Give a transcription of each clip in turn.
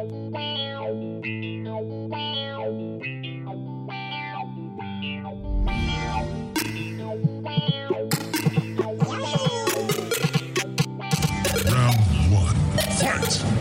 Round one, fight!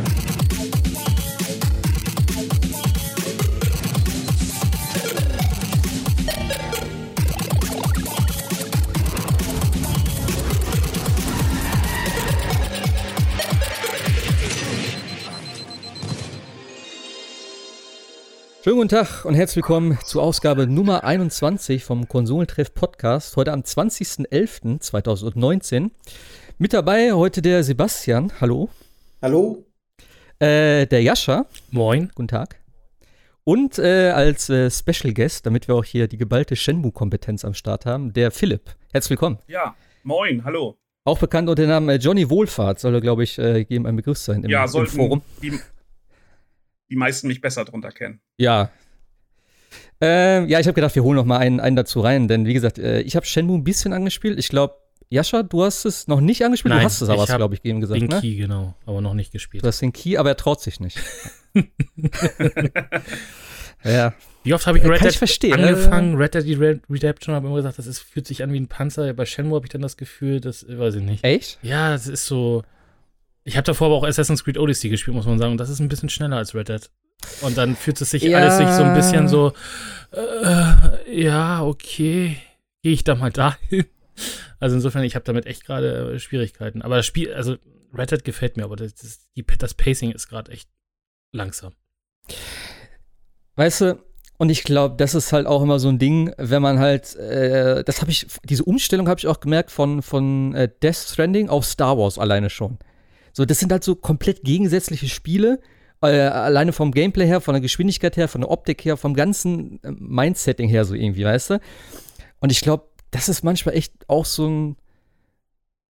Schönen guten Tag und herzlich willkommen zur Ausgabe Nummer 21 vom Konsolentreff Podcast. Heute am 20.11.2019. Mit dabei heute der Sebastian. Hallo. Hallo. Äh, der Jascha. Moin. Guten Tag. Und äh, als äh, Special Guest, damit wir auch hier die geballte Shenmue-Kompetenz am Start haben, der Philipp. Herzlich willkommen. Ja, moin, hallo. Auch bekannt unter dem Namen äh, Johnny Wohlfahrt, soll er, glaube ich, äh, jedem ein Begriff sein im, ja, im Forum. Die, die meisten mich besser drunter kennen. Ja. Äh, ja, ich habe gedacht, wir holen noch mal einen, einen dazu rein, denn wie gesagt, äh, ich habe Shenmue ein bisschen angespielt. Ich glaube, Jascha, du hast es noch nicht angespielt, Nein, du hast es aber, glaube ich, eben gesagt. Den ne? Key, genau, aber noch nicht gespielt. Du hast den Key, aber er traut sich nicht. ja. Wie oft habe ich Red Dead ich angefangen, Red Dead Redemption, habe immer gesagt, das ist, fühlt sich an wie ein Panzer. Bei Shenmue habe ich dann das Gefühl, das weiß ich nicht. Echt? Ja, es ist so. Ich habe davor aber auch Assassin's Creed Odyssey gespielt, muss man sagen, und das ist ein bisschen schneller als Red Dead. Und dann fühlt es sich ja. alles sich so ein bisschen so, äh, ja, okay, gehe ich da mal dahin. Also insofern, ich habe damit echt gerade äh, Schwierigkeiten. Aber das Spiel, also Red Dead gefällt mir, aber das, das, die, das Pacing ist gerade echt langsam. Weißt du, und ich glaube, das ist halt auch immer so ein Ding, wenn man halt, äh, das habe ich, diese Umstellung habe ich auch gemerkt von, von äh, Death Stranding auf Star Wars alleine schon. So, das sind halt so komplett gegensätzliche Spiele äh, alleine vom Gameplay her, von der Geschwindigkeit her, von der Optik her, vom ganzen äh, Mindsetting her, so irgendwie, weißt du? Und ich glaube, das ist manchmal echt auch so ein,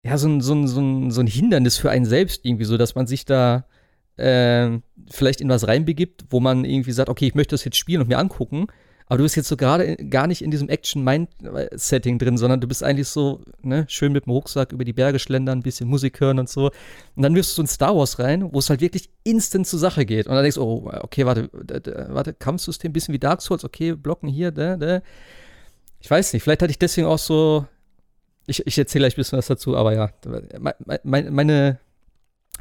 ja, so ein, so ein, so ein, so ein Hindernis für einen selbst irgendwie, so dass man sich da äh, vielleicht in was reinbegibt, wo man irgendwie sagt, okay, ich möchte das jetzt spielen und mir angucken, aber du bist jetzt so gerade gar nicht in diesem Action-Mind-Setting drin, sondern du bist eigentlich so, ne, schön mit dem Rucksack über die Berge schlendern, ein bisschen Musik hören und so. Und dann wirst du so in Star Wars rein, wo es halt wirklich instant zur Sache geht. Und dann denkst du, oh, okay, warte, warte, Kampfsystem, bisschen wie Dark Souls, okay, blocken hier, da, da. Ich weiß nicht, vielleicht hatte ich deswegen auch so. Ich, ich erzähle gleich ein bisschen was dazu, aber ja, meine,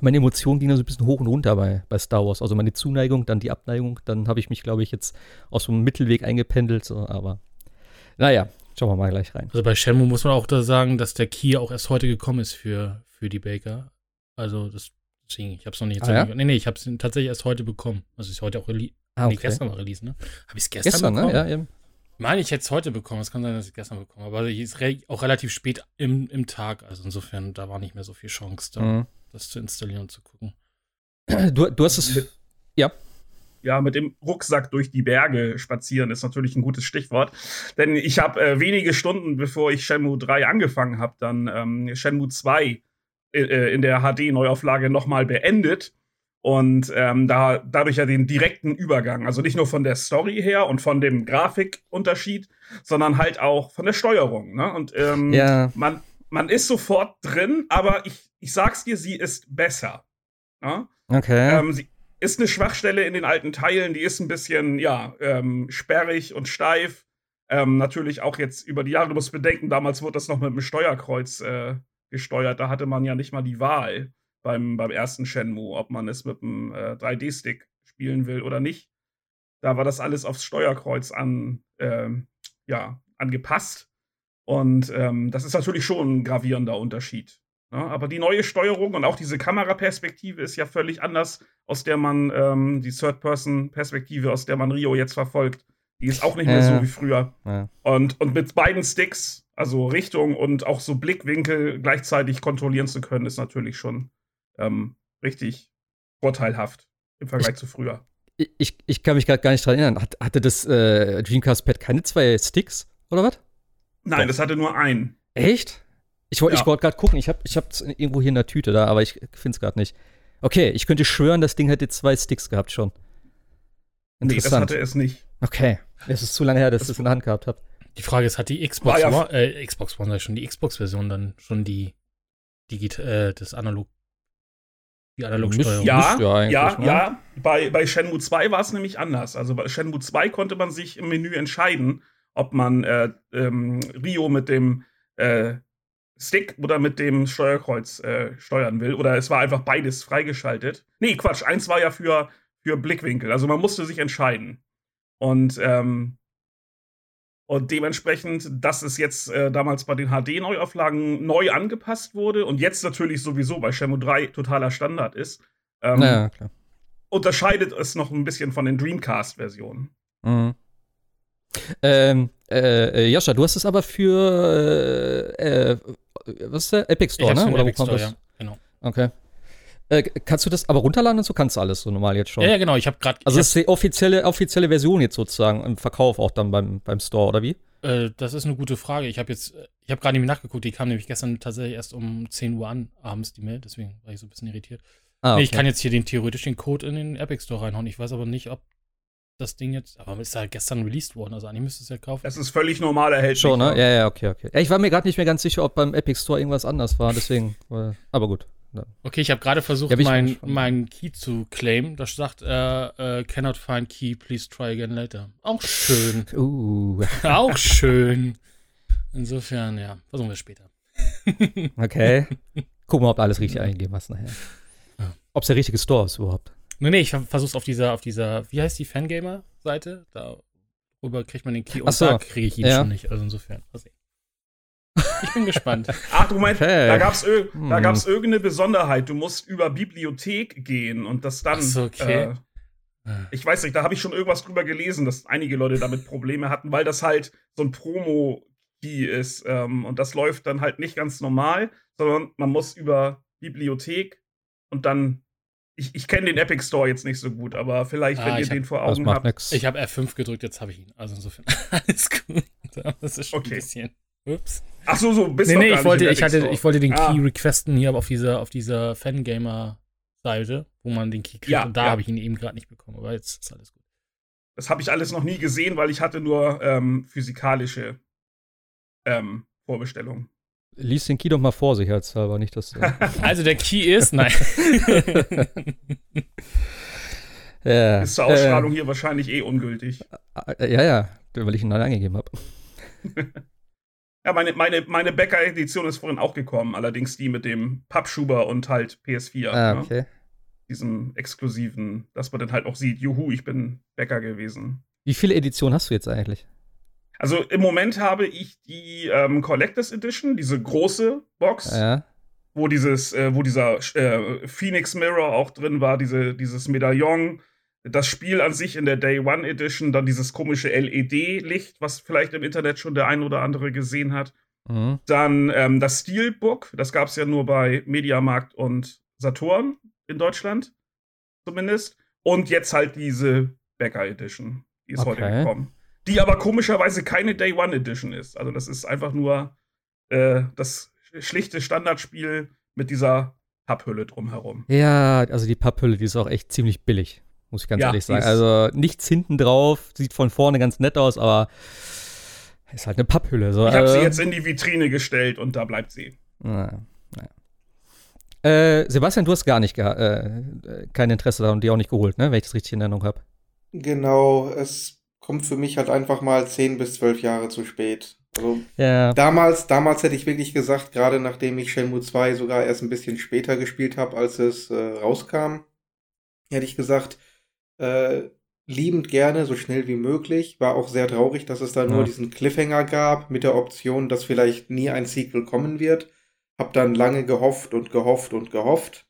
meine Emotionen gingen so ein bisschen hoch und runter bei, bei Star Wars. Also meine Zuneigung, dann die Abneigung. Dann habe ich mich, glaube ich, jetzt aus so einem Mittelweg eingependelt. So, aber naja, schauen wir mal gleich rein. Also bei Shenmue muss man auch da sagen, dass der Key auch erst heute gekommen ist für, für die Baker. Also das, deswegen, ich habe es noch nicht. Ah, ja? Nee, nee, ich habe es tatsächlich erst heute bekommen. Also ist heute auch release. Ah, okay. Nee, gestern war Release, ne? Habe ich es gestern, gestern ne? bekommen? Ne? Ja, eben. Meine ich jetzt heute bekommen. Es kann sein, dass ich gestern bekommen habe. Aber ich ist re auch relativ spät im, im Tag. Also insofern, da war nicht mehr so viel Chance da. Mhm das zu installieren und zu gucken. Du, du hast es. Mit, ja. Ja, mit dem Rucksack durch die Berge spazieren ist natürlich ein gutes Stichwort. Denn ich habe äh, wenige Stunden, bevor ich Shenmue 3 angefangen habe, dann ähm, Shenmue 2 äh, äh, in der HD-Neuauflage nochmal beendet. Und ähm, da, dadurch ja den direkten Übergang, also nicht nur von der Story her und von dem Grafikunterschied, sondern halt auch von der Steuerung. Ne? Und ähm, ja. man, man ist sofort drin, aber ich, ich sag's dir, sie ist besser. Ja? Okay. Ähm, sie ist eine Schwachstelle in den alten Teilen, die ist ein bisschen, ja, ähm, sperrig und steif. Ähm, natürlich auch jetzt über die Jahre, du musst bedenken, damals wurde das noch mit dem Steuerkreuz äh, gesteuert. Da hatte man ja nicht mal die Wahl beim, beim ersten Shenmue, ob man es mit einem äh, 3D-Stick spielen will oder nicht. Da war das alles aufs Steuerkreuz an, äh, ja, angepasst. Und ähm, das ist natürlich schon ein gravierender Unterschied. Ja, ne? aber die neue Steuerung und auch diese Kameraperspektive ist ja völlig anders, aus der man ähm, die Third-Person-Perspektive, aus der man Rio jetzt verfolgt. Die ist auch nicht mehr so wie früher. Ja. Und, und mit beiden Sticks, also Richtung und auch so Blickwinkel gleichzeitig kontrollieren zu können, ist natürlich schon ähm, richtig vorteilhaft im Vergleich ich, zu früher. Ich, ich kann mich gerade gar nicht dran erinnern. Hat, hatte das äh, Dreamcast-Pad keine zwei Sticks oder was? Nein, Doch. das hatte nur einen. Echt? Ich wollte ja. wollt gerade gucken, ich habe es ich irgendwo hier in der Tüte da, aber ich finde es gerade nicht. Okay, ich könnte schwören, das Ding hätte zwei Sticks gehabt schon. Interessant. Nee, das hatte es nicht. Okay, es ist zu lange her, dass ich es in der Hand gehabt habe. Die Frage ist, hat die Xbox ja One, äh, Xbox One, schon die Xbox-Version dann schon die, die äh, das Analog Die Analogsteuerung. Ja, ja, ja, ne? ja. Bei, bei Shenmue 2 war es nämlich anders. Also bei Shenmue 2 konnte man sich im Menü entscheiden, ob man äh, ähm, Rio mit dem äh, Stick oder mit dem Steuerkreuz äh, steuern will. Oder es war einfach beides freigeschaltet. Nee, Quatsch, eins war ja für, für Blickwinkel. Also man musste sich entscheiden. Und, ähm, und dementsprechend, dass es jetzt äh, damals bei den HD-Neuauflagen neu angepasst wurde und jetzt natürlich sowieso bei Shenmue 3 totaler Standard ist, ähm, ja, unterscheidet es noch ein bisschen von den Dreamcast-Versionen. Mhm. Ähm, äh, Jascha, du hast es aber für äh, äh was ist der? Epic Store, ne? Oder Epic Store, das? Ja, genau. Okay. Äh, kannst du das aber runterladen und so kannst du alles so normal jetzt schon? Ja, ja genau. Ich habe gerade. Also das ist die offizielle, offizielle Version jetzt sozusagen im Verkauf auch dann beim, beim Store oder wie? Äh, das ist eine gute Frage. Ich habe jetzt, ich habe gerade nämlich nachgeguckt. Die kam nämlich gestern tatsächlich erst um 10 Uhr an abends die Mail. Deswegen war ich so ein bisschen irritiert. Ah, okay. nee, ich kann jetzt hier den theoretisch den Code in den Epic Store reinhauen. Ich weiß aber nicht, ob das Ding jetzt, aber ist ja gestern released worden, also eigentlich müsste es ja kaufen. Das ist völlig normal erhältlich. Schon, ne? Ja, ja, okay, okay. Ich war mir gerade nicht mehr ganz sicher, ob beim Epic Store irgendwas anders war, deswegen, aber gut. Ja. Okay, ich habe gerade versucht, ja, meinen mein Key zu claimen. Das sagt, äh, äh, cannot find key, please try again later. Auch schön. Uh. Auch schön. Insofern, ja, versuchen wir später. okay. Gucken wir, ob du alles richtig eingegeben hast nachher. Ja. Ob es der richtige Store ist überhaupt. Nee, nee, ich versuch's auf dieser, auf dieser, wie heißt die Fangamer-Seite? Darüber kriegt man den Key und so. da kriege ich ihn ja. schon nicht. Also insofern, mal sehen. Ich bin gespannt. Ach, du meinst, okay. da gab's, hm. da gab's irgendeine Besonderheit. Du musst über Bibliothek gehen und das dann. Ach so, okay. Äh, ich weiß nicht, da habe ich schon irgendwas drüber gelesen, dass einige Leute damit Probleme hatten, weil das halt so ein Promo-Key ist. Ähm, und das läuft dann halt nicht ganz normal, sondern man muss über Bibliothek und dann ich, ich kenne den Epic Store jetzt nicht so gut, aber vielleicht, ah, wenn ihr den hab, vor Augen habt. Nix. Ich habe F5 gedrückt, jetzt habe ich ihn. Also insofern alles gut. Das ist schon okay. ein bisschen. Ups. Ach so, so bist nee, nee, ich wollte, ich, hatte, ich wollte den ah. Key requesten hier auf dieser, auf dieser Fangamer-Seite, wo man den Key kriegt. Ja, und da ja. habe ich ihn eben gerade nicht bekommen. Aber jetzt ist alles gut. Das habe ich alles noch nie gesehen, weil ich hatte nur ähm, physikalische ähm, Vorbestellungen. Lies den Key doch mal vor, sicherheitshalber, nicht dass. also der Key ist, nein. ja, ist zur Ausstrahlung äh, hier wahrscheinlich eh ungültig. Äh, ja, ja, weil ich ihn dann angegeben habe. ja, meine, meine, meine Bäcker-Edition ist vorhin auch gekommen, allerdings die mit dem Pappschuber und halt PS4. Ah, ne? okay. Ne? Diesem exklusiven, dass man dann halt auch sieht, juhu, ich bin Bäcker gewesen. Wie viele Editionen hast du jetzt eigentlich? Also im Moment habe ich die ähm, Collectors Edition, diese große Box, ja. wo dieses, äh, wo dieser äh, Phoenix Mirror auch drin war, diese, dieses Medaillon, das Spiel an sich in der Day One Edition, dann dieses komische LED-Licht, was vielleicht im Internet schon der ein oder andere gesehen hat. Mhm. Dann ähm, das Steelbook, das gab es ja nur bei Mediamarkt und Saturn in Deutschland, zumindest. Und jetzt halt diese Becker Edition, die ist okay. heute gekommen die aber komischerweise keine Day One Edition ist. Also das ist einfach nur äh, das schlichte Standardspiel mit dieser Papphülle drumherum. Ja, also die Papphülle, die ist auch echt ziemlich billig, muss ich ganz ja, ehrlich sagen. Also nichts hinten drauf, sieht von vorne ganz nett aus, aber ist halt eine Papphülle. So. Ich habe sie äh, jetzt in die Vitrine gestellt und da bleibt sie. Naja, naja. Äh, Sebastian, du hast gar nicht äh, kein Interesse daran und die auch nicht geholt, ne? wenn ich das richtig in Erinnerung habe. Genau, es kommt für mich halt einfach mal zehn bis zwölf Jahre zu spät. Also ja. damals, damals hätte ich wirklich gesagt, gerade nachdem ich Shenmue 2 sogar erst ein bisschen später gespielt habe, als es äh, rauskam, hätte ich gesagt, äh, liebend gerne, so schnell wie möglich. War auch sehr traurig, dass es da ja. nur diesen Cliffhanger gab, mit der Option, dass vielleicht nie ein Sequel kommen wird. Hab dann lange gehofft und gehofft und gehofft.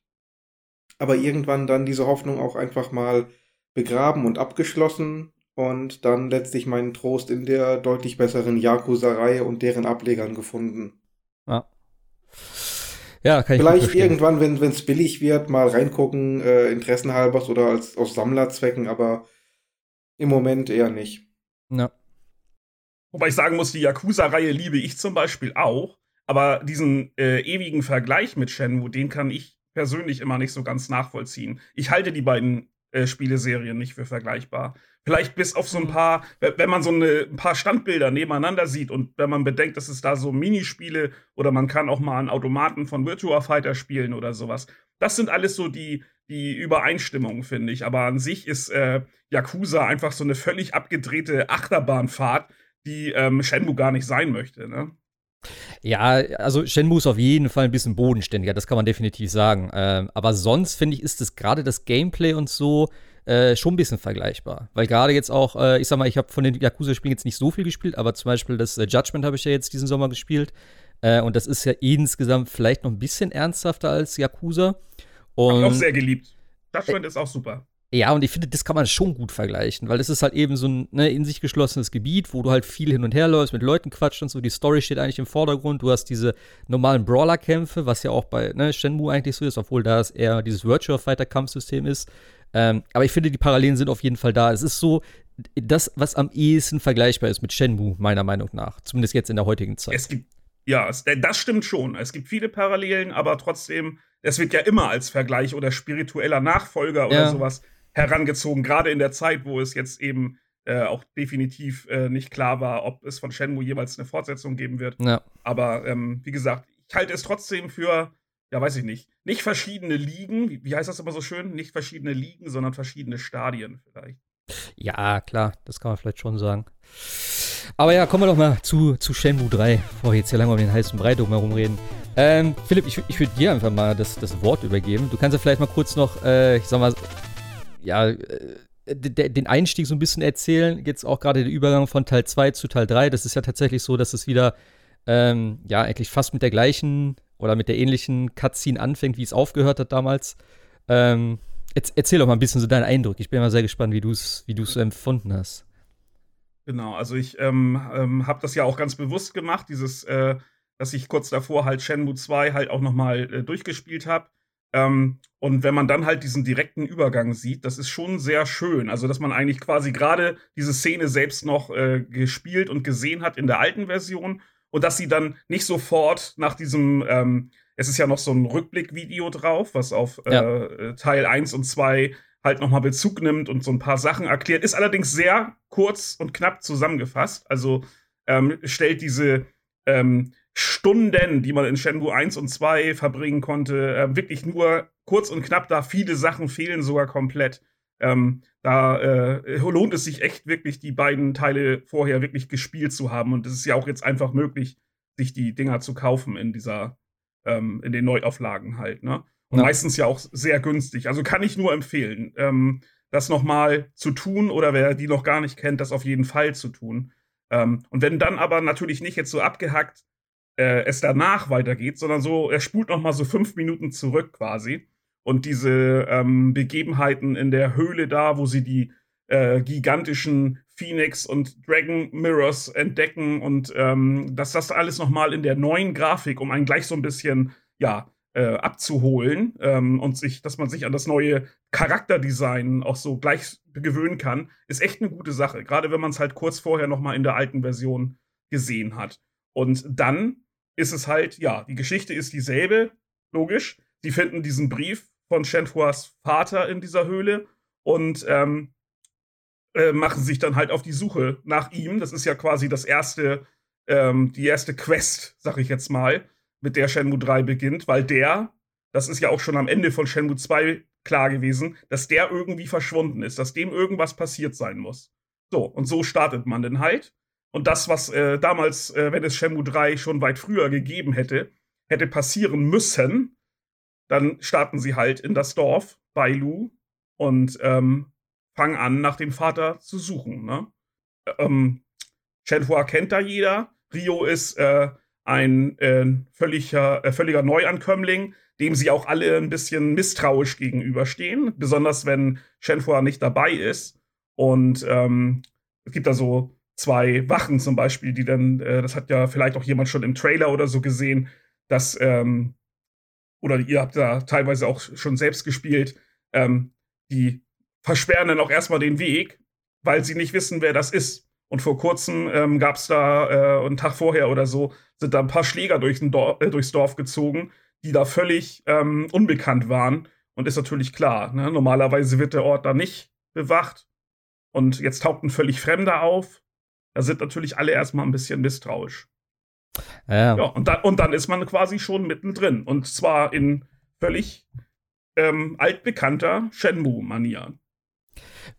Aber irgendwann dann diese Hoffnung auch einfach mal begraben und abgeschlossen und dann letztlich meinen Trost in der deutlich besseren Yakuza-Reihe und deren Ablegern gefunden. Ja. Ja, kann ich Vielleicht irgendwann, wenn es billig wird, mal reingucken, äh, interessenhalbers oder als aus Sammlerzwecken, aber im Moment eher nicht. Ja. Wobei ich sagen muss, die Yakuza-Reihe liebe ich zum Beispiel auch, aber diesen äh, ewigen Vergleich mit Shenmue, den kann ich persönlich immer nicht so ganz nachvollziehen. Ich halte die beiden äh, Spieleserien nicht für vergleichbar. Vielleicht bis auf so ein mhm. paar, wenn man so eine, ein paar Standbilder nebeneinander sieht und wenn man bedenkt, dass es da so Minispiele oder man kann auch mal einen Automaten von Virtua Fighter spielen oder sowas. Das sind alles so die, die Übereinstimmungen, finde ich. Aber an sich ist äh, Yakuza einfach so eine völlig abgedrehte Achterbahnfahrt, die ähm, Shenmue gar nicht sein möchte. Ne? Ja, also Shenmue ist auf jeden Fall ein bisschen bodenständiger, das kann man definitiv sagen. Ähm, aber sonst finde ich, ist es gerade das Gameplay und so äh, schon ein bisschen vergleichbar. Weil gerade jetzt auch, äh, ich sag mal, ich habe von den Yakuza-Spielen jetzt nicht so viel gespielt, aber zum Beispiel das äh, Judgment habe ich ja jetzt diesen Sommer gespielt. Äh, und das ist ja insgesamt vielleicht noch ein bisschen ernsthafter als Yakuza. Und, auch sehr geliebt. Judgment ist auch super. Ja, und ich finde, das kann man schon gut vergleichen, weil das ist halt eben so ein ne, in sich geschlossenes Gebiet, wo du halt viel hin und her läufst, mit Leuten quatscht und so. Die Story steht eigentlich im Vordergrund. Du hast diese normalen Brawler-Kämpfe, was ja auch bei ne, Shenmue eigentlich so ist, obwohl da es eher dieses Virtual Fighter-Kampfsystem ist. Ähm, aber ich finde, die Parallelen sind auf jeden Fall da. Es ist so das, was am ehesten vergleichbar ist mit Shenmue, meiner Meinung nach. Zumindest jetzt in der heutigen Zeit. Es gibt, ja, äh, das stimmt schon. Es gibt viele Parallelen, aber trotzdem, es wird ja immer als Vergleich oder spiritueller Nachfolger oder ja. sowas herangezogen, gerade in der Zeit, wo es jetzt eben äh, auch definitiv äh, nicht klar war, ob es von Shenmue jeweils eine Fortsetzung geben wird. Ja. Aber ähm, wie gesagt, ich halte es trotzdem für ja, weiß ich nicht, nicht verschiedene Ligen, wie, wie heißt das immer so schön? Nicht verschiedene Ligen, sondern verschiedene Stadien vielleicht. Ja, klar, das kann man vielleicht schon sagen. Aber ja, kommen wir doch mal zu, zu Shenmue 3, bevor wir jetzt hier lange um den heißen Brei herum reden. Ähm, Philipp, ich, ich würde dir einfach mal das, das Wort übergeben. Du kannst ja vielleicht mal kurz noch, äh, ich sag mal, ja, äh, den Einstieg so ein bisschen erzählen. Jetzt auch gerade der Übergang von Teil 2 zu Teil 3. Das ist ja tatsächlich so, dass es wieder, ähm, ja, eigentlich fast mit der gleichen oder mit der ähnlichen Cutscene anfängt, wie es aufgehört hat damals. Ähm, erzähl doch mal ein bisschen so deinen Eindruck. Ich bin mal sehr gespannt, wie du es wie so empfunden hast. Genau, also ich ähm, ähm, habe das ja auch ganz bewusst gemacht, dieses, äh, dass ich kurz davor halt Shenmue 2 halt auch noch mal äh, durchgespielt habe. Ähm, und wenn man dann halt diesen direkten Übergang sieht, das ist schon sehr schön. Also, dass man eigentlich quasi gerade diese Szene selbst noch äh, gespielt und gesehen hat in der alten Version und dass sie dann nicht sofort nach diesem, ähm, es ist ja noch so ein Rückblickvideo drauf, was auf ja. äh, Teil 1 und 2 halt nochmal Bezug nimmt und so ein paar Sachen erklärt. Ist allerdings sehr kurz und knapp zusammengefasst. Also ähm, stellt diese ähm, Stunden, die man in Shenmue 1 und 2 verbringen konnte, äh, wirklich nur kurz und knapp da. Viele Sachen fehlen sogar komplett. Ähm, da äh, lohnt es sich echt wirklich, die beiden Teile vorher wirklich gespielt zu haben. Und es ist ja auch jetzt einfach möglich, sich die Dinger zu kaufen in dieser, ähm, in den Neuauflagen halt, ne? Und ja. meistens ja auch sehr günstig. Also kann ich nur empfehlen, ähm, das nochmal zu tun oder wer die noch gar nicht kennt, das auf jeden Fall zu tun. Ähm, und wenn dann aber natürlich nicht jetzt so abgehackt äh, es danach weitergeht, sondern so, er spult nochmal so fünf Minuten zurück quasi und diese ähm, Begebenheiten in der Höhle da, wo sie die äh, gigantischen Phoenix und Dragon Mirrors entdecken und ähm, dass das alles nochmal in der neuen Grafik, um einen gleich so ein bisschen, ja, äh, abzuholen ähm, und sich, dass man sich an das neue Charakterdesign auch so gleich gewöhnen kann, ist echt eine gute Sache. Gerade wenn man es halt kurz vorher nochmal in der alten Version gesehen hat. Und dann ist es halt, ja, die Geschichte ist dieselbe, logisch. Sie finden diesen Brief von Shenhuas Vater in dieser Höhle und ähm, äh, machen sich dann halt auf die Suche nach ihm. Das ist ja quasi das erste, ähm, die erste Quest, sag ich jetzt mal, mit der Shenmue 3 beginnt, weil der, das ist ja auch schon am Ende von Shenmue 2 klar gewesen, dass der irgendwie verschwunden ist, dass dem irgendwas passiert sein muss. So, und so startet man dann halt. Und das, was äh, damals, äh, wenn es Shenmue 3 schon weit früher gegeben hätte, hätte passieren müssen, dann starten sie halt in das Dorf bei Lu und ähm, fangen an, nach dem Vater zu suchen. Ne? Ähm, Shenhua kennt da jeder. Rio ist äh, ein äh, völliger, äh, völliger Neuankömmling, dem sie auch alle ein bisschen misstrauisch gegenüberstehen, besonders wenn Shenhua nicht dabei ist. Und ähm, es gibt da so zwei Wachen zum Beispiel, die dann, äh, das hat ja vielleicht auch jemand schon im Trailer oder so gesehen, dass ähm, oder ihr habt da teilweise auch schon selbst gespielt, ähm, die versperren dann auch erstmal den Weg, weil sie nicht wissen, wer das ist. Und vor kurzem ähm, gab es da, äh, einen Tag vorher oder so, sind da ein paar Schläger durch Dorf, äh, durchs Dorf gezogen, die da völlig ähm, unbekannt waren und ist natürlich klar, ne? normalerweise wird der Ort da nicht bewacht und jetzt taucht ein völlig Fremder auf. Da sind natürlich alle erstmal ein bisschen misstrauisch. Ja, ja und, dann, und dann ist man quasi schon mittendrin und zwar in völlig ähm, altbekannter Shenmue-Manier.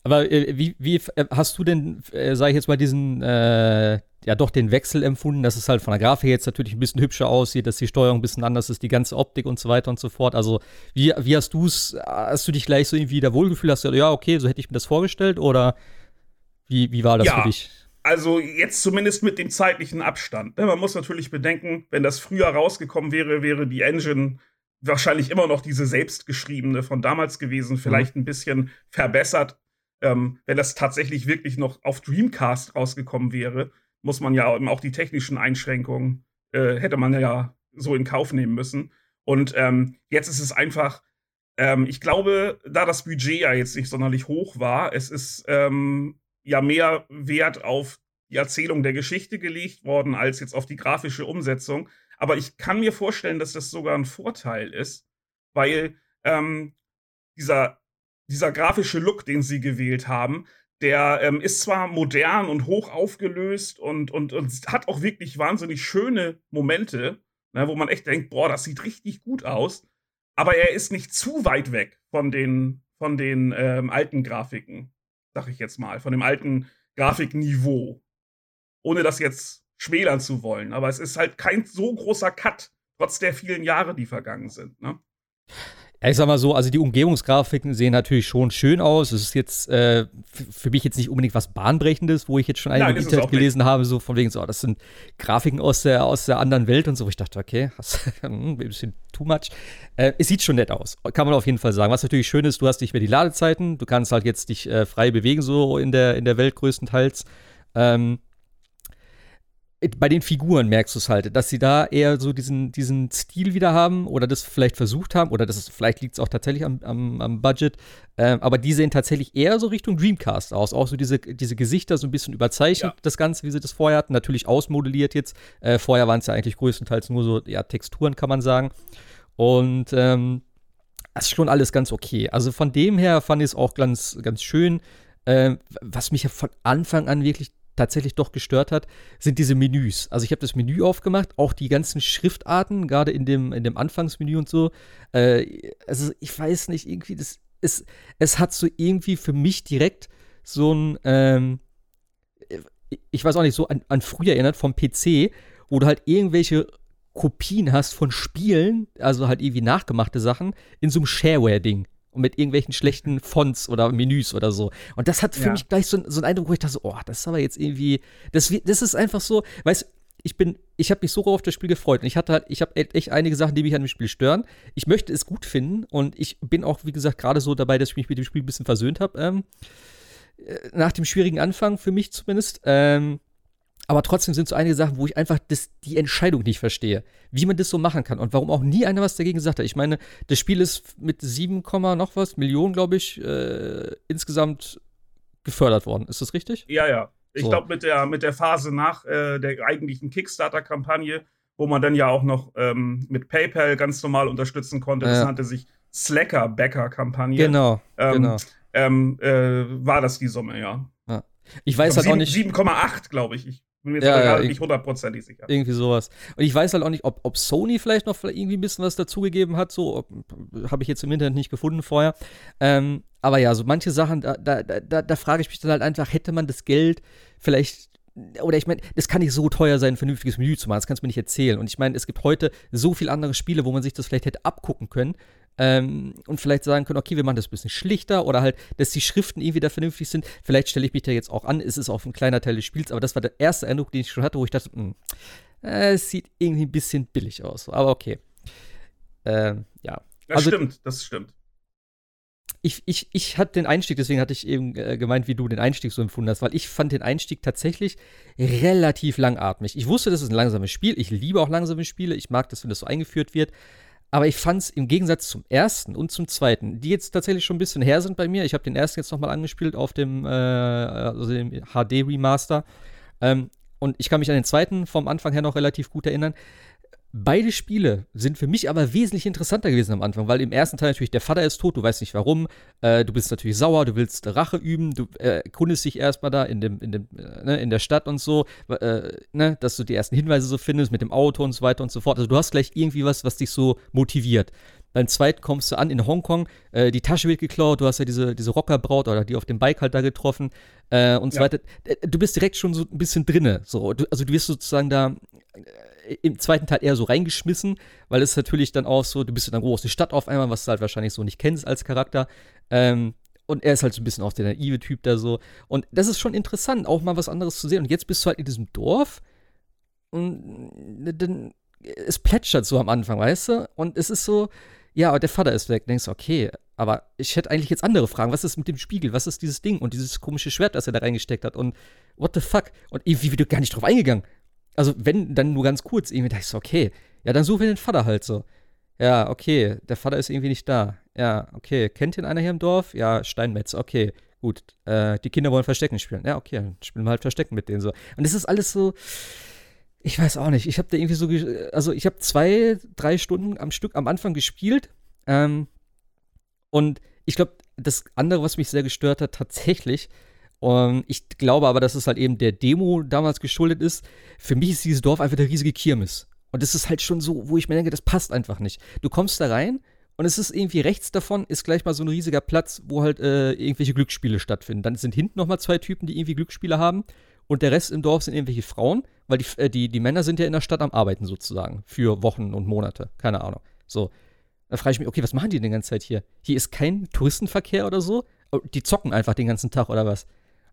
Aber äh, wie, wie äh, hast du denn, äh, sage ich jetzt mal, diesen, äh, ja doch den Wechsel empfunden, dass es halt von der Grafik jetzt natürlich ein bisschen hübscher aussieht, dass die Steuerung ein bisschen anders ist, die ganze Optik und so weiter und so fort. Also, wie, wie hast du es, hast du dich gleich so irgendwie da wohlgefühlt? Hast du ja, okay, so hätte ich mir das vorgestellt oder wie, wie war das ja. für dich? Also jetzt zumindest mit dem zeitlichen Abstand. Ne? Man muss natürlich bedenken, wenn das früher rausgekommen wäre, wäre die Engine wahrscheinlich immer noch diese selbstgeschriebene von damals gewesen, vielleicht mhm. ein bisschen verbessert. Ähm, wenn das tatsächlich wirklich noch auf Dreamcast rausgekommen wäre, muss man ja auch die technischen Einschränkungen, äh, hätte man ja so in Kauf nehmen müssen. Und ähm, jetzt ist es einfach, ähm, ich glaube, da das Budget ja jetzt nicht sonderlich hoch war, es ist ähm, ja mehr Wert auf die Erzählung der Geschichte gelegt worden, als jetzt auf die grafische Umsetzung. Aber ich kann mir vorstellen, dass das sogar ein Vorteil ist, weil ähm, dieser, dieser grafische Look, den sie gewählt haben, der ähm, ist zwar modern und hoch aufgelöst und, und, und hat auch wirklich wahnsinnig schöne Momente, ne, wo man echt denkt, boah, das sieht richtig gut aus. Aber er ist nicht zu weit weg von den, von den ähm, alten Grafiken, sag ich jetzt mal, von dem alten Grafikniveau. Ohne das jetzt schmälern zu wollen. Aber es ist halt kein so großer Cut, trotz der vielen Jahre, die vergangen sind. Ne? Ja, ich sag mal so, also die Umgebungsgrafiken sehen natürlich schon schön aus. Es ist jetzt äh, für mich jetzt nicht unbedingt was Bahnbrechendes, wo ich jetzt schon einige im Internet gelesen habe, so von wegen so, oh, das sind Grafiken aus der, aus der anderen Welt und so. Wo ich dachte, okay, hast, ein bisschen too much. Äh, es sieht schon nett aus, kann man auf jeden Fall sagen. Was natürlich schön ist, du hast nicht mehr die Ladezeiten, du kannst halt jetzt dich äh, frei bewegen, so in der, in der Welt größtenteils. Ähm, bei den Figuren merkst du es halt, dass sie da eher so diesen, diesen Stil wieder haben oder das vielleicht versucht haben oder das ist, vielleicht liegt es auch tatsächlich am, am, am Budget, äh, aber die sehen tatsächlich eher so Richtung Dreamcast aus. Auch so diese, diese Gesichter so ein bisschen überzeichnet, ja. das Ganze, wie sie das vorher hatten. Natürlich ausmodelliert jetzt. Äh, vorher waren es ja eigentlich größtenteils nur so ja, Texturen, kann man sagen. Und ähm, das ist schon alles ganz okay. Also von dem her fand ich es auch ganz, ganz schön. Äh, was mich ja von Anfang an wirklich tatsächlich doch gestört hat, sind diese Menüs. Also ich habe das Menü aufgemacht, auch die ganzen Schriftarten, gerade in dem, in dem Anfangsmenü und so. Äh, also ich weiß nicht, irgendwie, das ist, es hat so irgendwie für mich direkt so ein, ähm, ich weiß auch nicht, so an, an früher erinnert vom PC, wo du halt irgendwelche Kopien hast von Spielen, also halt irgendwie nachgemachte Sachen, in so einem Shareware-Ding und mit irgendwelchen schlechten Fonts oder Menüs oder so. Und das hat für ja. mich gleich so, so einen Eindruck, wo ich dachte, so, oh, das ist aber jetzt irgendwie, das, das ist einfach so, weißt ich bin, ich habe mich so auf das Spiel gefreut und ich hatte halt, ich habe echt einige Sachen, die mich an dem Spiel stören. Ich möchte es gut finden und ich bin auch, wie gesagt, gerade so dabei, dass ich mich mit dem Spiel ein bisschen versöhnt habe. Ähm, äh, nach dem schwierigen Anfang, für mich zumindest. Ähm, aber trotzdem sind so einige Sachen, wo ich einfach das, die Entscheidung nicht verstehe, wie man das so machen kann und warum auch nie einer was dagegen gesagt hat. Ich meine, das Spiel ist mit 7, noch was Millionen, glaube ich, äh, insgesamt gefördert worden. Ist das richtig? Ja, ja. Ich so. glaube, mit der, mit der Phase nach äh, der eigentlichen Kickstarter-Kampagne, wo man dann ja auch noch ähm, mit PayPal ganz normal unterstützen konnte, ja. das nannte sich Slacker-Backer-Kampagne. Genau, ähm, genau. Ähm, äh, war das die Summe, ja. Ich weiß halt 7, auch nicht. 7,8, glaube ich. Ich bin mir ja, ja, nicht hundertprozentig sicher. Irgendwie sowas. Und ich weiß halt auch nicht, ob, ob Sony vielleicht noch irgendwie ein bisschen was dazugegeben hat. So, habe ich jetzt im Internet nicht gefunden vorher. Ähm, aber ja, so manche Sachen, da, da, da, da frage ich mich dann halt einfach, hätte man das Geld vielleicht oder ich meine, das kann nicht so teuer sein, ein vernünftiges Menü zu machen, das kannst du mir nicht erzählen. Und ich meine, es gibt heute so viele andere Spiele, wo man sich das vielleicht hätte abgucken können ähm, und vielleicht sagen können, okay, wir machen das ein bisschen schlichter oder halt, dass die Schriften irgendwie da vernünftig sind. Vielleicht stelle ich mich da jetzt auch an, es ist auch ein kleiner Teil des Spiels, aber das war der erste Eindruck, den ich schon hatte, wo ich dachte, mh, hm, äh, es sieht irgendwie ein bisschen billig aus. Aber okay. Ähm, ja. Das also, stimmt, das stimmt. Ich, ich, ich hatte den Einstieg, deswegen hatte ich eben äh, gemeint, wie du den Einstieg so empfunden hast, weil ich fand den Einstieg tatsächlich relativ langatmig. Ich wusste, das ist ein langsames Spiel. Ich liebe auch langsame Spiele. Ich mag das, wenn das so eingeführt wird. Aber ich fand es im Gegensatz zum ersten und zum zweiten, die jetzt tatsächlich schon ein bisschen her sind bei mir. Ich habe den ersten jetzt nochmal angespielt auf dem, äh, also dem HD Remaster. Ähm, und ich kann mich an den zweiten vom Anfang her noch relativ gut erinnern. Beide Spiele sind für mich aber wesentlich interessanter gewesen am Anfang, weil im ersten Teil natürlich der Vater ist tot, du weißt nicht warum, äh, du bist natürlich sauer, du willst Rache üben, du äh, erkundest dich erstmal da in, dem, in, dem, äh, ne, in der Stadt und so, äh, ne, dass du die ersten Hinweise so findest mit dem Auto und so weiter und so fort. Also du hast gleich irgendwie was, was dich so motiviert. Beim zweiten kommst du an in Hongkong, äh, die Tasche wird geklaut, du hast ja diese, diese Rockerbraut oder die auf dem Bike halt da getroffen äh, und so ja. weiter. Du bist direkt schon so ein bisschen drinne. So. Du, also du wirst sozusagen da im zweiten Teil eher so reingeschmissen, weil es natürlich dann auch so, du bist in einer großen Stadt auf einmal, was du halt wahrscheinlich so nicht kennst als Charakter. Ähm, und er ist halt so ein bisschen auch der naive Typ da so. Und das ist schon interessant, auch mal was anderes zu sehen. Und jetzt bist du halt in diesem Dorf und dann, es plätschert so am Anfang, weißt du? Und es ist so, ja, der Vater ist weg. Du denkst, okay, aber ich hätte eigentlich jetzt andere Fragen. Was ist mit dem Spiegel? Was ist dieses Ding und dieses komische Schwert, das er da reingesteckt hat? Und what the fuck? Und wie wird gar nicht drauf eingegangen? Also wenn, dann nur ganz kurz. Irgendwie dachte ich so, okay, ja, dann suchen wir den Vater halt so. Ja, okay, der Vater ist irgendwie nicht da. Ja, okay, kennt ihn einer hier im Dorf? Ja, Steinmetz, okay, gut. Äh, die Kinder wollen Verstecken spielen. Ja, okay, dann spielen wir halt Verstecken mit denen so. Und es ist alles so, ich weiß auch nicht. Ich habe da irgendwie so, also ich habe zwei, drei Stunden am Stück am Anfang gespielt. Ähm, und ich glaube, das andere, was mich sehr gestört hat, tatsächlich, und ich glaube aber, dass es halt eben der Demo damals geschuldet ist. Für mich ist dieses Dorf einfach der riesige Kirmes. Und das ist halt schon so, wo ich mir denke, das passt einfach nicht. Du kommst da rein und es ist irgendwie rechts davon ist gleich mal so ein riesiger Platz, wo halt äh, irgendwelche Glücksspiele stattfinden. Dann sind hinten nochmal zwei Typen, die irgendwie Glücksspiele haben. Und der Rest im Dorf sind irgendwelche Frauen, weil die, äh, die, die Männer sind ja in der Stadt am Arbeiten sozusagen. Für Wochen und Monate. Keine Ahnung. So. Da frage ich mich, okay, was machen die denn die ganze Zeit hier? Hier ist kein Touristenverkehr oder so. Oh, die zocken einfach den ganzen Tag oder was?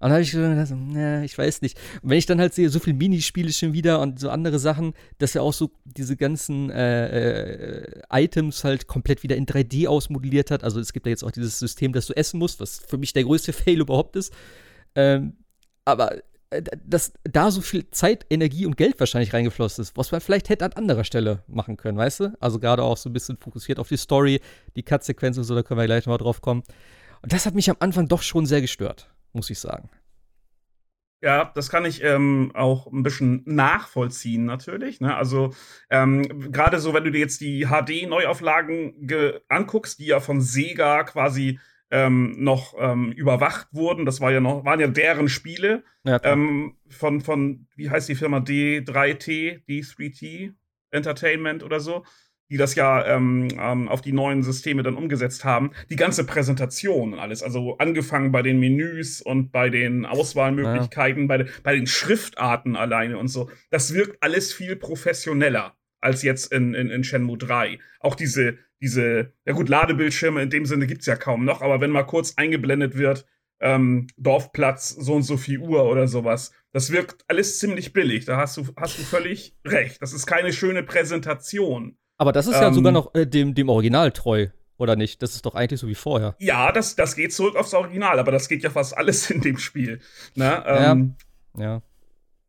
Und dann habe ich gedacht, na, ich weiß nicht. Und wenn ich dann halt sehe, so viele Minispiele schon wieder und so andere Sachen, dass er auch so diese ganzen äh, äh, Items halt komplett wieder in 3D ausmodelliert hat. Also es gibt ja jetzt auch dieses System, dass du essen musst, was für mich der größte Fail überhaupt ist. Ähm, aber äh, dass da so viel Zeit, Energie und Geld wahrscheinlich reingeflossen ist, was man vielleicht hätte an anderer Stelle machen können, weißt du? Also gerade auch so ein bisschen fokussiert auf die Story, die Cut-Sequenz und so, da können wir gleich nochmal drauf kommen. Und das hat mich am Anfang doch schon sehr gestört muss ich sagen. Ja, das kann ich ähm, auch ein bisschen nachvollziehen, natürlich. Ne? Also, ähm, gerade so, wenn du dir jetzt die HD-Neuauflagen anguckst, die ja von Sega quasi ähm, noch ähm, überwacht wurden, das war ja noch, waren ja deren Spiele. Ja, ähm, von, von, wie heißt die Firma? D3T, D3T Entertainment oder so die das ja ähm, ähm, auf die neuen Systeme dann umgesetzt haben, die ganze Präsentation und alles, also angefangen bei den Menüs und bei den Auswahlmöglichkeiten, ja. bei, bei den Schriftarten alleine und so, das wirkt alles viel professioneller als jetzt in, in, in Shenmue 3. Auch diese, diese, ja gut, Ladebildschirme in dem Sinne gibt es ja kaum noch, aber wenn mal kurz eingeblendet wird, ähm, Dorfplatz, so und so viel Uhr oder sowas, das wirkt alles ziemlich billig. Da hast du, hast du völlig recht. Das ist keine schöne Präsentation. Aber das ist ähm, ja sogar noch äh, dem, dem Original treu, oder nicht? Das ist doch eigentlich so wie vorher. Ja, das, das geht zurück aufs Original, aber das geht ja fast alles in dem Spiel. Ne? Ähm, ja. ja.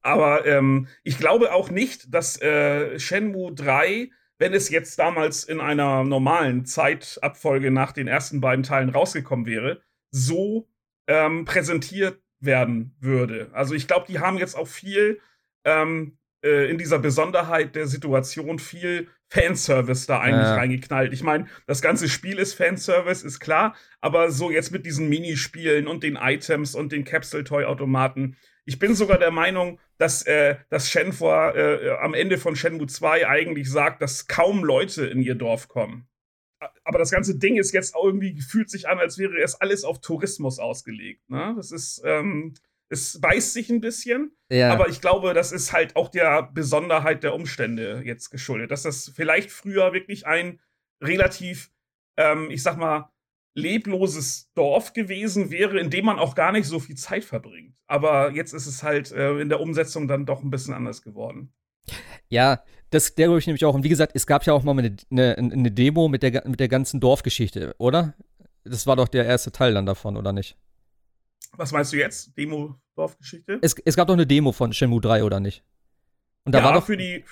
Aber ähm, ich glaube auch nicht, dass äh, Shenmue 3, wenn es jetzt damals in einer normalen Zeitabfolge nach den ersten beiden Teilen rausgekommen wäre, so ähm, präsentiert werden würde. Also ich glaube, die haben jetzt auch viel ähm, äh, in dieser Besonderheit der Situation viel Fanservice da eigentlich ja. reingeknallt. Ich meine, das ganze Spiel ist Fanservice, ist klar, aber so jetzt mit diesen Minispielen und den Items und den Capsule-Toy-Automaten. Ich bin sogar der Meinung, dass, äh, dass Shenhua äh, am Ende von Shenmue 2 eigentlich sagt, dass kaum Leute in ihr Dorf kommen. Aber das ganze Ding ist jetzt irgendwie, fühlt sich an, als wäre es alles auf Tourismus ausgelegt. Ne? Das ist, ähm, es beißt sich ein bisschen, ja. aber ich glaube, das ist halt auch der Besonderheit der Umstände jetzt geschuldet, dass das vielleicht früher wirklich ein relativ, ähm, ich sag mal, lebloses Dorf gewesen wäre, in dem man auch gar nicht so viel Zeit verbringt. Aber jetzt ist es halt äh, in der Umsetzung dann doch ein bisschen anders geworden. Ja, das glaube ich nämlich auch. Und wie gesagt, es gab ja auch mal eine, eine, eine Demo mit der, mit der ganzen Dorfgeschichte, oder? Das war doch der erste Teil dann davon, oder nicht? Was meinst du jetzt? Demo-Dorfgeschichte? Es, es gab doch eine Demo von Shenmue 3, oder nicht? Und da ja, war doch für die.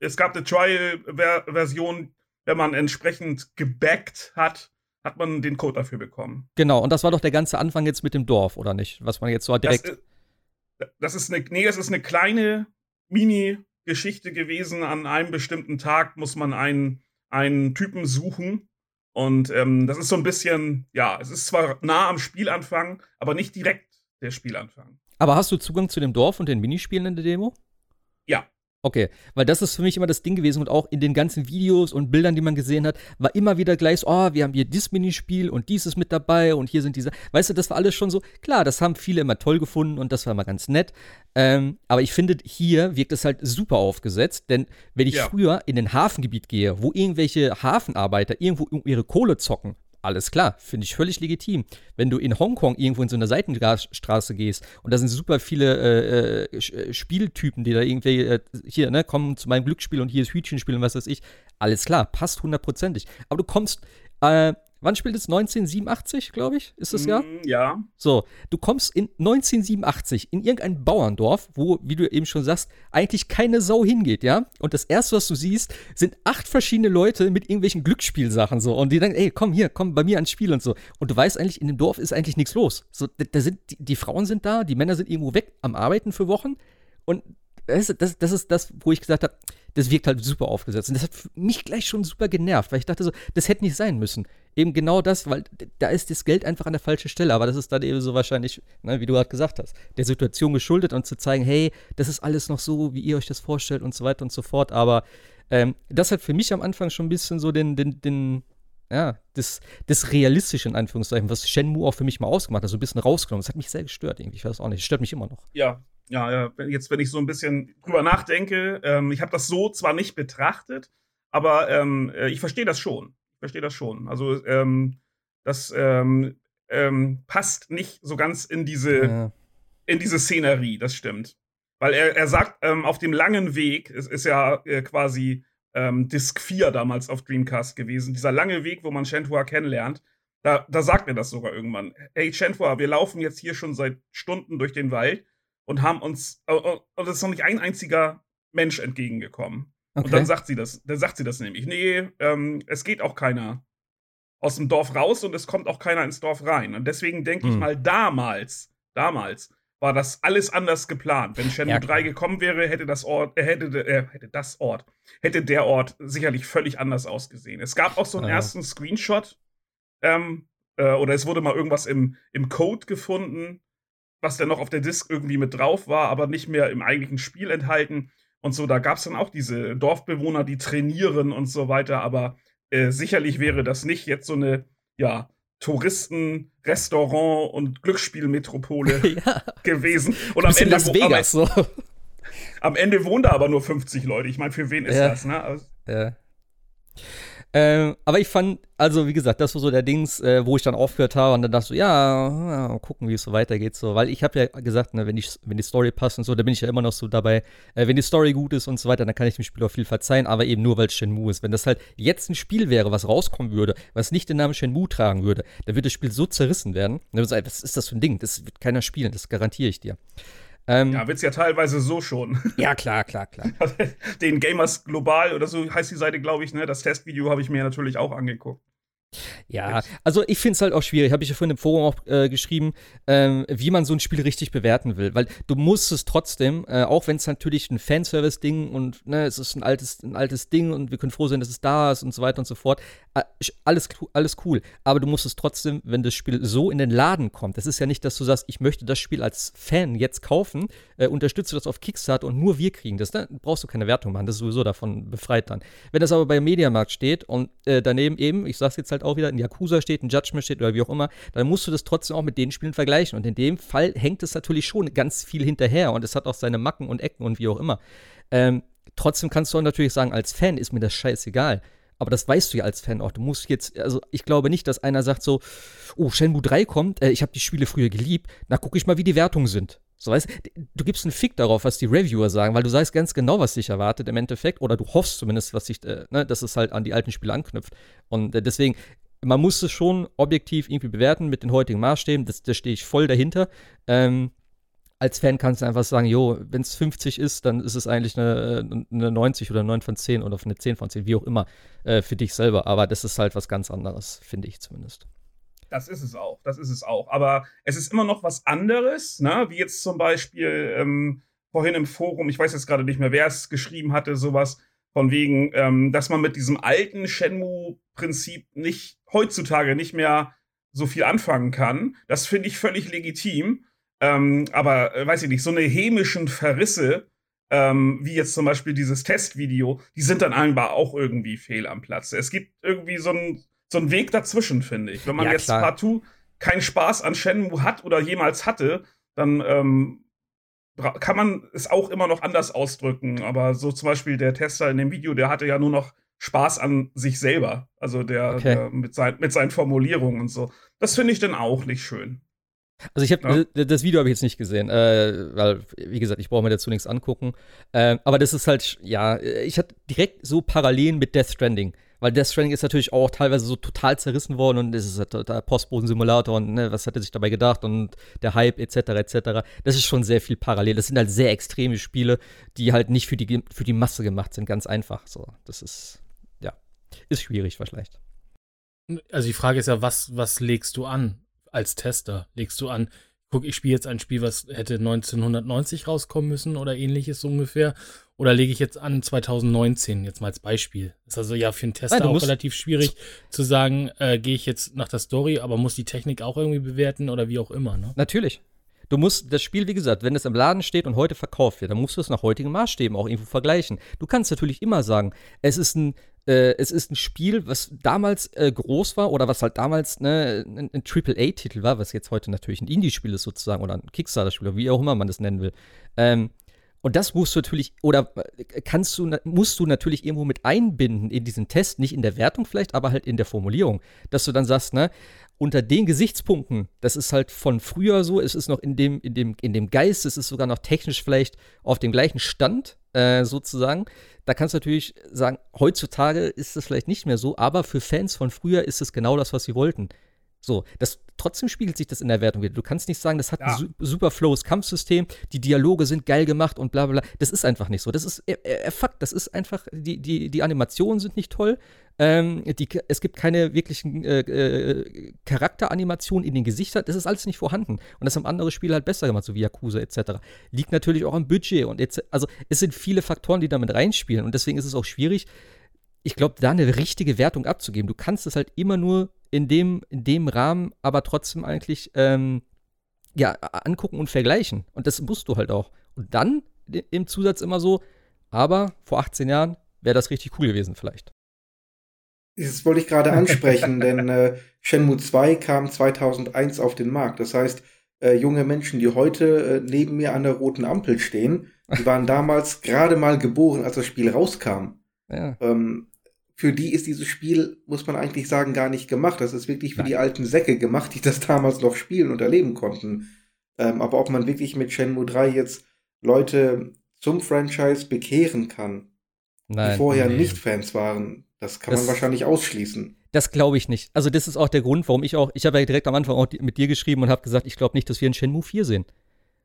Es gab eine Trial-Version, wenn man entsprechend gebackt hat, hat man den Code dafür bekommen. Genau, und das war doch der ganze Anfang jetzt mit dem Dorf, oder nicht? Was man jetzt so direkt. Das ist, das ist eine, nee, das ist eine kleine Mini- Geschichte gewesen. An einem bestimmten Tag muss man einen, einen Typen suchen. Und ähm, das ist so ein bisschen, ja, es ist zwar nah am Spielanfang, aber nicht direkt der Spielanfang. Aber hast du Zugang zu dem Dorf und den Minispielen in der Demo? Okay, weil das ist für mich immer das Ding gewesen und auch in den ganzen Videos und Bildern, die man gesehen hat, war immer wieder gleich so, oh, wir haben hier dieses Minispiel und dieses mit dabei und hier sind diese, weißt du, das war alles schon so, klar, das haben viele immer toll gefunden und das war immer ganz nett, ähm, aber ich finde, hier wirkt es halt super aufgesetzt, denn wenn ich ja. früher in den Hafengebiet gehe, wo irgendwelche Hafenarbeiter irgendwo ihre Kohle zocken, alles klar, finde ich völlig legitim. Wenn du in Hongkong irgendwo in so eine Seitenstraße gehst und da sind super viele äh, äh, äh, Spieltypen, die da irgendwie, äh, hier, ne, kommen zu meinem Glücksspiel und hier ist Hütchenspiel und was weiß ich, alles klar, passt hundertprozentig. Aber du kommst äh, Wann spielt es? 1987, glaube ich, ist das ja? Mm, ja. So, du kommst in 1987 in irgendein Bauerndorf, wo, wie du eben schon sagst, eigentlich keine Sau hingeht, ja? Und das erste, was du siehst, sind acht verschiedene Leute mit irgendwelchen Glücksspielsachen so. Und die sagen, ey, komm hier, komm bei mir ans Spiel und so. Und du weißt eigentlich, in dem Dorf ist eigentlich nichts los. So, da sind, die, die Frauen sind da, die Männer sind irgendwo weg am Arbeiten für Wochen. Und das, das, das ist das, wo ich gesagt habe, das wirkt halt super aufgesetzt. Und das hat mich gleich schon super genervt, weil ich dachte so, das hätte nicht sein müssen. Eben genau das, weil da ist das Geld einfach an der falschen Stelle. Aber das ist dann eben so wahrscheinlich, ne, wie du gerade gesagt hast, der Situation geschuldet und zu zeigen, hey, das ist alles noch so, wie ihr euch das vorstellt und so weiter und so fort. Aber ähm, das hat für mich am Anfang schon ein bisschen so den, den, den ja, das, das Realistische in Anführungszeichen, was Shenmue auch für mich mal ausgemacht hat, so ein bisschen rausgenommen. Das hat mich sehr gestört irgendwie. Ich weiß auch nicht. Das stört mich immer noch. Ja, ja, jetzt, wenn ich so ein bisschen drüber nachdenke, ähm, ich habe das so zwar nicht betrachtet, aber ähm, äh, ich verstehe das schon. Ich verstehe das schon. Also, ähm, das ähm, ähm, passt nicht so ganz in diese, ja. in diese Szenerie, das stimmt. Weil er, er sagt, ähm, auf dem langen Weg, es ist ja äh, quasi Disc 4 damals auf Dreamcast gewesen, dieser lange Weg, wo man Shenhua kennenlernt, da, da sagt er das sogar irgendwann. Hey, Shenhua, wir laufen jetzt hier schon seit Stunden durch den Wald und haben uns, und es ist noch nicht ein einziger Mensch entgegengekommen. Okay. Und dann sagt sie das, dann sagt sie das nämlich. Nee, ähm, es geht auch keiner aus dem Dorf raus und es kommt auch keiner ins Dorf rein. Und deswegen denke hm. ich mal, damals, damals war das alles anders geplant. Wenn Shenmue ja, 3 gekommen wäre, hätte das Ort, äh, hätte, äh, hätte das Ort, hätte der Ort sicherlich völlig anders ausgesehen. Es gab auch so einen ja. ersten Screenshot, ähm, äh, oder es wurde mal irgendwas im, im Code gefunden, was dann noch auf der Disk irgendwie mit drauf war, aber nicht mehr im eigentlichen Spiel enthalten. Und so, da gab es dann auch diese Dorfbewohner, die trainieren und so weiter, aber äh, sicherlich wäre das nicht jetzt so eine, ja, Touristen, Restaurant und Glücksspielmetropole ja. gewesen. Und am Ende, Las Vegas, am, so. am Ende wohnen da aber nur 50 Leute. Ich meine, für wen ist ja. das, ne? Also, ja. Ähm, aber ich fand, also wie gesagt, das war so der Dings, äh, wo ich dann aufgehört habe und dann dachte ich so, ja, ja gucken, wie es so weitergeht. So, weil ich habe ja gesagt, ne, wenn, ich, wenn die Story passt und so, da bin ich ja immer noch so dabei, äh, wenn die Story gut ist und so weiter, dann kann ich dem Spiel auch viel verzeihen, aber eben nur, weil es Shenmue ist. Wenn das halt jetzt ein Spiel wäre, was rauskommen würde, was nicht den Namen Shenmue tragen würde, dann würde das Spiel so zerrissen werden. was ist das für ein Ding? Das wird keiner spielen, das garantiere ich dir. Ähm, ja, wird's ja teilweise so schon. Ja, klar, klar, klar. Den Gamers Global oder so heißt die Seite, glaube ich, ne? Das Testvideo habe ich mir natürlich auch angeguckt. Ja, also ich finde es halt auch schwierig, habe ich ja vorhin im Forum auch äh, geschrieben, ähm, wie man so ein Spiel richtig bewerten will. Weil du musst es trotzdem, äh, auch wenn es natürlich ein Fanservice-Ding und ne, es ist ein altes, ein altes Ding und wir können froh sein, dass es da ist und so weiter und so fort. Äh, alles, alles cool. Aber du musst es trotzdem, wenn das Spiel so in den Laden kommt, das ist ja nicht, dass du sagst, ich möchte das Spiel als Fan jetzt kaufen, äh, unterstütze das auf Kickstarter und nur wir kriegen das. Da brauchst du keine Wertung machen, das ist sowieso davon befreit dann. Wenn das aber beim Mediamarkt steht und äh, daneben eben, ich sag's jetzt halt auch wieder, ein Yakuza steht, ein Judgment steht oder wie auch immer, dann musst du das trotzdem auch mit den Spielen vergleichen. Und in dem Fall hängt es natürlich schon ganz viel hinterher und es hat auch seine Macken und Ecken und wie auch immer. Ähm, trotzdem kannst du natürlich sagen, als Fan ist mir das scheißegal. Aber das weißt du ja als Fan auch. Du musst jetzt, also ich glaube nicht, dass einer sagt so, oh, Shenmue 3 kommt, äh, ich habe die Spiele früher geliebt, na guck ich mal, wie die Wertungen sind. So weißt du, gibst einen Fick darauf, was die Reviewer sagen, weil du weißt ganz genau, was dich erwartet im Endeffekt, oder du hoffst zumindest, was sich, äh, ne, dass es halt an die alten Spiele anknüpft. Und äh, deswegen man muss es schon objektiv irgendwie bewerten mit den heutigen Maßstäben. Das, da stehe ich voll dahinter. Ähm, als Fan kannst du einfach sagen, jo, wenn es 50 ist, dann ist es eigentlich eine, eine 90 oder 9 von 10 oder eine 10 von 10, wie auch immer, äh, für dich selber. Aber das ist halt was ganz anderes, finde ich zumindest. Das ist es auch, das ist es auch. Aber es ist immer noch was anderes, ne? wie jetzt zum Beispiel, ähm, vorhin im Forum, ich weiß jetzt gerade nicht mehr, wer es geschrieben hatte, sowas von wegen, ähm, dass man mit diesem alten Shenmue-Prinzip nicht heutzutage nicht mehr so viel anfangen kann. Das finde ich völlig legitim. Ähm, aber äh, weiß ich nicht, so eine hämischen Verrisse, ähm, wie jetzt zum Beispiel dieses Testvideo, die sind dann einfach auch irgendwie fehl am Platz. Es gibt irgendwie so einen so Weg dazwischen, finde ich. Wenn man ja, jetzt klar. partout keinen Spaß an Shenmue hat oder jemals hatte, dann ähm, kann man es auch immer noch anders ausdrücken. Aber so zum Beispiel der Tester in dem Video, der hatte ja nur noch Spaß an sich selber. Also der, okay. der mit, sein, mit seinen Formulierungen und so. Das finde ich dann auch nicht schön. Also ich habe ja. das Video habe ich jetzt nicht gesehen, äh, weil wie gesagt, ich brauche mir dazu nichts angucken. Äh, aber das ist halt, ja, ich hatte direkt so Parallelen mit Death Stranding, weil Death Stranding ist natürlich auch teilweise so total zerrissen worden und es ist halt der Postboden-Simulator und ne, was hat er sich dabei gedacht und der Hype etc. etc. Das ist schon sehr viel parallel. Das sind halt sehr extreme Spiele, die halt nicht für die für die Masse gemacht sind, ganz einfach. So, das ist ja ist schwierig vielleicht. Also die Frage ist ja, was was legst du an? als Tester legst du an, guck, ich spiele jetzt ein Spiel, was hätte 1990 rauskommen müssen oder ähnliches ungefähr. Oder lege ich jetzt an 2019, jetzt mal als Beispiel. Das ist also ja für einen Tester Nein, auch relativ schwierig zu sagen, äh, gehe ich jetzt nach der Story, aber muss die Technik auch irgendwie bewerten oder wie auch immer, ne? Natürlich. Du musst das Spiel, wie gesagt, wenn es im Laden steht und heute verkauft wird, dann musst du es nach heutigen Maßstäben auch irgendwo vergleichen. Du kannst natürlich immer sagen, es ist ein äh, es ist ein Spiel, was damals äh, groß war oder was halt damals ne, ein, ein AAA-Titel war, was jetzt heute natürlich ein Indie-Spiel ist sozusagen oder ein Kickstarter-Spiel oder wie auch immer man das nennen will. Ähm, und das musst du natürlich, oder äh, kannst du, musst du natürlich irgendwo mit einbinden in diesen Test, nicht in der Wertung vielleicht, aber halt in der Formulierung, dass du dann sagst, ne, unter den Gesichtspunkten, das ist halt von früher so, es ist noch in dem, in dem, in dem Geist, es ist sogar noch technisch vielleicht auf dem gleichen Stand, äh, sozusagen. Da kannst du natürlich sagen, heutzutage ist das vielleicht nicht mehr so, aber für Fans von früher ist es genau das, was sie wollten. So, das, trotzdem spiegelt sich das in der Wertung wieder. Du kannst nicht sagen, das hat ja. ein super flows Kampfsystem, die Dialoge sind geil gemacht und bla bla bla. Das ist einfach nicht so. Das ist äh, äh, Fakt. Das ist einfach, die, die, die Animationen sind nicht toll. Ähm, die, es gibt keine wirklichen äh, äh, Charakteranimationen in den Gesichtern. Das ist alles nicht vorhanden. Und das haben andere Spiele halt besser gemacht, so wie Yakuza etc. Liegt natürlich auch am Budget und jetzt, also es sind viele Faktoren, die damit reinspielen. Und deswegen ist es auch schwierig, ich glaube, da eine richtige Wertung abzugeben. Du kannst es halt immer nur in dem, in dem Rahmen, aber trotzdem eigentlich ähm, ja, angucken und vergleichen. Und das musst du halt auch. Und dann im Zusatz immer so, aber vor 18 Jahren wäre das richtig cool gewesen vielleicht. Das wollte ich gerade ansprechen, denn äh, Shenmue 2 kam 2001 auf den Markt. Das heißt, äh, junge Menschen, die heute äh, neben mir an der roten Ampel stehen, die waren damals gerade mal geboren, als das Spiel rauskam. Ja. Ähm, für die ist dieses Spiel, muss man eigentlich sagen, gar nicht gemacht. Das ist wirklich für Nein. die alten Säcke gemacht, die das damals noch spielen und erleben konnten. Ähm, aber ob man wirklich mit Shenmue 3 jetzt Leute zum Franchise bekehren kann, Nein, die vorher nee. nicht Fans waren, das kann das, man wahrscheinlich ausschließen. Das glaube ich nicht. Also das ist auch der Grund, warum ich auch, ich habe ja direkt am Anfang auch mit dir geschrieben und habe gesagt, ich glaube nicht, dass wir in Shenmue 4 sehen.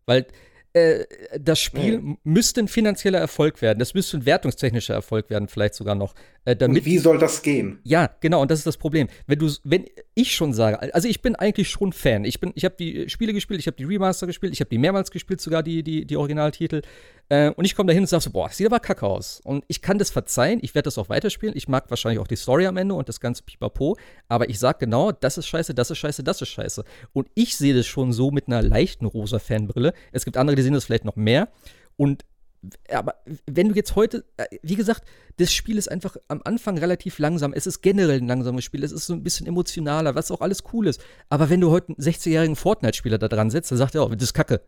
Weil äh, das Spiel mhm. müsste ein finanzieller Erfolg werden. Das müsste ein wertungstechnischer Erfolg werden, vielleicht sogar noch. Äh, damit, und wie soll das gehen? Ja, genau, und das ist das Problem. Wenn du, wenn ich schon sage, also ich bin eigentlich schon Fan. Ich bin, ich habe die Spiele gespielt, ich habe die Remaster gespielt, ich habe die mehrmals gespielt, sogar die, die, die Originaltitel. Äh, und ich komme da hin und sage so, boah, das sieht aber kacke aus. Und ich kann das verzeihen, ich werde das auch weiterspielen. Ich mag wahrscheinlich auch die Story am Ende und das ganze Pipapo. Aber ich sage genau, das ist scheiße, das ist scheiße, das ist scheiße. Und ich sehe das schon so mit einer leichten rosa Fanbrille. Es gibt andere, sehen das vielleicht noch mehr. Und aber wenn du jetzt heute, äh, wie gesagt, das Spiel ist einfach am Anfang relativ langsam. Es ist generell ein langsames Spiel. Es ist so ein bisschen emotionaler, was auch alles cool ist. Aber wenn du heute einen 60-jährigen Fortnite-Spieler da dran setzt, dann sagt er auch, das ist Kacke.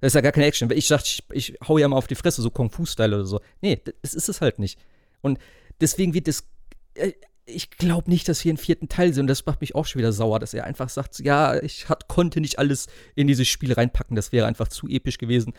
Das ist ja gar keine Action. Ich sag, ich, ich hau ja mal auf die Fresse, so Kung-Fu-Style oder so. Nee, das ist es halt nicht. Und deswegen wird das. Ich glaube nicht, dass wir einen vierten Teil sehen. Und das macht mich auch schon wieder sauer, dass er einfach sagt, ja, ich hat, konnte nicht alles in dieses Spiel reinpacken. Das wäre einfach zu episch gewesen.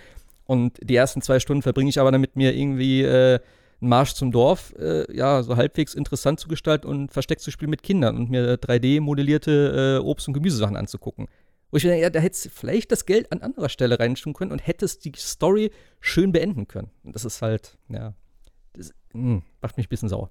Und die ersten zwei Stunden verbringe ich aber damit, mir irgendwie äh, einen Marsch zum Dorf, äh, ja, so halbwegs interessant zu gestalten und versteckt zu spielen mit Kindern und mir 3D-modellierte äh, Obst- und Gemüsesachen anzugucken. Wo ich mir denke, ja, da hättest du vielleicht das Geld an anderer Stelle reinschauen können und hättest die Story schön beenden können. Und das ist halt, ja, das mh, hm, macht mich ein bisschen sauer.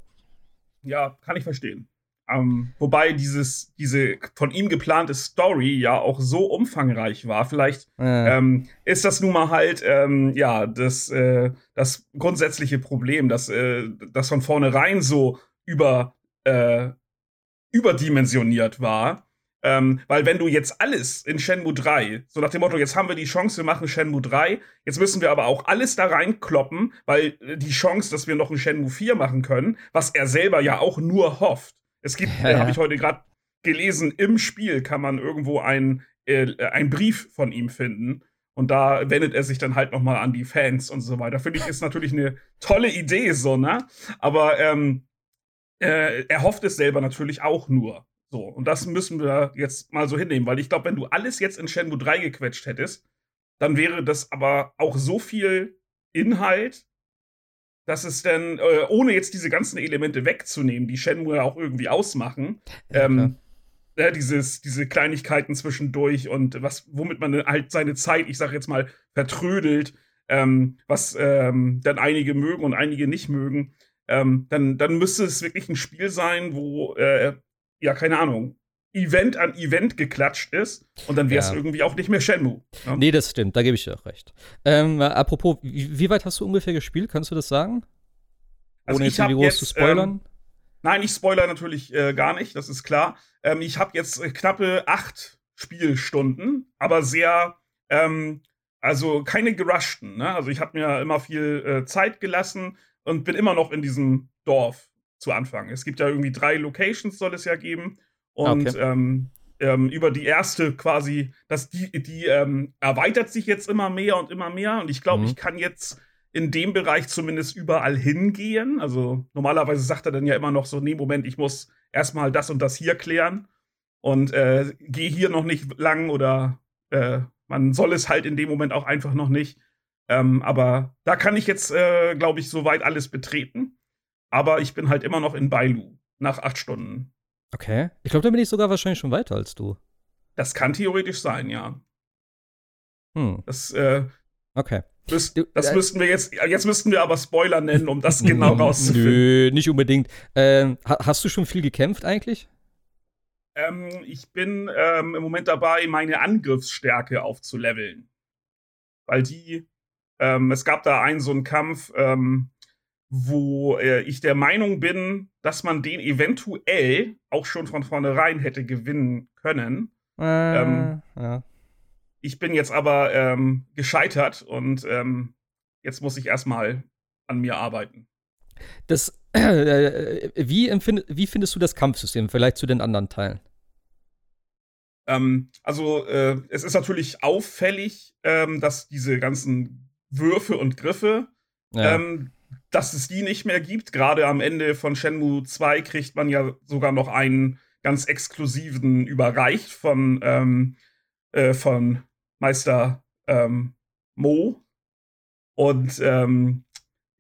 Ja, kann ich verstehen. Ähm, wobei dieses, diese von ihm geplante Story ja auch so umfangreich war. Vielleicht Äh, ähm, ist das nun mal halt ähm, ja das, äh, das grundsätzliche Problem, dass äh, das von vornherein so über äh, überdimensioniert war. Ähm, weil wenn du jetzt alles in Shenmue 3, so nach dem Motto, jetzt haben wir die Chance, wir machen Shenmue 3, jetzt müssen wir aber auch alles da reinkloppen, weil äh, die Chance, dass wir noch ein Shenmue 4 machen können, was er selber ja auch nur hofft. Es gibt, Ja, äh, ja. habe ich heute gerade gelesen, im Spiel kann man irgendwo ein, äh, einen Brief von ihm finden. Und da wendet er sich dann halt noch mal an die Fans und so weiter. Finde ich, ist natürlich eine tolle Idee, so, ne? Aber ähm, äh, er hofft es selber natürlich auch nur. So, und das müssen wir jetzt mal so hinnehmen, weil ich glaube, wenn du alles jetzt in Shenmue 3 gequetscht hättest, dann wäre das aber auch so viel Inhalt, dass es dann, äh, ohne jetzt diese ganzen Elemente wegzunehmen, die Shenmue ja auch irgendwie ausmachen, ja, ähm, ja, dieses, diese Kleinigkeiten zwischendurch und was, womit man halt seine Zeit, ich sag jetzt mal, vertrödelt, ähm, was ähm, dann einige mögen und einige nicht mögen, ähm, dann, dann müsste es wirklich ein Spiel sein, wo, äh, ja, keine Ahnung, Event an Event geklatscht ist und dann wäre es Ja. irgendwie auch nicht mehr Shenmue. Ne? Nee, das stimmt, da gebe ich dir auch recht. Ähm, apropos, wie, wie weit hast du ungefähr gespielt? Kannst du das sagen? Also Ohne ich jetzt groß zu jetzt, spoilern? Ähm, nein, ich spoiler natürlich äh, gar nicht, das ist klar. Ähm, ich habe jetzt äh, knappe acht Spielstunden, aber sehr, ähm, also keine gerushten. Ne? Also ich habe mir immer viel äh, Zeit gelassen und bin immer noch in diesem Dorf zu Anfang. Es gibt ja irgendwie drei Locations, soll es ja geben. Und Okay. ähm, ähm, über die erste quasi, dass die, die ähm, erweitert sich jetzt immer mehr und immer mehr. Und ich glaube, Mhm. ich kann jetzt in dem Bereich zumindest überall hingehen. Also normalerweise sagt er dann ja immer noch so, nee, Moment, ich muss erstmal das und das hier klären und äh, gehe hier noch nicht lang oder äh, man soll es halt in dem Moment auch einfach noch nicht. Ähm, aber da kann ich jetzt, äh, glaube ich, soweit alles betreten. Aber ich bin halt immer noch in Bailu nach acht Stunden. Okay. Ich glaube, da bin ich sogar wahrscheinlich schon weiter als du. Das kann theoretisch sein, ja. Hm, Das, äh, okay. Du- das äh, müssten wir jetzt, jetzt müssten wir aber Spoiler nennen, um das genau rauszufinden. Nö, nicht unbedingt. Ähm, ha hast du schon viel gekämpft eigentlich? Ähm, ich bin ähm, im Moment dabei, meine Angriffsstärke aufzuleveln. Weil die, ähm, es gab da einen so einen Kampf, ähm, wo äh, ich der Meinung bin, dass man den eventuell auch schon von vornherein hätte gewinnen können. Äh, Ähm, ja. Ich bin jetzt aber ähm, gescheitert und ähm, jetzt muss ich erstmal an mir arbeiten. Das, äh, wie, empfind, wie findest du das Kampfsystem vielleicht zu den anderen Teilen? Ähm, also, äh, es ist natürlich auffällig, ähm, dass diese ganzen Würfe und Griffe, Ja. Dass es die nicht mehr gibt. Gerade am Ende von Shenmue 2 kriegt man ja sogar noch einen ganz exklusiven überreicht von, ähm, äh, von Meister ähm, Mo. Und ähm,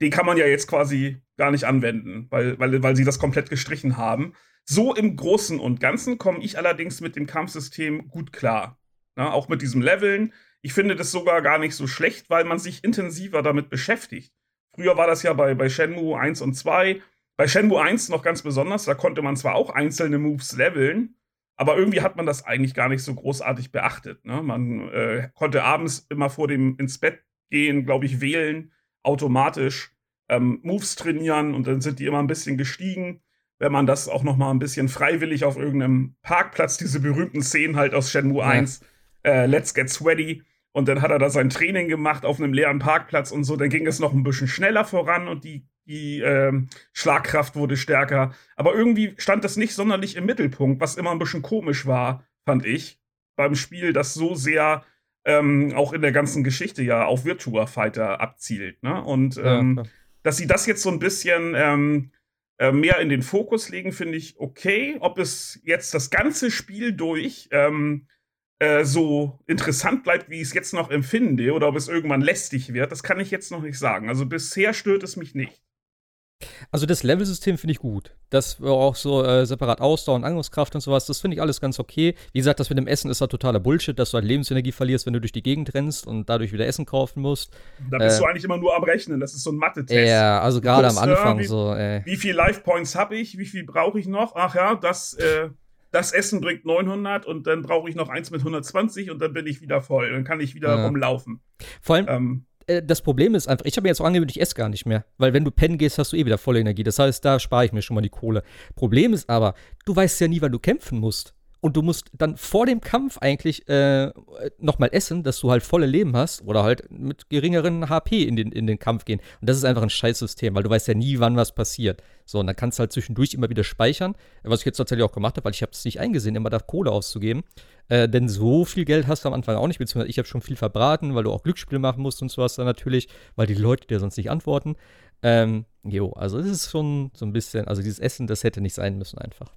den kann man ja jetzt quasi gar nicht anwenden, weil, weil, weil sie das komplett gestrichen haben. So im Großen und Ganzen komme ich allerdings mit dem Kampfsystem gut klar. Ja, auch mit diesem Leveln. Ich finde das sogar gar nicht so schlecht, weil man sich intensiver damit beschäftigt. Früher war das ja bei, bei Shenmue 1 und 2. Bei Shenmue 1 noch ganz besonders, da konnte man zwar auch einzelne Moves leveln, aber irgendwie hat man das eigentlich gar nicht so großartig beachtet. Ne? Man äh, konnte abends immer vor dem ins Bett gehen, glaube ich, wählen, automatisch ähm, Moves trainieren und dann sind die immer ein bisschen gestiegen. Wenn man das auch noch mal ein bisschen freiwillig auf irgendeinem Parkplatz, diese berühmten Szenen halt aus Shenmue Ja. 1, äh, Let's Get Sweaty, und dann hat er da sein Training gemacht auf einem leeren Parkplatz und so. Dann ging es noch ein bisschen schneller voran und die, die ähm, Schlagkraft wurde stärker. Aber irgendwie stand das nicht sonderlich im Mittelpunkt, was immer ein bisschen komisch war, fand ich, beim Spiel, das so sehr ähm, auch in der ganzen Geschichte ja auf Virtua Fighter abzielt. Ne? Und Ja, ähm, klar. dass sie das jetzt so ein bisschen ähm, äh, mehr in den Fokus legen, finde ich okay. Ob es jetzt das ganze Spiel durch ähm, äh, so interessant bleibt, wie ich es jetzt noch empfinde, oder ob es irgendwann lästig wird, das kann ich jetzt noch nicht sagen. Also bisher stört es mich nicht. Also das Level-System finde ich gut. Das war auch so äh, separat Ausdauer und Angriffskraft und sowas, das finde ich alles ganz okay. Wie gesagt, das mit dem Essen ist halt totaler Bullshit, dass du halt Lebensenergie verlierst, wenn du durch die Gegend rennst und dadurch wieder Essen kaufen musst. Da bist äh, du eigentlich immer nur am Rechnen, das ist so ein Mathe-Test. Ja, also gerade am Anfang wie, so. Äh. Wie viel Life Points habe ich? Wie viel brauche ich noch? Ach ja, das, äh, das Essen bringt 900 und dann brauche ich noch eins mit 120 und dann bin ich wieder voll. Dann kann ich wieder ja. rumlaufen. Vor allem, ähm, äh, das Problem ist einfach, ich habe mir jetzt auch angewöhnt, ich esse gar nicht mehr. Weil wenn du pennen gehst, hast du eh wieder volle Energie. Das heißt, da spare ich mir schon mal die Kohle. Problem ist aber, du weißt ja nie, wann du kämpfen musst. Und du musst dann vor dem Kampf eigentlich äh, nochmal essen, dass du halt volle Leben hast oder halt mit geringeren HP in den, in den Kampf gehen. Und das ist einfach ein Scheißsystem, weil du weißt ja nie, wann was passiert. So, und dann kannst du halt zwischendurch immer wieder speichern, was ich jetzt tatsächlich auch gemacht habe, weil ich habe es nicht eingesehen, immer da Kohle auszugeben. Äh, denn so viel Geld hast du am Anfang auch nicht, beziehungsweise ich habe schon viel verbraten, weil du auch Glücksspiele machen musst und sowas dann natürlich, weil die Leute dir sonst nicht antworten. Ähm, jo, also es ist schon so ein bisschen, also dieses Essen, das hätte nicht sein müssen einfach.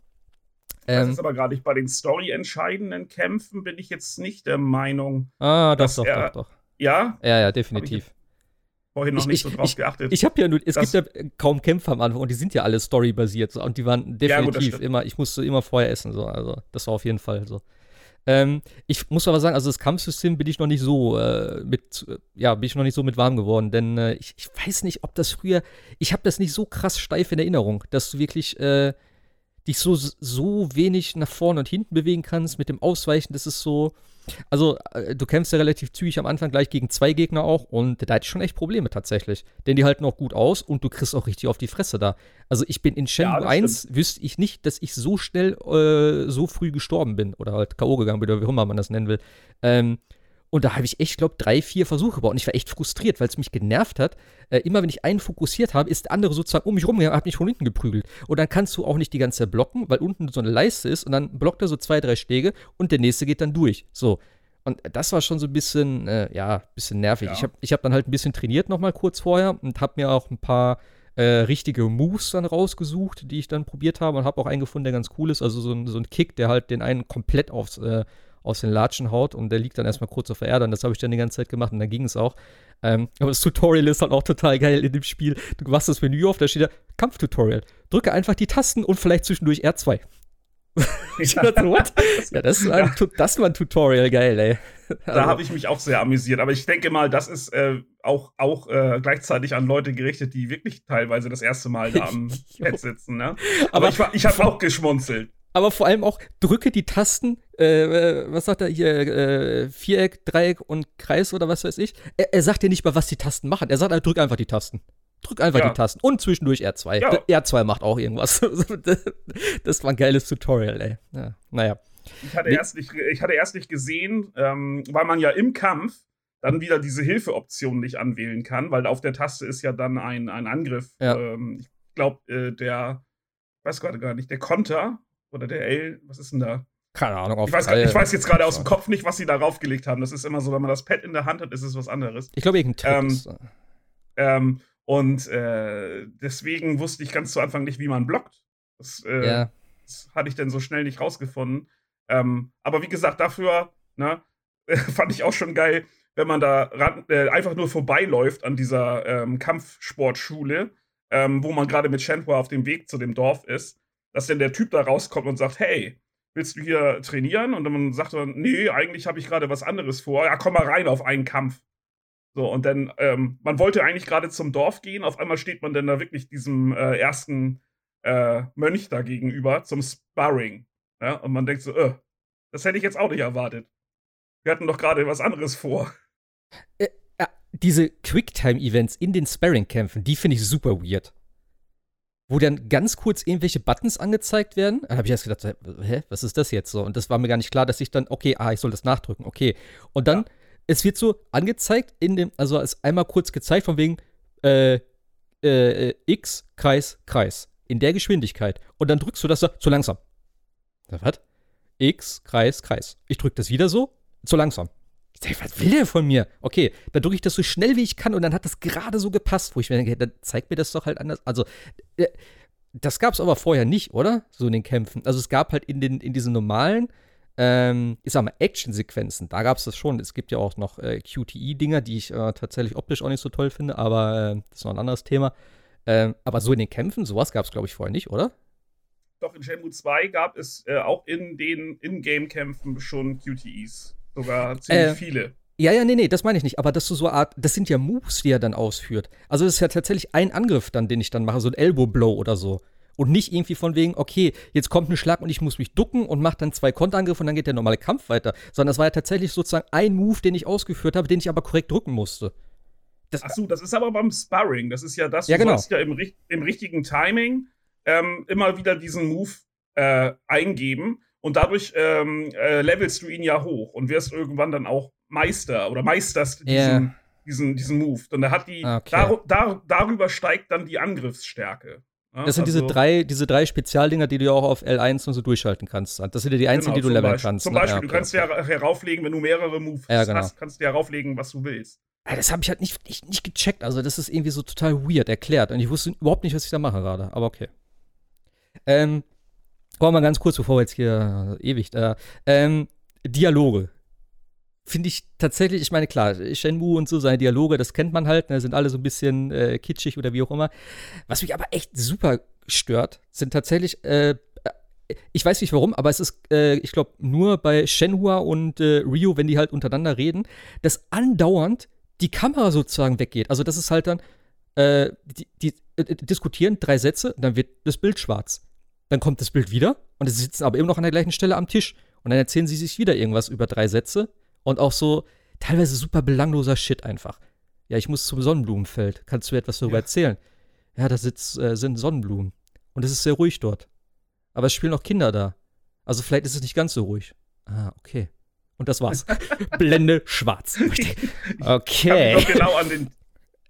Das ähm, ist aber gerade bei den story-entscheidenden Kämpfen bin ich jetzt nicht der Meinung. Ah, doch, doch, er, doch, doch. Ja? Ja, ja, definitiv. Vorhin noch ich, nicht ich, so drauf ich, geachtet. Ich habe ja nur, es gibt ja kaum Kämpfe am Anfang und die sind ja alle storybasiert so, und die waren definitiv ja, gut, immer, ich musste immer vorher essen, so, also das war auf jeden Fall so. Ähm, ich muss aber sagen, also das Kampfsystem bin ich noch nicht so äh, mit, ja, bin ich noch nicht so mit warm geworden, denn äh, ich, ich, weiß nicht, ob das früher, ich habe das nicht so krass steif in Erinnerung, dass du wirklich äh, dich so, so wenig nach vorne und hinten bewegen kannst mit dem Ausweichen, das ist so, also, äh, du kämpfst ja relativ zügig am Anfang gleich gegen zwei Gegner auch und da hatte ich schon echt Probleme tatsächlich. Denn die halten auch gut aus und du kriegst auch richtig auf die Fresse da. Also, ich bin in Shenmue ja, 1, stimmt. wüsste ich nicht, dass ich so schnell, äh, so früh gestorben bin oder halt K.O. gegangen bin oder wie auch immer man das nennen will. Ähm, und da habe ich echt, glaube drei, vier Versuche gebaut. Und ich war echt frustriert, weil es mich genervt hat. Äh, immer wenn ich einen fokussiert habe, ist der andere sozusagen um mich rumgegangen und hat mich von hinten geprügelt. Und dann kannst du auch nicht die ganze Zeit blocken, weil unten so eine Leiste ist und dann blockt er so zwei, drei Schläge und der nächste geht dann durch. So. Und das war schon so ein bisschen, äh, ja, bisschen nervig. Ja. Ich habe ich hab dann halt ein bisschen trainiert nochmal kurz vorher und habe mir auch ein paar äh, richtige Moves dann rausgesucht, die ich dann probiert habe und habe auch einen gefunden, der ganz cool ist. Also so ein, so ein Kick, der halt den einen komplett aufs, äh, aus den Latschen haut und der liegt dann erstmal kurz auf der Erde und das habe ich dann die ganze Zeit gemacht und dann ging es auch. Ähm, aber das Tutorial ist halt auch total geil in dem Spiel. Du machst das Menü auf, da steht da Kampftutorial. Drücke einfach die Tasten und vielleicht zwischendurch R2. ja, das war, ein, das war ein Tutorial, geil, ey. Also. Da habe ich mich auch sehr amüsiert. Aber ich denke mal, das ist äh, auch, auch äh, gleichzeitig an Leute gerichtet, die wirklich teilweise das erste Mal da am Pad sitzen. Ne? Aber, aber ich, ich habe auch geschmunzelt aber vor allem auch drücke die Tasten, äh, äh, was sagt er hier, äh, Viereck, Dreieck und Kreis oder was weiß ich. Er, er, sagt dir nicht mal, was die Tasten machen. Er sagt, halt, drück einfach die Tasten. Drück einfach ja. die Tasten. Und zwischendurch R2. Ja. R2 macht auch irgendwas. das war ein geiles Tutorial, ey. Ja, naja. Ich hatte, erst nicht, ich hatte erst nicht gesehen, ähm, weil man ja im Kampf dann wieder diese Hilfeoption nicht anwählen kann, weil auf der Taste ist ja dann ein, ein Angriff. Ja. Ähm, ich glaube, äh, der, weiß gerade gar nicht, der Konter oder der L, was ist denn da? Keine Ahnung. Auf ich, weiß, ich weiß jetzt gerade aus dem Kopf nicht, was sie da raufgelegt haben. Das ist immer so, wenn man das Pad in der Hand hat, ist es was anderes. Ich glaube, irgendein ähm, ähm, Und äh, deswegen wusste ich ganz zu Anfang nicht, wie man blockt. Das, äh, ja. das hatte ich dann so schnell nicht rausgefunden. Ähm, aber wie gesagt, dafür ne, fand ich auch schon geil, wenn man da ran, äh, einfach nur vorbeiläuft an dieser ähm, Kampfsportschule, ähm, wo man gerade mit Shenhua auf dem Weg zu dem Dorf ist dass denn der Typ da rauskommt und sagt, hey, willst du hier trainieren? Und dann sagt er, nee, eigentlich habe ich gerade was anderes vor. Ja, komm mal rein auf einen Kampf. So, und dann, ähm, man wollte eigentlich gerade zum Dorf gehen, auf einmal steht man dann da wirklich diesem äh, ersten äh, Mönch da gegenüber zum Sparring. Ja? Und man denkt so, äh, das hätte ich jetzt auch nicht erwartet. Wir hatten doch gerade was anderes vor. Äh, diese Quicktime-Events in den Sparring-Kämpfen, die finde ich super weird wo dann ganz kurz irgendwelche Buttons angezeigt werden. Dann habe ich erst gedacht, hä, was ist das jetzt so? Und das war mir gar nicht klar, dass ich dann, okay, ah, ich soll das nachdrücken, okay. Und dann, ja. es wird so angezeigt in dem, also es einmal kurz gezeigt von wegen äh, äh, X, Kreis, Kreis. In der Geschwindigkeit. Und dann drückst du das so, zu langsam. Was? X, Kreis, Kreis. Ich drücke das wieder so, zu langsam. Ich was will der von mir? Okay, dann drücke ich das so schnell wie ich kann und dann hat das gerade so gepasst, wo ich mir denke, dann zeigt mir das doch halt anders. Also, äh, das gab es aber vorher nicht, oder? So in den Kämpfen. Also es gab halt in, den, in diesen normalen, ähm, ich sag mal, Action-Sequenzen, da gab es das schon. Es gibt ja auch noch äh, QTE-Dinger, die ich äh, tatsächlich optisch auch nicht so toll finde, aber äh, das ist noch ein anderes Thema. Ähm, aber so in den Kämpfen, sowas gab es, glaube ich, vorher nicht, oder? Doch, in Shenmue 2 gab es äh, auch in den In-Game-Kämpfen schon QTEs. Sogar ziemlich äh, viele. Ja, ja, nee, nee, das meine ich nicht. Aber dass du so eine Art, das sind ja Moves, die er dann ausführt. Also das ist ja tatsächlich ein Angriff dann, den ich dann mache, so ein Elbow Blow oder so. Und nicht irgendwie von wegen, okay, jetzt kommt ein Schlag und ich muss mich ducken und mache dann zwei Konterangriffe und dann geht der normale Kampf weiter. Sondern das war ja tatsächlich sozusagen ein Move, den ich ausgeführt habe, den ich aber korrekt drücken musste. Das, Ach so, das ist aber beim Sparring. Das ist ja das, ja, du genau. sollst ja im, im richtigen Timing ähm, immer wieder diesen Move äh, eingeben. Und dadurch ähm, äh, levelst du ihn ja hoch und wirst irgendwann dann auch Meister oder meisterst diesen, yeah. diesen, diesen Move. Und er hat die, Okay. dar, dar, darüber steigt dann die Angriffsstärke. Ja, Das sind diese also- drei, diese drei Spezialdinger, die du ja auch auf L1 und so durchschalten kannst. Das sind ja die einzigen, Genau, die du leveln Beispiel. kannst. Zum ne? Beispiel, Ja, du okay, kannst okay. ja herauflegen, wenn du mehrere Moves Ja, genau. hast, kannst du ja herauflegen, was du willst. Ah, Das habe ich halt nicht, nicht, nicht gecheckt. Also, das ist irgendwie so total weird erklärt. Und ich wusste überhaupt nicht, was ich da mache gerade. Aber okay. Ähm, kommen wir mal ganz kurz, bevor wir jetzt hier äh, ewig da. Ähm, Dialoge. Finde ich tatsächlich, ich meine, klar, Shenmue und so, seine Dialoge, das kennt man halt, ne, sind alle so ein bisschen äh, kitschig oder wie auch immer. Was mich aber echt super stört, sind tatsächlich, äh, ich weiß nicht warum, aber es ist, äh, ich glaube, nur bei Shenhua und äh, Ryo, wenn die halt untereinander reden, dass andauernd die Kamera sozusagen weggeht. Also das ist halt dann, äh, die, die äh, diskutieren drei Sätze, dann wird das Bild schwarz. Dann kommt das Bild wieder und sie sitzen aber immer noch an der gleichen Stelle am Tisch. Und dann erzählen sie sich wieder irgendwas über drei Sätze und auch so teilweise super belangloser Shit einfach. Ja, ich muss zum Sonnenblumenfeld. Kannst du mir etwas darüber Ja. erzählen? Ja, da sitz, äh, sind Sonnenblumen. Und es ist sehr ruhig dort. Aber es spielen auch Kinder da. Also vielleicht ist es nicht ganz so ruhig. Ah, okay. Und das war's. Blende schwarz. Ich Okay. mich noch genau an den,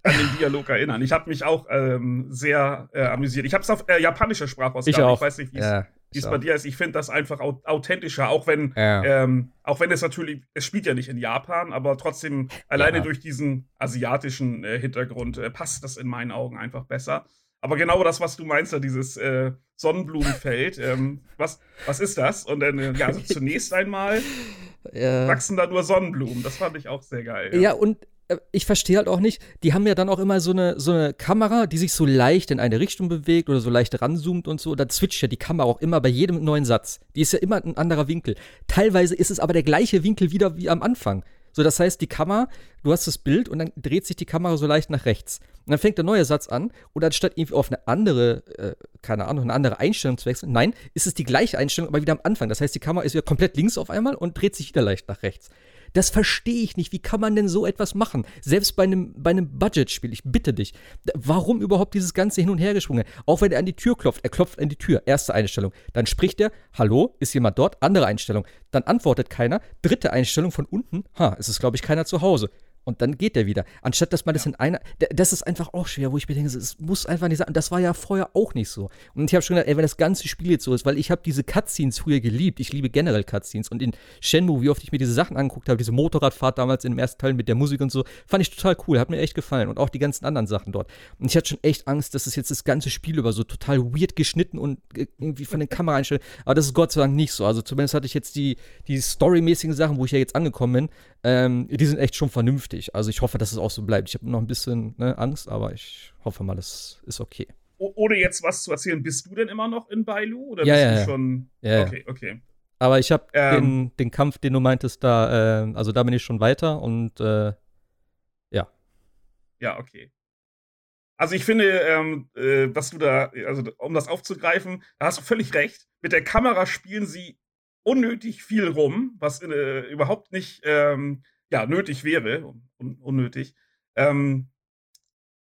an den Dialog erinnern. Ich habe mich auch ähm, sehr äh, amüsiert. Ich habe es auf äh, japanischer Sprachausgabe. Ich auch. Ich weiß nicht, wie es Ja, es bei dir ist. Ich finde das einfach au authentischer, auch wenn, Ja. ähm, auch wenn es natürlich, es spielt ja nicht in Japan, aber trotzdem alleine Ja. durch diesen asiatischen äh, Hintergrund äh, passt das in meinen Augen einfach besser. Aber genau das, was du meinst, da dieses äh, Sonnenblumenfeld, ähm, was, was ist das? Und dann, äh, ja, also zunächst einmal wachsen da nur Sonnenblumen. Das fand ich auch sehr geil. Ja, und ich verstehe halt auch nicht, die haben ja dann auch immer so eine, so eine Kamera, die sich so leicht in eine Richtung bewegt oder so leicht ranzoomt und so. Da switcht ja die Kamera auch immer bei jedem neuen Satz. Die ist ja immer ein anderer Winkel. Teilweise ist es aber der gleiche Winkel wieder wie am Anfang. So, das heißt, die Kamera, du hast das Bild und dann dreht sich die Kamera so leicht nach rechts. Und dann fängt der neue Satz an und anstatt irgendwie auf eine andere, äh, keine Ahnung, eine andere Einstellung zu wechseln, nein, ist es die gleiche Einstellung, aber wieder am Anfang. Das heißt, die Kamera ist wieder komplett links auf einmal und dreht sich wieder leicht nach rechts. Das verstehe ich nicht. Wie kann man denn so etwas machen? Selbst bei einem, bei einem Budgetspiel, ich bitte dich. Warum überhaupt dieses ganze Hin- und Hergeschwungen? Auch wenn er an die Tür klopft, er klopft an die Tür, erste Einstellung. Dann spricht er, hallo, ist jemand dort? Andere Einstellung. Dann antwortet keiner. Dritte Einstellung von unten, ha, es ist, glaube ich, keiner zu Hause. Und dann geht er wieder. Anstatt, dass man das in einer. Das ist einfach auch schwer, wo ich mir denke, es muss einfach nicht sein. Und das war ja vorher auch nicht so. Und ich habe schon gedacht, ey, wenn das ganze Spiel jetzt so ist, weil ich habe diese Cutscenes früher geliebt. Ich liebe generell Cutscenes. Und in Shenmue, wie oft ich mir diese Sachen angeguckt habe, diese Motorradfahrt damals in dem ersten Teil mit der Musik und so, fand ich total cool. Hat mir echt gefallen. Und auch die ganzen anderen Sachen dort. Und ich hatte schon echt Angst, dass es jetzt das ganze Spiel über so total weird geschnitten und irgendwie von den Kameraeinstellungen. Aber das ist Gott sei Dank nicht so. Also zumindest hatte ich jetzt die, die storymäßigen Sachen, wo ich ja jetzt angekommen bin, ähm, die sind echt schon vernünftig. Also ich hoffe, dass es auch so bleibt. Ich habe noch ein bisschen ne, Angst, aber ich hoffe mal, das ist okay. O- Ohne jetzt was zu erzählen, bist du denn immer noch in Bailu? Oder Ja, bist ja, du ja. schon. Ja, ja. okay, okay. Aber ich habe Ähm. den, den Kampf, den du meintest, da, äh, also da bin ich schon weiter und äh, Ja, okay. Also ich finde, ähm, äh, was du da, also um das aufzugreifen, da hast du völlig recht. Mit der Kamera spielen sie unnötig viel rum, was äh, überhaupt nicht ähm, ja, nötig wäre. Un unnötig. Ähm,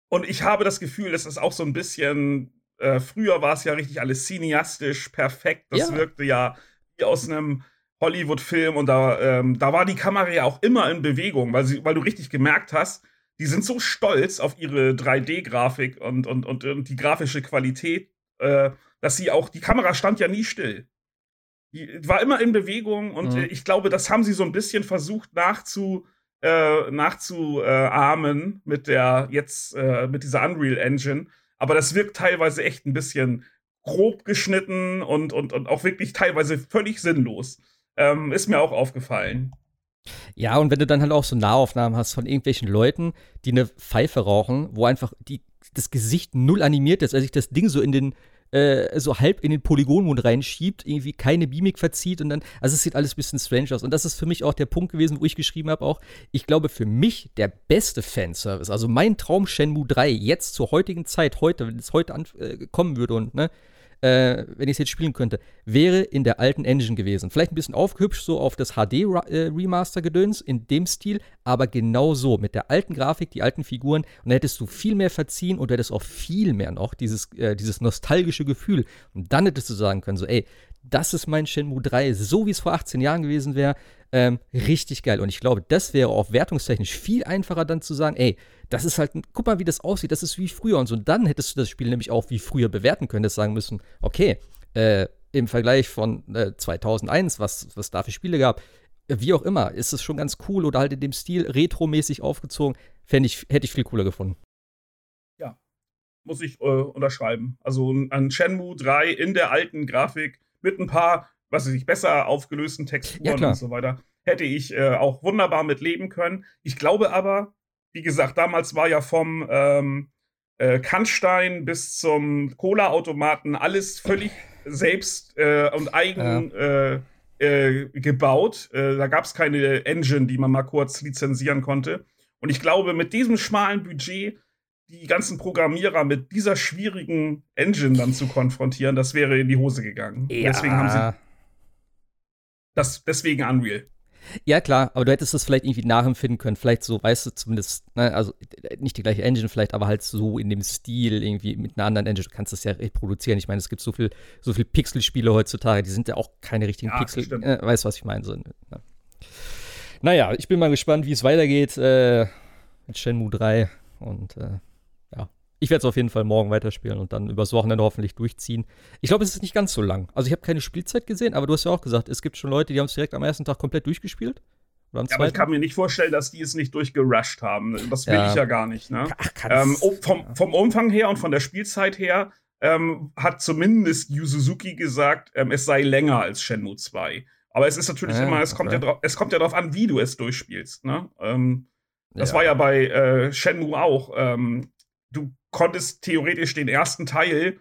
und ich habe das Gefühl, das ist auch so ein bisschen, äh, früher war es ja richtig alles cineastisch, perfekt. Das Ja. wirkte ja wie aus einem Hollywood-Film und da, ähm, da war die Kamera ja auch immer in Bewegung, weil, sie, weil du richtig gemerkt hast, die sind so stolz auf ihre 3D-Grafik und, und, und, und die grafische Qualität, äh, dass sie auch, die Kamera stand ja nie still. War immer in Bewegung und Mhm. äh, ich glaube, das haben sie so ein bisschen versucht nachzu, äh, nachzuahmen mit der jetzt, äh, mit dieser Unreal Engine. Aber das wirkt teilweise echt ein bisschen grob geschnitten und, und, und auch wirklich teilweise völlig sinnlos. Ähm, ist mir auch aufgefallen. Ja, und wenn du dann halt auch so Nahaufnahmen hast von irgendwelchen Leuten, die eine Pfeife rauchen, wo einfach die das Gesicht null animiert ist, als sich das Ding so in den äh, so halb in den Polygonmond reinschiebt, irgendwie keine Mimik verzieht und dann, also es sieht alles ein bisschen strange aus. Und das ist für mich auch der Punkt gewesen, wo ich geschrieben habe, auch, ich glaube, für mich der beste Fanservice, also mein Traum Shenmue 3, jetzt zur heutigen Zeit, heute, wenn es heute äh, kommen würde und, ne, äh, wenn ich es jetzt spielen könnte, wäre in der alten Engine gewesen. Vielleicht ein bisschen aufgehübscht, so auf das HD-Remaster-Gedöns in dem Stil, aber genau so, mit der alten Grafik, die alten Figuren. Und da hättest du viel mehr verziehen und du hättest auch viel mehr noch dieses, äh, dieses nostalgische Gefühl. Und dann hättest du sagen können, so, ey, das ist mein Shenmue 3, so wie es vor 18 Jahren gewesen wäre. Ähm, richtig geil. Und ich glaube, das wäre auch wertungstechnisch viel einfacher dann zu sagen, ey, das ist halt, guck mal, wie das aussieht, das ist wie früher und so. Und dann hättest du das Spiel nämlich auch wie früher bewerten können, das sagen müssen, okay, äh, im Vergleich von äh, 2001, was, was da für Spiele gab, wie auch immer, ist es schon ganz cool oder halt in dem Stil retromäßig aufgezogen, ich, hätte ich viel cooler gefunden. Ja, muss ich äh, unterschreiben. Also ein Shenmue 3 in der alten Grafik mit ein paar, was weiß ich, besser aufgelösten Texturen ja, und so weiter, hätte ich äh, auch wunderbar mit leben können. Ich glaube aber, wie gesagt, damals war ja vom ähm, äh, Kannstein bis zum Cola-Automaten alles völlig selbst äh, und eigen ja. Äh, äh, gebaut. Äh, da gab es keine Engine, die man mal kurz lizenzieren konnte. Und ich glaube, mit diesem schmalen Budget die ganzen Programmierer mit dieser schwierigen Engine dann zu konfrontieren, das wäre in die Hose gegangen. Ja. Deswegen haben sie das deswegen Unreal. Ja, klar, aber du hättest es vielleicht irgendwie nachempfinden können. Vielleicht so, weißt du, zumindest, ne, also nicht die gleiche Engine, vielleicht, aber halt so in dem Stil, irgendwie mit einer anderen Engine. Du kannst das ja reproduzieren. Ich meine, es gibt so viel, so viel Pixel-Spiele heutzutage, die sind ja auch keine richtigen ja, Pixel. Äh, weißt du, was ich meine? So, ne. Naja, ich bin mal gespannt, wie es weitergeht äh, mit Shenmue 3 und äh, ich werde es auf jeden Fall morgen weiterspielen und dann übers Wochenende hoffentlich durchziehen. Ich glaube, es ist nicht ganz so lang. Also ich habe keine Spielzeit gesehen, aber du hast ja auch gesagt, es gibt schon Leute, die haben es direkt am ersten Tag komplett durchgespielt. Ja, aber ich kann mir nicht vorstellen, dass die es nicht durchgerusht haben. Das will ja. ich ja gar nicht. Ne? Ach, ähm, vom, vom, Umfang her und von der Spielzeit her ähm, hat zumindest Yu Suzuki gesagt, ähm, es sei länger als Shenmue 2. Aber es ist natürlich ja, immer, es kommt, okay. ja es kommt ja darauf an, wie du es durchspielst. Ne? Ähm, das war ja bei äh, Shenmue auch. Du konntest theoretisch den ersten Teil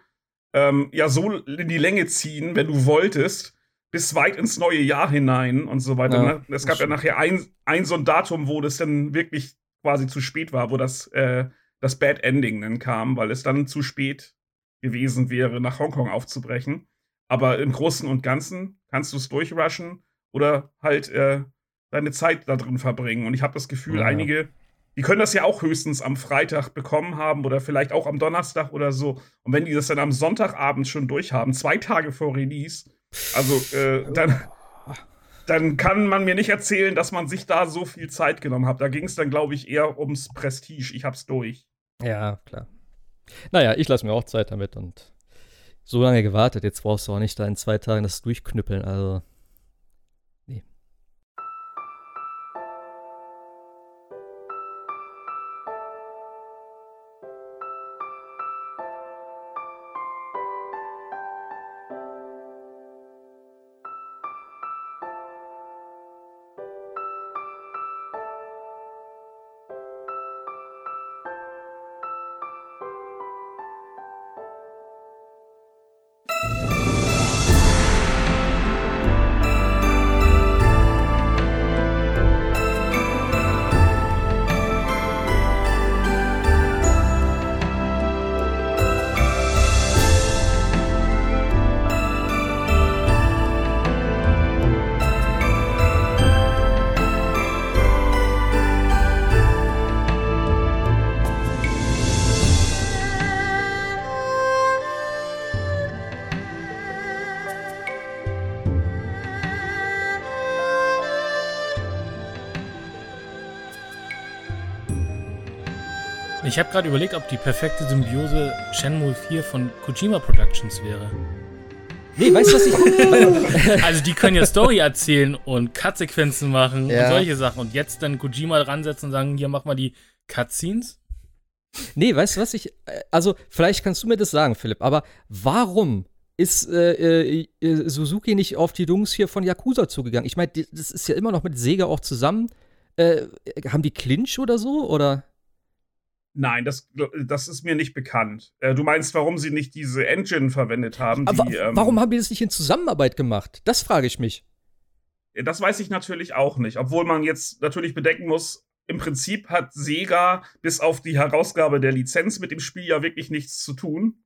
ähm, ja so in die Länge ziehen, wenn du wolltest, bis weit ins neue Jahr hinein und so weiter. Ja, ne? Es gab ja nachher ein, ein so ein Datum, wo das dann wirklich quasi zu spät war, wo das, äh, das Bad Ending dann kam, weil es dann zu spät gewesen wäre, nach Hongkong aufzubrechen. Aber im Großen und Ganzen kannst du es durchrushen oder halt äh, deine Zeit da drin verbringen. Und ich habe das Gefühl, ja. einige die können das ja auch höchstens am Freitag bekommen haben oder vielleicht auch am Donnerstag oder so. Und wenn die das dann am Sonntagabend schon durchhaben, zwei Tage vor Release, also äh, dann, dann kann man mir nicht erzählen, dass man sich da so viel Zeit genommen hat. Da ging es dann, glaube ich, eher ums Prestige. Ich hab's durch. Ja, klar. Naja, ich lasse mir auch Zeit damit und so lange gewartet. Jetzt brauchst du auch nicht da in zwei Tagen das durchknüppeln. Also Ich habe gerade überlegt, ob die perfekte Symbiose Shenmue 4 von Kojima Productions wäre. Nee, weißt du, was ich. also, die können ja Story erzählen und Cut-Sequenzen machen ja. und solche Sachen. Und jetzt dann Kojima ransetzen und sagen: Hier, mach mal die Cutscenes. Nee, weißt du, was ich. Äh, also, vielleicht kannst du mir das sagen, Philipp, aber warum ist äh, äh, Suzuki nicht auf die Jungs hier von Yakuza zugegangen? Ich meine, das ist ja immer noch mit Sega auch zusammen. Äh, haben die Clinch oder so? Oder? Nein, das, das ist mir nicht bekannt. Äh, du meinst, warum sie nicht diese Engine verwendet haben? Aber die, ähm, warum haben die das nicht in Zusammenarbeit gemacht? Das frage ich mich. Das weiß ich natürlich auch nicht. Obwohl man jetzt natürlich bedenken muss, im Prinzip hat Sega bis auf die Herausgabe der Lizenz mit dem Spiel ja wirklich nichts zu tun.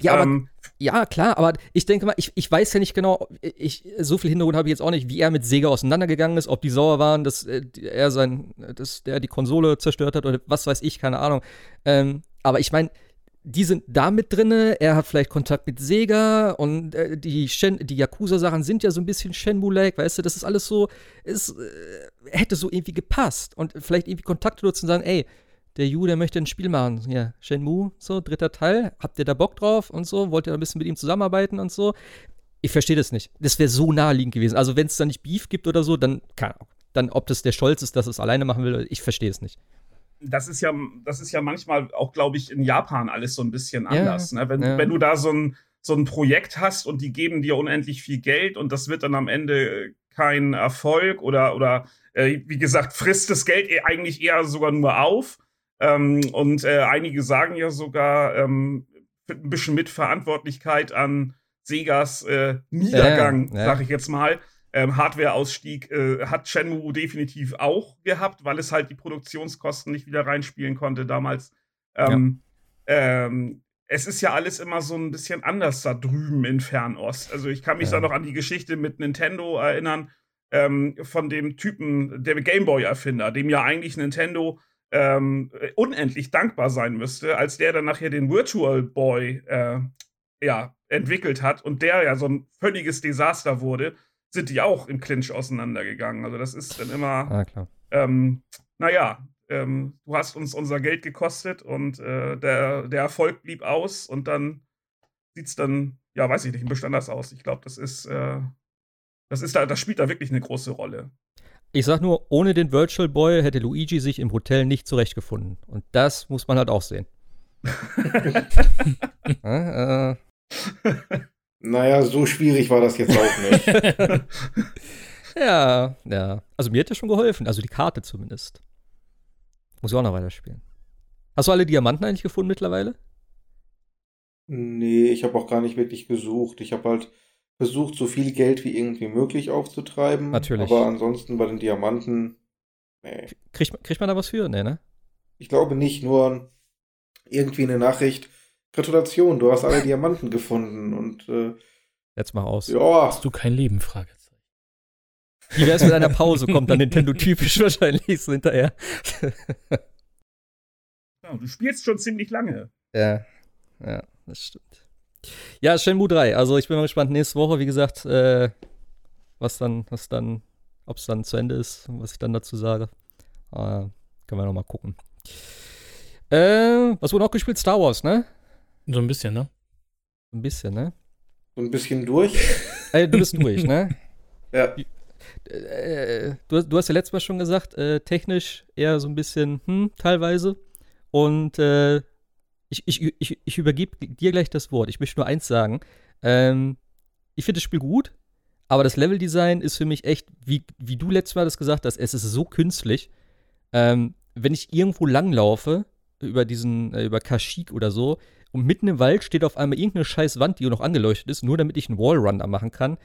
Ja, ähm, aber, ja, klar, aber ich denke mal, ich, ich weiß ja nicht genau, ich, so viel Hintergrund habe ich jetzt auch nicht, wie er mit Sega auseinandergegangen ist, ob die sauer waren, dass äh, er sein, dass der die Konsole zerstört hat oder was weiß ich, keine Ahnung. Ähm, aber ich meine, die sind da mit drinne, er hat vielleicht Kontakt mit Sega und äh, die, die Yakuza-Sachen sind ja so ein bisschen Shenmue-like, weißt du, das ist alles so, es äh, hätte so irgendwie gepasst und vielleicht irgendwie Kontakte nutzen und sagen, ey, der Yu, der möchte ein Spiel machen. Ja, Shenmue, so, dritter Teil. Habt ihr da Bock drauf und so? Wollt ihr ein bisschen mit ihm zusammenarbeiten und so? Ich verstehe das nicht. Das wäre so naheliegend gewesen. Also, wenn es da nicht Beef gibt oder so, dann, keine Ahnung. Dann, ob das der Stolz ist, dass es alleine machen will, ich verstehe es nicht. Das ist ja, das ist ja manchmal auch, glaube ich, in Japan alles so ein bisschen anders. Ja, ne? wenn, ja. wenn du da so ein, so ein Projekt hast und die geben dir unendlich viel Geld und das wird dann am Ende kein Erfolg oder, oder äh, wie gesagt, frisst das Geld e-, eigentlich eher sogar nur auf ähm, und äh, einige sagen ja sogar ähm, ein bisschen Mitverantwortlichkeit an Segas äh, Niedergang, ja, ja. sag ich jetzt mal. Ähm, Hardware-Ausstieg äh, hat Shenmue definitiv auch gehabt, weil es halt die Produktionskosten nicht wieder reinspielen konnte damals. Ähm, ja. ähm, es ist ja alles immer so ein bisschen anders da drüben in Fernost. Also ich kann mich ja. da noch an die Geschichte mit Nintendo erinnern, ähm, von dem Typen, der Gameboy-Erfinder, dem ja eigentlich Nintendo ähm, unendlich dankbar sein müsste, als der dann nachher den Virtual Boy äh, ja, entwickelt hat und der ja so ein völliges Desaster wurde, sind die auch im Clinch auseinandergegangen. Also das ist dann immer, ah, klar. Ähm, naja, ähm, du hast uns unser Geld gekostet und äh, der, der Erfolg blieb aus und dann sieht es dann, ja, weiß ich nicht, ein bisschen anders aus. Ich glaube, das ist, äh, das ist da, das spielt da wirklich eine große Rolle. Ich sag nur, ohne den Virtual Boy hätte Luigi sich im Hotel nicht zurechtgefunden. Und das muss man halt auch sehen. ja, äh. Naja, so schwierig war das jetzt auch nicht. ja, ja. Also mir hat das schon geholfen. Also die Karte zumindest. Muss ich auch noch weiterspielen. Hast du alle Diamanten eigentlich gefunden mittlerweile? Nee, ich habe auch gar nicht wirklich gesucht. Ich habe halt versucht, so viel Geld wie irgendwie möglich aufzutreiben. Natürlich. Aber ansonsten bei den Diamanten, nee. Kriegt, kriegt man da was für? Nee, ne? Ich glaube nicht, nur irgendwie eine Nachricht. Gratulation, du hast alle Diamanten gefunden und äh, Jetzt mach aus. Ja. Hast du kein Leben? Fragezeichen. Wie wär's mit einer Pause? Kommt dann Nintendo typisch wahrscheinlich so hinterher. ja, du spielst schon ziemlich lange. Ja, ja, das stimmt. Ja, Shenmue 3. Also ich bin mal gespannt, nächste Woche, wie gesagt, äh, was dann, was dann, ob es dann zu Ende ist, was ich dann dazu sage. Äh, können wir noch mal gucken. Äh, was wurde auch gespielt? Star Wars, ne? So ein bisschen, ne? Ein bisschen, ne? So ein bisschen durch. äh, du bist durch, ne? ja. Äh, du, du, hast ja letztes Mal schon gesagt, äh, technisch eher so ein bisschen, hm, teilweise. Und äh, ich, ich, ich, ich übergebe dir gleich das Wort. Ich möchte nur eins sagen. Ähm, ich finde das Spiel gut, aber das Leveldesign ist für mich echt, wie, wie du letztes Mal das gesagt hast, es ist so künstlich. Ähm, wenn ich irgendwo langlaufe, über diesen, äh, über Kashyyyk oder so, und mitten im Wald steht auf einmal irgendeine scheiß Wand, die noch angeleuchtet ist, nur damit ich einen Wallrunner machen kann.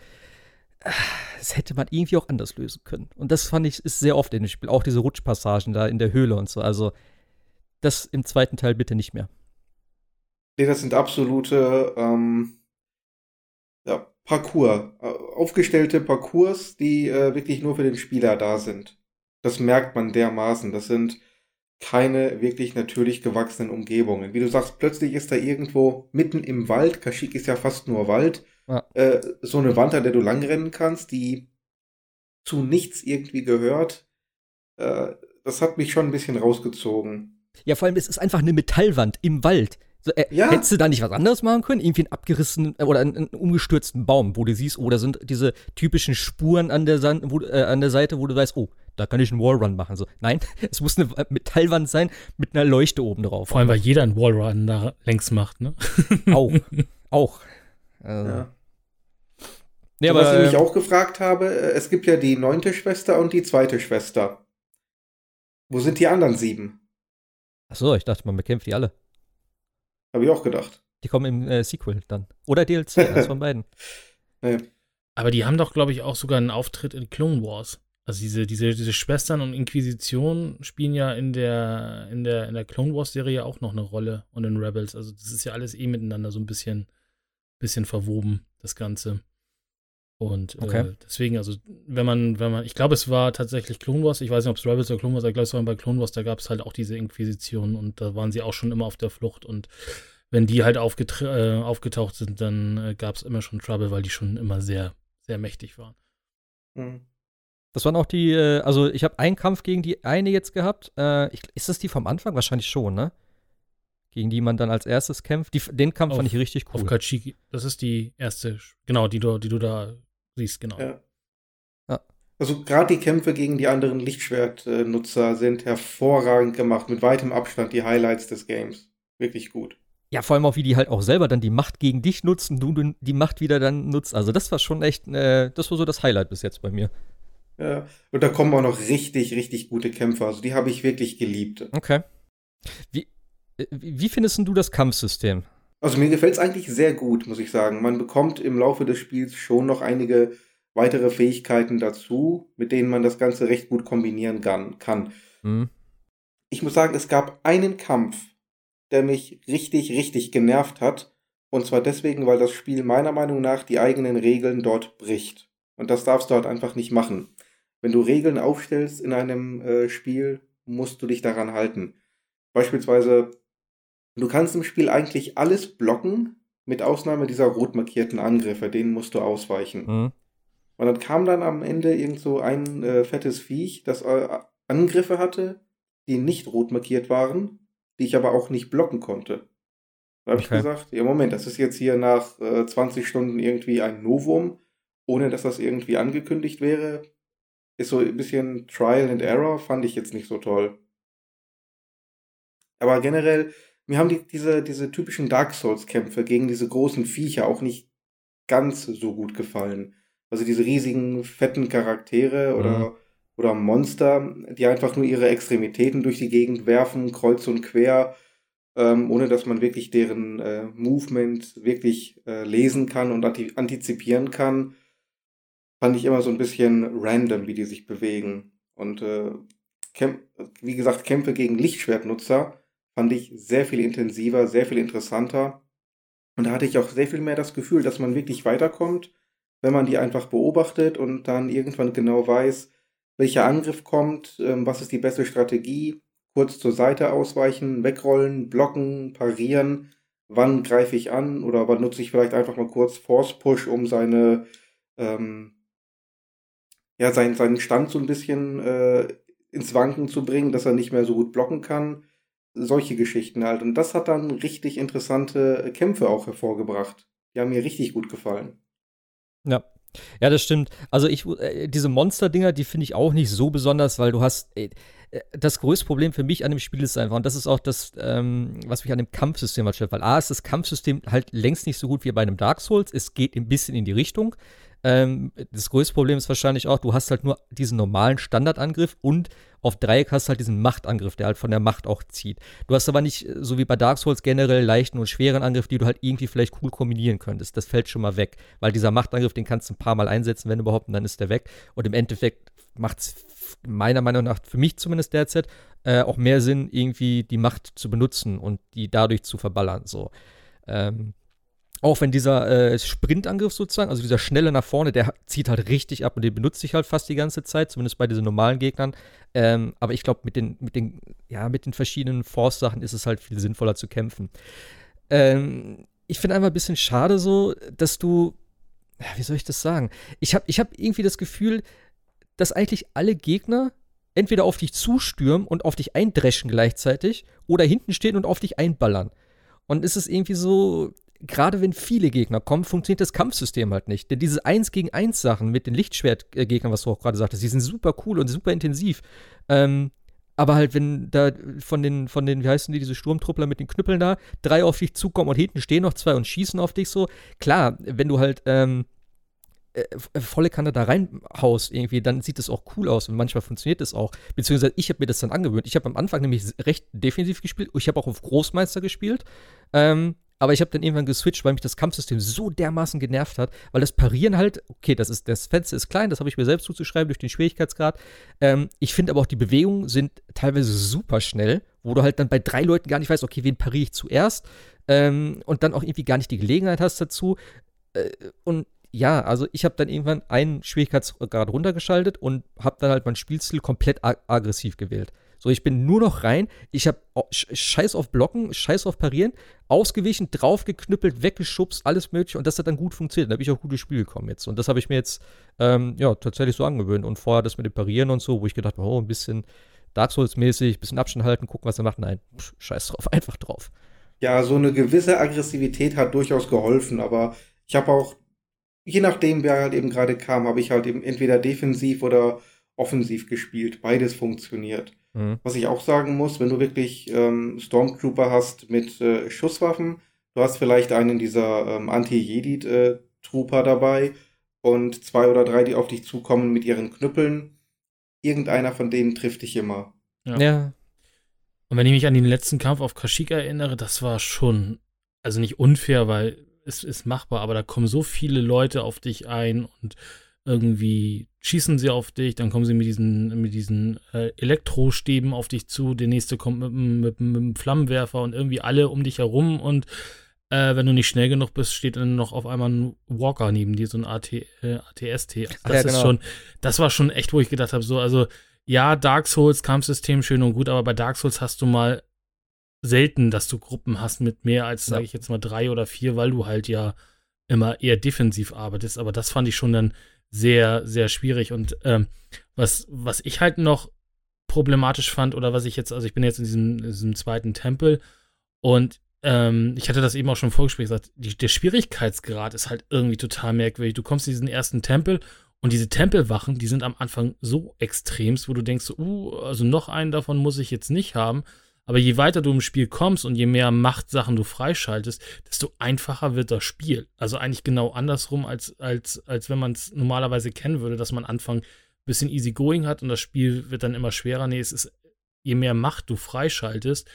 Das hätte man irgendwie auch anders lösen können. Und das fand ich, ist sehr oft in dem Spiel. Auch diese Rutschpassagen da in der Höhle und so. Also, das im zweiten Teil bitte nicht mehr. Nee, das sind absolute ähm, ja, Parcours. Äh, aufgestellte Parcours, die äh, wirklich nur für den Spieler da sind. Das merkt man dermaßen. Das sind keine wirklich natürlich gewachsenen Umgebungen. Wie du sagst, plötzlich ist da irgendwo mitten im Wald, Kashyyyk ist ja fast nur Wald, ja. äh, so eine Wand, an der du langrennen kannst, die zu nichts irgendwie gehört. Äh, das hat mich schon ein bisschen rausgezogen. Ja, vor allem, es ist einfach eine Metallwand im Wald. So, äh, ja. Hättest du da nicht was anderes machen können? Irgendwie einen abgerissenen äh, oder einen, einen, umgestürzten Baum, wo du siehst, oh, da sind diese typischen Spuren an der, Sand, wo, äh, an der Seite, wo du weißt, oh, da kann ich einen Wallrun machen. So, nein, es muss eine Metallwand sein mit einer Leuchte oben drauf. Vor allem, weil jeder einen Wallrun da längs macht, ne? Auch. auch. Also. Ja. Nee, aber, was ich mich auch gefragt habe, äh, es gibt ja die neunte Schwester und die zweite Schwester. Wo sind die anderen sieben? Achso, ich dachte, man bekämpft die alle. Habe ich auch gedacht. Die kommen im äh, Sequel dann. Oder DLC, eins von beiden. Nee. Aber die haben doch, glaube ich, auch sogar einen Auftritt in Clone Wars. Also diese, diese, diese Schwestern und Inquisition spielen ja in der, in der, in der Clone Wars-Serie auch noch eine Rolle und in Rebels. Also das ist ja alles eh miteinander so ein bisschen, bisschen verwoben, das Ganze. Und äh, Okay. deswegen, also wenn man, wenn man, ich glaube, es war tatsächlich Clone Wars, ich weiß nicht, ob es Rebels oder Clone Wars, aber ich glaube, es war bei Clone Wars, da gab es halt auch diese Inquisition und da waren sie auch schon immer auf der Flucht und wenn die halt aufgetra- äh, aufgetaucht sind, dann äh, gab es immer schon Trouble, weil die schon immer sehr, sehr mächtig waren. Hm. Das waren auch die, äh, also ich habe einen Kampf gegen die eine jetzt gehabt. Äh, ich, ist das die vom Anfang? Wahrscheinlich schon, ne? Gegen die man dann als erstes kämpft. Die, den Kampf fand Auf- ich richtig Auf cool. Kachiki. Das ist die erste, genau, die du, die du da siehst, genau. Ja. Ja. Also gerade die Kämpfe gegen die anderen Lichtschwertnutzer sind hervorragend gemacht, mit weitem Abstand die Highlights des Games. Wirklich gut. Ja, vor allem auch, wie die halt auch selber dann die Macht gegen dich nutzen, du, die Macht wieder dann nutzt. Also das war schon echt, äh, das war so das Highlight bis jetzt bei mir. Ja. Und da kommen auch noch richtig, richtig gute Kämpfe. Also die habe ich wirklich geliebt. Okay. Wie, äh, wie findest denn du das Kampfsystem? Also mir gefällt es eigentlich sehr gut, muss ich sagen. Man bekommt im Laufe des Spiels schon noch einige weitere Fähigkeiten dazu, mit denen man das Ganze recht gut kombinieren kann. kann. Hm? Ich muss sagen, es gab einen Kampf, der mich richtig, richtig genervt hat. Und zwar deswegen, weil das Spiel meiner Meinung nach die eigenen Regeln dort bricht. Und das darfst du halt einfach nicht machen. Wenn du Regeln aufstellst in einem äh, Spiel, musst du dich daran halten. Beispielsweise, du kannst im Spiel eigentlich alles blocken, mit Ausnahme dieser rot markierten Angriffe, denen musst du ausweichen. Hm? Und dann kam dann am Ende irgend so ein äh, fettes Viech, das äh, Angriffe hatte, die nicht rot markiert waren, die ich aber auch nicht blocken konnte. Da habe ich Okay. gesagt, ja Moment, das ist jetzt hier nach äh, 20 Stunden irgendwie ein Novum, ohne dass das irgendwie angekündigt wäre. Ist so ein bisschen Trial and Error, fand ich jetzt nicht so toll. Aber generell, mir haben die, diese, diese typischen Dark Souls-Kämpfe gegen diese großen Viecher auch nicht ganz so gut gefallen. Also diese riesigen, fetten Charaktere oder, oder Monster, die einfach nur ihre Extremitäten durch die Gegend werfen, kreuz und quer, ähm, ohne dass man wirklich deren äh, Movement wirklich äh, lesen kann und anti antizipieren kann, fand ich immer so ein bisschen random, wie die sich bewegen. Und äh, wie gesagt, Kämpfe gegen Lichtschwertnutzer fand ich sehr viel intensiver, sehr viel interessanter. Und da hatte ich auch sehr viel mehr das Gefühl, dass man wirklich weiterkommt, wenn man die einfach beobachtet und dann irgendwann genau weiß, welcher Angriff kommt, ähm, was ist die beste Strategie, kurz zur Seite ausweichen, wegrollen, blocken, parieren, wann greife ich an oder wann nutze ich vielleicht einfach mal kurz Force Push, um seine ähm, ja, seinen, seinen Stand so ein bisschen äh, ins Wanken zu bringen, dass er nicht mehr so gut blocken kann. Solche Geschichten halt. Und das hat dann richtig interessante Kämpfe auch hervorgebracht. Die haben mir richtig gut gefallen. Ja. Ja, das stimmt. Also ich, äh, diese Monster-Dinger, die finde ich auch nicht so besonders, weil du hast, äh, äh, das größte Problem für mich an dem Spiel ist einfach, und das ist auch das, ähm, was mich an dem Kampfsystem halt stört, weil A ist das Kampfsystem halt längst nicht so gut wie bei einem Dark Souls, es geht ein bisschen in die Richtung. Ähm, das größte Problem ist wahrscheinlich auch, du hast halt nur diesen normalen Standardangriff und auf Dreieck hast du halt diesen Machtangriff, der halt von der Macht auch zieht. Du hast aber nicht, so wie bei Dark Souls, generell leichten und schweren Angriff, die du halt irgendwie vielleicht cool kombinieren könntest. Das fällt schon mal weg, weil dieser Machtangriff, den kannst du ein paar Mal einsetzen, wenn überhaupt, und dann ist der weg. Und im Endeffekt macht es meiner Meinung nach, für mich zumindest derzeit, äh, auch mehr Sinn, irgendwie die Macht zu benutzen und die dadurch zu verballern. So. Ähm, auch wenn dieser äh, Sprintangriff sozusagen, also dieser schnelle nach vorne, der zieht halt richtig ab und den benutze ich halt fast die ganze Zeit, zumindest bei diesen normalen Gegnern. Ähm, aber ich glaube, mit den, mit den, ja, mit den verschiedenen Force-Sachen ist es halt viel sinnvoller zu kämpfen. Ähm, ich finde einfach ein bisschen schade so, dass du, ja, wie soll ich das sagen? Ich habe ich hab irgendwie das Gefühl, dass eigentlich alle Gegner entweder auf dich zustürmen und auf dich eindreschen gleichzeitig oder hinten stehen und auf dich einballern. Und es ist irgendwie so, gerade wenn viele Gegner kommen, funktioniert das Kampfsystem halt nicht. Denn diese 1 gegen 1 Sachen mit den Lichtschwertgegnern, was du auch gerade sagtest, die sind super cool und super intensiv. Ähm, aber halt, wenn da von den, von den, wie heißen die, diese Sturmtruppler mit den Knüppeln da, drei auf dich zukommen und hinten stehen noch zwei und schießen auf dich so, klar, wenn du halt, ähm, äh, äh, volle Kanne da reinhaust, irgendwie, dann sieht es auch cool aus und manchmal funktioniert es auch. Beziehungsweise ich habe mir das dann angewöhnt. Ich habe am Anfang nämlich recht defensiv gespielt. Ich habe auch auf Großmeister gespielt. Ähm, aber ich habe dann irgendwann geswitcht, weil mich das Kampfsystem so dermaßen genervt hat, weil das Parieren halt, okay, das ist, das Fenster ist klein, das habe ich mir selbst zuzuschreiben durch den Schwierigkeitsgrad. Ähm, ich finde aber auch die Bewegungen sind teilweise super schnell, wo du halt dann bei drei Leuten gar nicht weißt, okay, wen pariere ich zuerst? Ähm, und dann auch irgendwie gar nicht die Gelegenheit hast dazu. Äh, und ja, also ich habe dann irgendwann einen Schwierigkeitsgrad runtergeschaltet und habe dann halt meinen Spielstil komplett ag aggressiv gewählt. So, ich bin nur noch rein. Ich habe Scheiß auf Blocken, Scheiß auf Parieren, ausgewichen, draufgeknüppelt, weggeschubst, alles mögliche. Und das hat dann gut funktioniert. Da habe ich auch gutes Spiel gekommen jetzt. Und das habe ich mir jetzt ähm, ja tatsächlich so angewöhnt. Und vorher das mit dem Parieren und so, wo ich gedacht habe, oh, ein bisschen Dark Souls-mäßig, ein bisschen Abstand halten, gucken, was er macht. Nein, pff, scheiß drauf, einfach drauf. Ja, so eine gewisse Aggressivität hat durchaus geholfen, aber ich habe auch, je nachdem, wer halt eben gerade kam, habe ich halt eben entweder defensiv oder offensiv gespielt. Beides funktioniert. Mhm. Was ich auch sagen muss, wenn du wirklich ähm, Stormtrooper hast mit äh, Schusswaffen, du hast vielleicht einen dieser ähm, Anti-Jedi-Trooper dabei und zwei oder drei, die auf dich zukommen mit ihren Knüppeln. Irgendeiner von denen trifft dich immer. Ja. ja. Und wenn ich mich an den letzten Kampf auf Kashyyyk erinnere, das war schon, also nicht unfair, weil es ist machbar, aber da kommen so viele Leute auf dich ein und irgendwie schießen sie auf dich, dann kommen sie mit diesen, mit diesen äh, Elektrostäben auf dich zu, der nächste kommt mit, mit, mit einem Flammenwerfer und irgendwie alle um dich herum und äh, wenn du nicht schnell genug bist, steht dann noch auf einmal ein Walker neben dir, so ein AT, äh, ATST. Also das ja, genau. ist schon, das war schon echt, wo ich gedacht habe, so, also ja, Dark Souls, Kampfsystem schön und gut, aber bei Dark Souls hast du mal selten, dass du Gruppen hast mit mehr als, ja. sage ich jetzt mal, drei oder vier, weil du halt ja immer eher defensiv arbeitest. Aber das fand ich schon dann sehr, sehr schwierig. Und ähm, was, was ich halt noch problematisch fand, oder was ich jetzt, also ich bin jetzt in diesem, in diesem zweiten Tempel und ähm, ich hatte das eben auch schon im Vorgespräch gesagt, die, der Schwierigkeitsgrad ist halt irgendwie total merkwürdig. Du kommst in diesen ersten Tempel und diese Tempelwachen, die sind am Anfang so extremst, wo du denkst, uh, also noch einen davon muss ich jetzt nicht haben. Aber je weiter du im Spiel kommst und je mehr Machtsachen du freischaltest, desto einfacher wird das Spiel. Also eigentlich genau andersrum, als, als, als wenn man es normalerweise kennen würde, dass man Anfang ein bisschen easy going hat und das Spiel wird dann immer schwerer. Nee, es ist, je mehr Macht du freischaltest,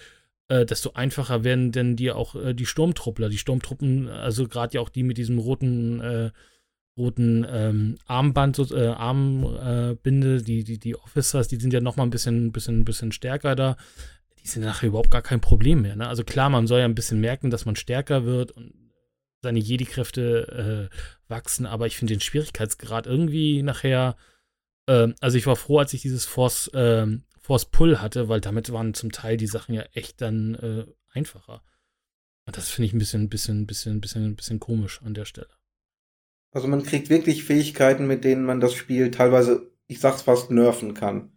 äh, desto einfacher werden denn dir auch äh, die Sturmtruppler. Die Sturmtruppen, also gerade ja auch die mit diesem roten, äh, roten ähm, Armband, äh, Armbinde, die, die, die Officers, die sind ja noch mal ein bisschen, bisschen, bisschen stärker da die sind nachher überhaupt gar kein Problem mehr. Ne? Also klar, man soll ja ein bisschen merken, dass man stärker wird und seine Jedi-Kräfte äh, wachsen, aber ich finde den Schwierigkeitsgrad irgendwie nachher, äh, also ich war froh, als ich dieses Force, äh, Force Pull hatte, weil damit waren zum Teil die Sachen ja echt dann äh, einfacher. Und das finde ich ein bisschen, bisschen, bisschen, bisschen, bisschen komisch an der Stelle. Also man kriegt wirklich Fähigkeiten, mit denen man das Spiel teilweise, ich sag's fast, nerven kann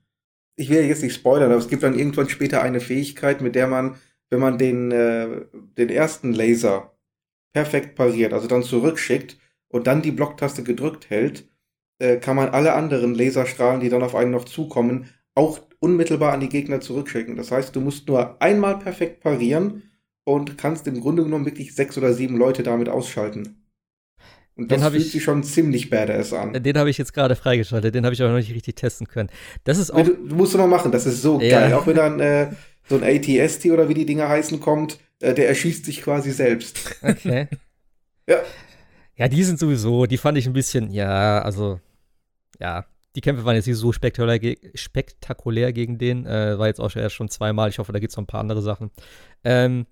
ich will jetzt nicht spoilern, aber es gibt dann irgendwann später eine Fähigkeit, mit der man, wenn man den, äh, den ersten Laser perfekt pariert, also dann zurückschickt und dann die Blocktaste gedrückt hält, äh, kann man alle anderen Laserstrahlen, die dann auf einen noch zukommen, auch unmittelbar an die Gegner zurückschicken. Das heißt, du musst nur einmal perfekt parieren und kannst im Grunde genommen wirklich sechs oder sieben Leute damit ausschalten. Und das fühlt ich, sich schon ziemlich badass an. Den habe ich jetzt gerade freigeschaltet, den habe ich aber noch nicht richtig testen können. Das ist auch. Du, du musst du mal machen, das ist so ja. geil. Auch wenn dann äh, so ein ATST oder wie die Dinger heißen kommt, äh, der erschießt sich quasi selbst. Okay. ja. Ja, die sind sowieso, die fand ich ein bisschen, ja, also, ja, die Kämpfe waren jetzt nicht so spektakulär, ge spektakulär gegen den. Äh, war jetzt auch erst schon zweimal. Ich hoffe, da gibt es noch ein paar andere Sachen. Ähm,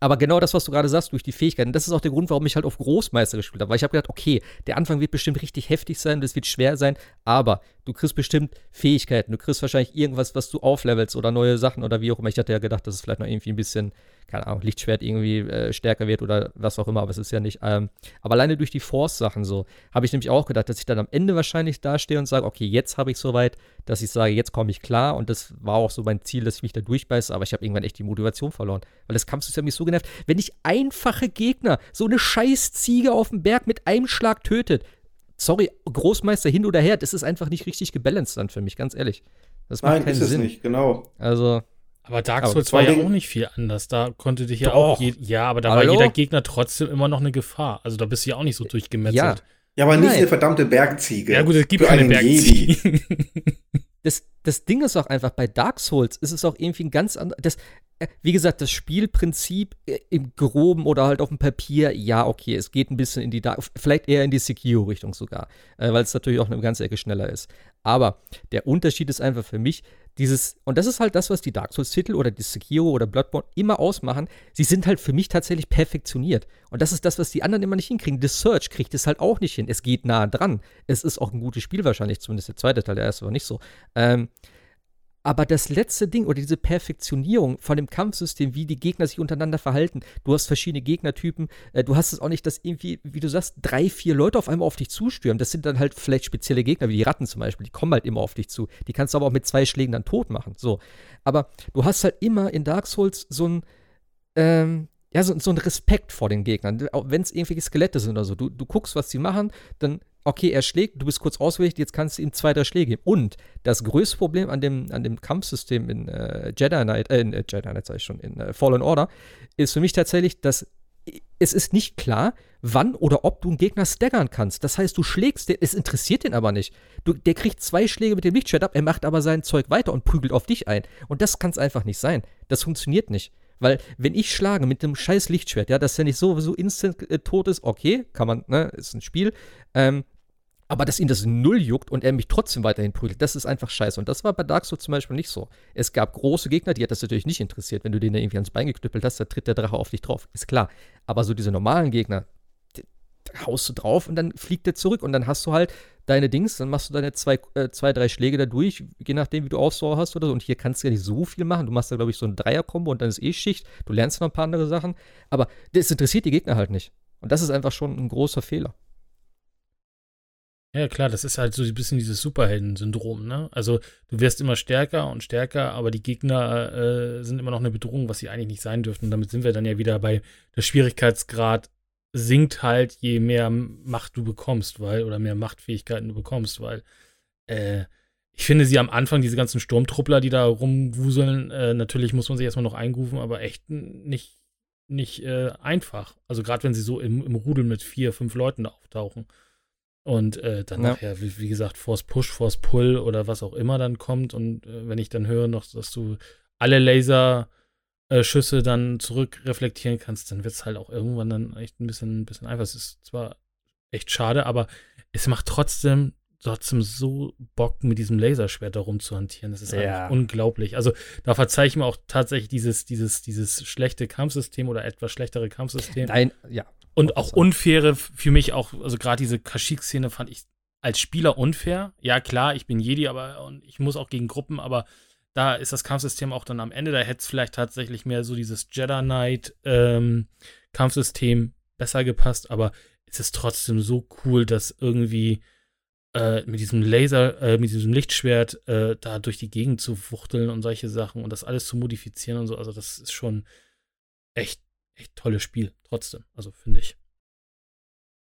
aber genau das, was du gerade sagst, durch die Fähigkeiten, das ist auch der Grund, warum ich halt auf Großmeister gespielt habe. Weil ich habe gedacht, okay, der Anfang wird bestimmt richtig heftig sein, das wird schwer sein, aber du kriegst bestimmt Fähigkeiten. Du kriegst wahrscheinlich irgendwas, was du auflevelst oder neue Sachen oder wie auch immer. Ich hatte ja gedacht, dass es vielleicht noch irgendwie ein bisschen keine Ahnung, Lichtschwert irgendwie äh, stärker wird oder was auch immer, aber es ist ja nicht. Ähm, aber alleine durch die Force-Sachen so, habe ich nämlich auch gedacht, dass ich dann am Ende wahrscheinlich dastehe und sage, okay, jetzt habe ich soweit, dass ich sage, jetzt komme ich klar und das war auch so mein Ziel, dass ich mich da durchbeiße, aber ich habe irgendwann echt die Motivation verloren, weil das Kampfsystem mich so genervt. Wenn ich einfache Gegner, so eine scheiß Ziege auf dem Berg mit einem Schlag tötet, sorry, Großmeister hin oder her, das ist einfach nicht richtig gebalanced dann für mich, ganz ehrlich. Das macht Nein, keinen ist Sinn. es nicht, genau. Also, aber Dark Souls aber war ja auch nicht viel anders. Da konnte dich ja auch. ja, aber da Hallo? war jeder Gegner trotzdem immer noch eine Gefahr. Also da bist du ja auch nicht so durchgemetzelt. Ja, Ja, aber nicht Nein. eine verdammte Bergziege. Ja gut, es gibt keine einen Bergziegen. das, das Ding ist auch einfach, bei Dark Souls ist es auch irgendwie ein ganz anderes. Äh, wie gesagt, das Spielprinzip äh, im Groben oder halt auf dem Papier, ja, okay, es geht ein bisschen in die Dark, vielleicht eher in die Sekiro-Richtung sogar, äh, weil es natürlich auch eine ganze Ecke schneller ist. Aber der Unterschied ist einfach für mich, dieses, und das ist halt das, was die Dark Souls-Titel oder die Sekiro oder Bloodborne immer ausmachen, sie sind halt für mich tatsächlich perfektioniert. Und das ist das, was die anderen immer nicht hinkriegen. The Search kriegt es halt auch nicht hin. Es geht nah dran. Es ist auch ein gutes Spiel wahrscheinlich, zumindest der zweite Teil, der erste war nicht so. Ähm, aber das letzte Ding oder diese Perfektionierung von dem Kampfsystem, wie die Gegner sich untereinander verhalten, du hast verschiedene Gegnertypen, äh, du hast es auch nicht, dass irgendwie, wie du sagst, drei, vier Leute auf einmal auf dich zustürmen. Das sind dann halt vielleicht spezielle Gegner, wie die Ratten zum Beispiel, die kommen halt immer auf dich zu. Die kannst du aber auch mit zwei Schlägen dann tot machen. So. Aber du hast halt immer in Dark Souls so ein, ähm, ja, so, so ein Respekt vor den Gegnern, auch wenn es irgendwelche Skelette sind oder so. Du, du guckst, was sie machen, dann okay, er schlägt, du bist kurz ausgewichen, jetzt kannst du ihm zwei, drei Schläge geben. Und das größte Problem an dem, an dem Kampfsystem in äh, Jedi Knight, äh, in äh, Jedi Knight sag ich schon, in äh, Fallen Order, ist für mich tatsächlich, dass es ist nicht klar, wann oder ob du einen Gegner staggern kannst. Das heißt, du schlägst den, es interessiert den aber nicht. Du, der kriegt zwei Schläge mit dem Lichtschwert ab, er macht aber sein Zeug weiter und prügelt auf dich ein. Und das kann es einfach nicht sein. Das funktioniert nicht. Weil, wenn ich schlage mit dem scheiß Lichtschwert, ja, dass der nicht sowieso instant äh, tot ist, okay, kann man, ne, ist ein Spiel. Ähm, aber dass ihn das null juckt und er mich trotzdem weiterhin prügelt, das ist einfach scheiße. Und das war bei Dark Souls zum Beispiel nicht so. Es gab große Gegner, die hat das natürlich nicht interessiert. Wenn du den irgendwie ans Bein geknüppelt hast, da tritt der Drache auf dich drauf. Ist klar. Aber so diese normalen Gegner, haust du drauf und dann fliegt der zurück. Und dann hast du halt deine Dings, dann machst du deine zwei, äh, zwei drei Schläge da durch, je nachdem, wie du Ausdauer hast oder so. Und hier kannst du ja nicht so viel machen. Du machst da, glaube ich, so ein Dreier-Kombo und dann ist eh Schicht. Du lernst noch ein paar andere Sachen. Aber das interessiert die Gegner halt nicht. Und das ist einfach schon ein großer Fehler. Ja, klar, das ist halt so ein bisschen dieses Superhelden-Syndrom, ne? Also, du wirst immer stärker und stärker, aber die Gegner äh, sind immer noch eine Bedrohung, was sie eigentlich nicht sein dürften. Und damit sind wir dann ja wieder bei der Schwierigkeitsgrad sinkt halt, je mehr Macht du bekommst, weil, oder mehr Machtfähigkeiten du bekommst, weil, äh, ich finde sie am Anfang, diese ganzen Sturmtruppler, die da rumwuseln, äh, natürlich muss man sich erstmal noch eingrooven, aber echt nicht, nicht äh, einfach. Also gerade wenn sie so im, im Rudel mit vier, fünf Leuten da auftauchen. Und äh, dann Ja. nachher, wie, wie gesagt, Force Push, Force Pull oder was auch immer dann kommt. Und äh, wenn ich dann höre noch, dass du alle Laserschüsse dann zurückreflektieren kannst, dann wird es halt auch irgendwann dann echt ein bisschen, ein bisschen einfach. Es ist zwar echt schade, aber es macht trotzdem trotzdem so Bock, mit diesem Laserschwert da rumzuhantieren. Das ist Ja. einfach unglaublich. Also da verzeihe ich mir auch tatsächlich dieses, dieses, dieses schlechte Kampfsystem oder etwas schlechtere Kampfsystem. Nein, ja. Und auch unfaire, für mich auch, also gerade diese Kashyyyk-Szene fand ich als Spieler unfair. Ja, klar, ich bin Jedi, aber und ich muss auch gegen Gruppen, aber da ist das Kampfsystem auch dann am Ende. Da hätte es vielleicht tatsächlich mehr so dieses Jedi Knight ähm, besser gepasst, aber es ist trotzdem so cool, dass irgendwie äh, mit diesem Laser, äh, mit diesem Lichtschwert äh, da durch die Gegend zu fuchteln und solche Sachen und das alles zu modifizieren und so. Also, das ist schon echt, echt tolles Spiel, trotzdem. Also, finde ich.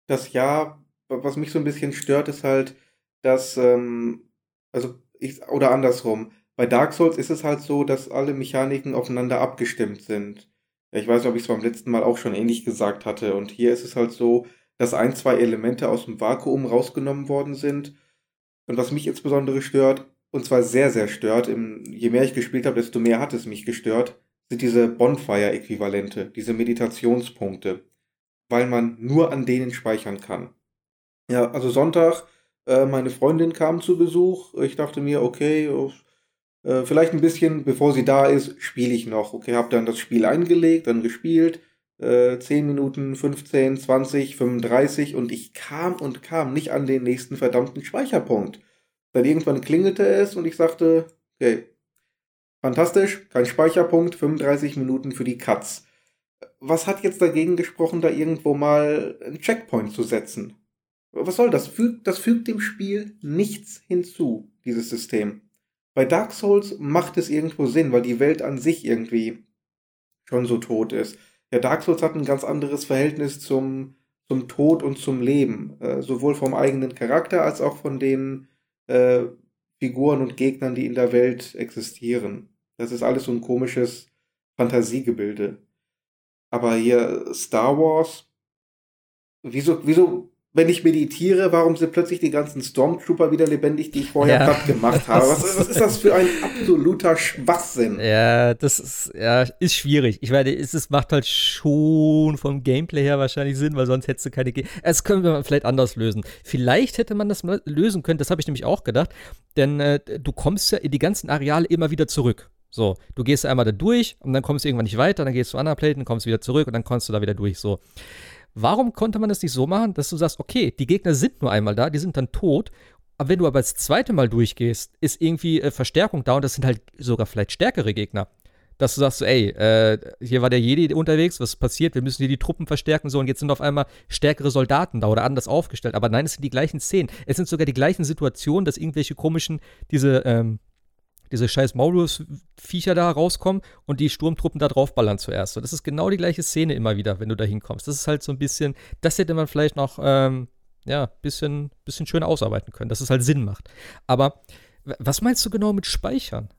das Jahr, was mich so ein bisschen stört, ist halt, dass, ähm, also ich, oder andersrum, bei Dark Souls ist es halt so, dass alle Mechaniken aufeinander abgestimmt sind. Ich weiß nicht, ob ich es beim letzten Mal auch schon ähnlich gesagt hatte. Und hier ist es halt so, dass ein, zwei Elemente aus dem Vakuum rausgenommen worden sind. Und was mich insbesondere stört, und zwar sehr, sehr stört, im, je mehr ich gespielt habe, desto mehr hat es mich gestört, sind diese Bonfire-Äquivalente, diese Meditationspunkte weil man nur an denen speichern kann. Ja, also Sonntag, äh, meine Freundin kam zu Besuch. Ich dachte mir, okay, äh, vielleicht ein bisschen, bevor sie da ist, spiele ich noch. Okay, habe dann das Spiel eingelegt, dann gespielt. Äh, 10 Minuten, 15, 20, 35 und ich kam und kam nicht an den nächsten verdammten Speicherpunkt. Dann irgendwann klingelte es und ich sagte, okay, fantastisch, kein Speicherpunkt, 35 Minuten für die Cuts was hat jetzt dagegen gesprochen, da irgendwo mal einen Checkpoint zu setzen? Was soll das? Das fügt dem Spiel nichts hinzu, dieses System. Bei Dark Souls macht es irgendwo Sinn, weil die Welt an sich irgendwie schon so tot ist. Ja, Dark Souls hat ein ganz anderes Verhältnis zum, zum Tod und zum Leben. Äh, sowohl vom eigenen Charakter als auch von den äh, Figuren und Gegnern, die in der Welt existieren. Das ist alles so ein komisches Fantasiegebilde. Aber hier Star Wars, wieso, wieso wenn ich meditiere, warum sind plötzlich die ganzen Stormtrooper wieder lebendig, die ich vorher ja. platt gemacht habe? Was, was, ist das für ein absoluter Schwachsinn? Ja, das ist, ja, ist schwierig. Ich meine, es, es macht halt schon vom Gameplay her wahrscheinlich Sinn, weil sonst hättest du keine. Ge es können wir vielleicht anders lösen. Vielleicht hätte man das mal lösen können, das habe ich nämlich auch gedacht, denn äh, du kommst ja in die ganzen Areale immer wieder zurück. So, du gehst einmal da durch und dann kommst du irgendwann nicht weiter, dann gehst du zu anderen Platen, kommst wieder zurück und dann kommst du da wieder durch. So. Warum konnte man das nicht so machen, dass du sagst, okay, die Gegner sind nur einmal da, die sind dann tot. Aber wenn du aber das zweite Mal durchgehst, ist irgendwie äh, Verstärkung da und das sind halt sogar vielleicht stärkere Gegner. Dass du sagst, ey, äh, hier war der Jedi unterwegs, was passiert? Wir müssen hier die Truppen verstärken, so und jetzt sind auf einmal stärkere Soldaten da oder anders aufgestellt. Aber nein, es sind die gleichen Szenen. Es sind sogar die gleichen Situationen, dass irgendwelche komischen, diese, ähm, diese scheiß Maulwurfs-Viecher da rauskommen und die Sturmtruppen da draufballern zuerst. So, das ist genau die gleiche Szene immer wieder, wenn du da hinkommst. Das ist halt so ein bisschen, das hätte man vielleicht noch, ähm, ja, bisschen, bisschen schöner ausarbeiten können, dass es halt Sinn macht. Aber was meinst du genau mit Speichern?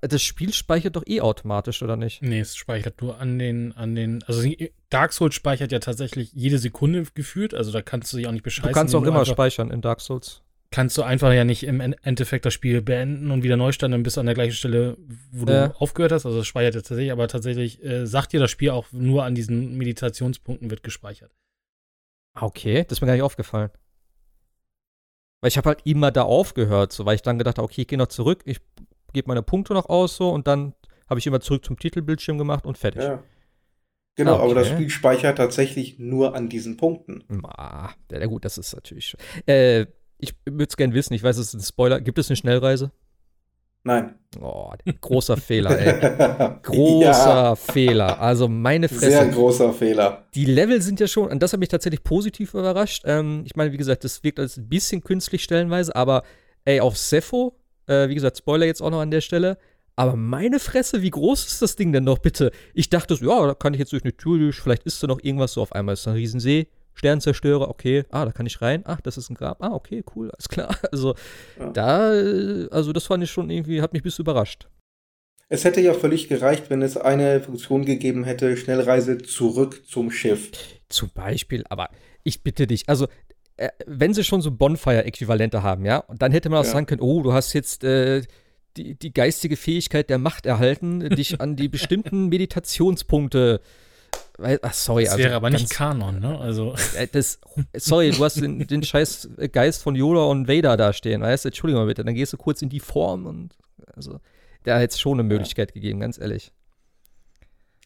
Das Spiel speichert doch eh automatisch, oder nicht? Nee, es speichert nur an den, an den, also Dark Souls speichert ja tatsächlich jede Sekunde gefühlt, also da kannst du dich auch nicht bescheißen. Du kannst auch immer speichern in Dark Souls kannst du einfach ja nicht im Endeffekt das Spiel beenden und wieder neu starten, dann bist du an der gleichen Stelle, wo du aufgehört hast. Also das speichert jetzt tatsächlich, aber tatsächlich äh, sagt dir das Spiel auch nur an diesen Meditationspunkten wird gespeichert. Ah, okay, das ist mir gar nicht aufgefallen. Weil ich habe halt immer da aufgehört, so weil ich dann gedacht habe, okay, ich gehe noch zurück, ich gebe meine Punkte noch aus so und dann habe ich immer zurück zum Titelbildschirm gemacht und fertig. Ja. Genau, okay. aber das Spiel speichert tatsächlich nur an diesen Punkten. Ah, ja, gut, das ist natürlich. Äh, ich würde es gerne wissen, ich weiß, es ist ein Spoiler. Gibt es eine Schnellreise? Nein. Oh, großer Fehler, ey. Großer ja. Fehler. Also meine Fresse. Sehr großer Fehler. Die Level sind ja schon, und das hat mich tatsächlich positiv überrascht. Ähm, ich meine, wie gesagt, das wirkt als ein bisschen künstlich stellenweise, aber ey, auf Sepho, äh, wie gesagt, Spoiler jetzt auch noch an der Stelle. Aber meine Fresse, wie groß ist das Ding denn noch bitte? Ich dachte, ja, da kann ich jetzt durch eine Tür durch, vielleicht ist da noch irgendwas so, auf einmal ist da ein Riesensee. Sternzerstörer, okay, ah, da kann ich rein, ach, das ist ein Grab, ah, okay, cool, alles klar. Also ja. da, also das fand ich schon irgendwie, hat mich ein bisschen überrascht. Es hätte ja völlig gereicht, wenn es eine Funktion gegeben hätte, Schnellreise zurück zum Schiff. Zum Beispiel, aber ich bitte dich, also äh, wenn sie schon so Bonfire-Äquivalente haben, ja, dann hätte man auch ja. sagen können, oh, du hast jetzt äh, die, die geistige Fähigkeit der Macht erhalten, dich an die bestimmten Meditationspunkte äh, Ach, sorry. Das wäre also aber nicht Kanon, ne? Also. Äh, das, sorry, du hast den, den scheiß Geist von Yoda und Vader da stehen, weißt du? Entschuldigung mal bitte. Dann gehst du kurz in die Form und. Also, da hätte es schon eine Möglichkeit ja. gegeben, ganz ehrlich.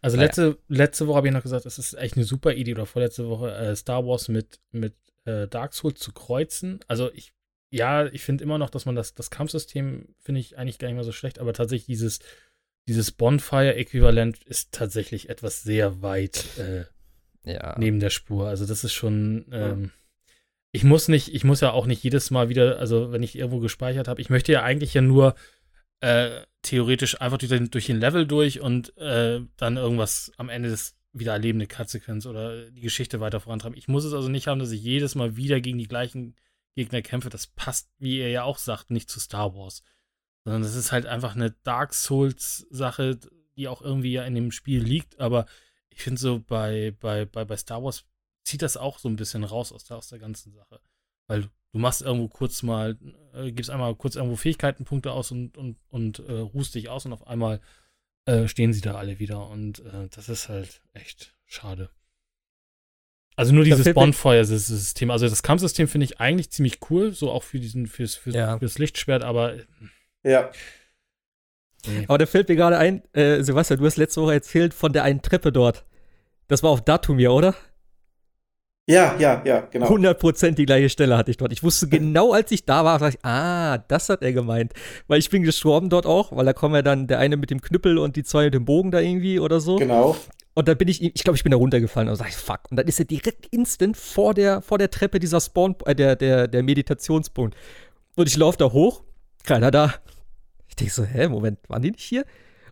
Also, naja. letzte, letzte Woche habe ich noch gesagt, es ist echt eine super Idee, oder vorletzte Woche äh, Star Wars mit, mit äh, Dark Souls zu kreuzen. Also, ich. Ja, ich finde immer noch, dass man das, das Kampfsystem, finde ich eigentlich gar nicht mehr so schlecht, aber tatsächlich dieses dieses Bonfire-Äquivalent ist tatsächlich etwas sehr weit äh, ja. neben der Spur. Also das ist schon. Ähm, ich muss nicht, ich muss ja auch nicht jedes Mal wieder, also wenn ich irgendwo gespeichert habe, ich möchte ja eigentlich ja nur äh, theoretisch einfach durch den, durch den Level durch und äh, dann irgendwas am Ende des wieder erlebende Cut-Sequenz oder die Geschichte weiter vorantreiben. Ich muss es also nicht haben, dass ich jedes Mal wieder gegen die gleichen Gegner kämpfe. Das passt, wie ihr ja auch sagt, nicht zu Star Wars sondern das ist halt einfach eine Dark Souls-Sache, die auch irgendwie ja in dem Spiel liegt. Aber ich finde so bei, bei, bei, bei Star Wars zieht das auch so ein bisschen raus aus der, aus der ganzen Sache. Weil du machst irgendwo kurz mal, äh, gibst einmal kurz irgendwo Fähigkeitenpunkte aus und, und, und äh, ruhst dich aus und auf einmal äh, stehen sie da alle wieder. Und äh, das ist halt echt schade. Also nur dieses Bonfire-System. Also das Kampfsystem finde ich eigentlich ziemlich cool, so auch für diesen, fürs, fürs, ja. fürs Lichtschwert, aber ja. Aber da fällt mir gerade ein, äh, Sebastian, du hast letzte Woche erzählt von der einen Treppe dort. Das war auf Datumir, oder? Ja, ja, ja, genau. 100% die gleiche Stelle hatte ich dort. Ich wusste genau, als ich da war, ich, ah, das hat er gemeint. Weil ich bin gestorben dort auch, weil da kommen ja dann der eine mit dem Knüppel und die zwei mit dem Bogen da irgendwie oder so. Genau. Und dann bin ich, ich glaube, ich bin da runtergefallen und sag ich, fuck. Und dann ist er direkt instant vor der, vor der Treppe dieser Spawn, äh, der, der, der Meditationspunkt. Und ich laufe da hoch, keiner da. Ich denke so, hä, Moment, waren die nicht hier?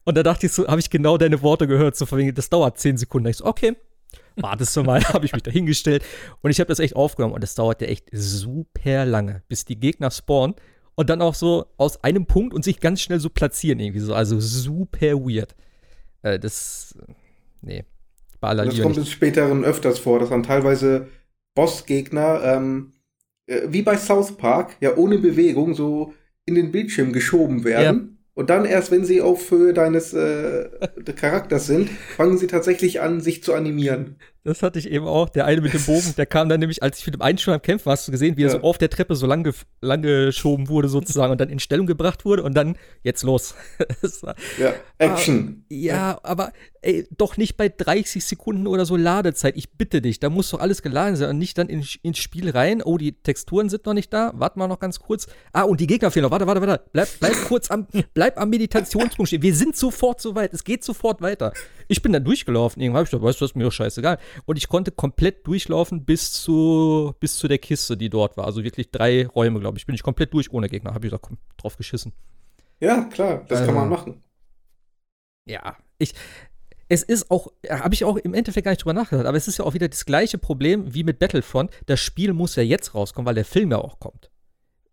Und da dachte ich so, habe ich genau deine Worte gehört, so von wegen, das dauert zehn Sekunden. Ich so, okay, wartest du mal, habe ich mich da hingestellt. Und ich habe das echt aufgenommen und das dauerte echt super lange, bis die Gegner spawnen und dann auch so aus einem Punkt und sich ganz schnell so platzieren irgendwie so. Also super weird. Äh, das, nee, bei aller Das kommt es späteren öfters vor, dass dann teilweise Bossgegner, ähm, äh, wie bei South Park, ja ohne Bewegung so in den Bildschirm geschoben werden. Und dann erst, wenn sie auf Höhe deines äh, Charakters sind, fangen sie tatsächlich an, sich zu animieren. Das hatte ich eben auch. Der eine mit dem Bogen, der kam dann nämlich, als ich mit dem einen schon am Kämpfen war, hast du gesehen, wie ja. er so auf der Treppe so lang, ge lang geschoben wurde sozusagen und dann in Stellung gebracht wurde und dann jetzt los. war, ja, Action. Ah, ja, aber ey, doch nicht bei 30 Sekunden oder so Ladezeit. Ich bitte dich, da muss doch alles geladen sein und nicht dann in, ins Spiel rein. Oh, die Texturen sind noch nicht da. Warte mal noch ganz kurz. Ah, und die Gegner fehlen noch. Warte, warte, warte. Bleib, bleib kurz am, bleib am Meditationspunkt stehen. Wir sind sofort so weit. Es geht sofort weiter. Ich bin dann durchgelaufen. Irgendwann habe ich gedacht, weißt du, das ist mir doch scheißegal. Und ich konnte komplett durchlaufen bis zu, bis zu der Kiste, die dort war. Also wirklich drei Räume, glaube ich. Bin ich komplett durch ohne Gegner. Habe ich gesagt, komm, drauf geschissen. Ja, klar, das also, kann man machen. Ja, ich. Es ist auch, habe ich auch im Endeffekt gar nicht drüber nachgedacht, aber es ist ja auch wieder das gleiche Problem wie mit Battlefront. Das Spiel muss ja jetzt rauskommen, weil der Film ja auch kommt.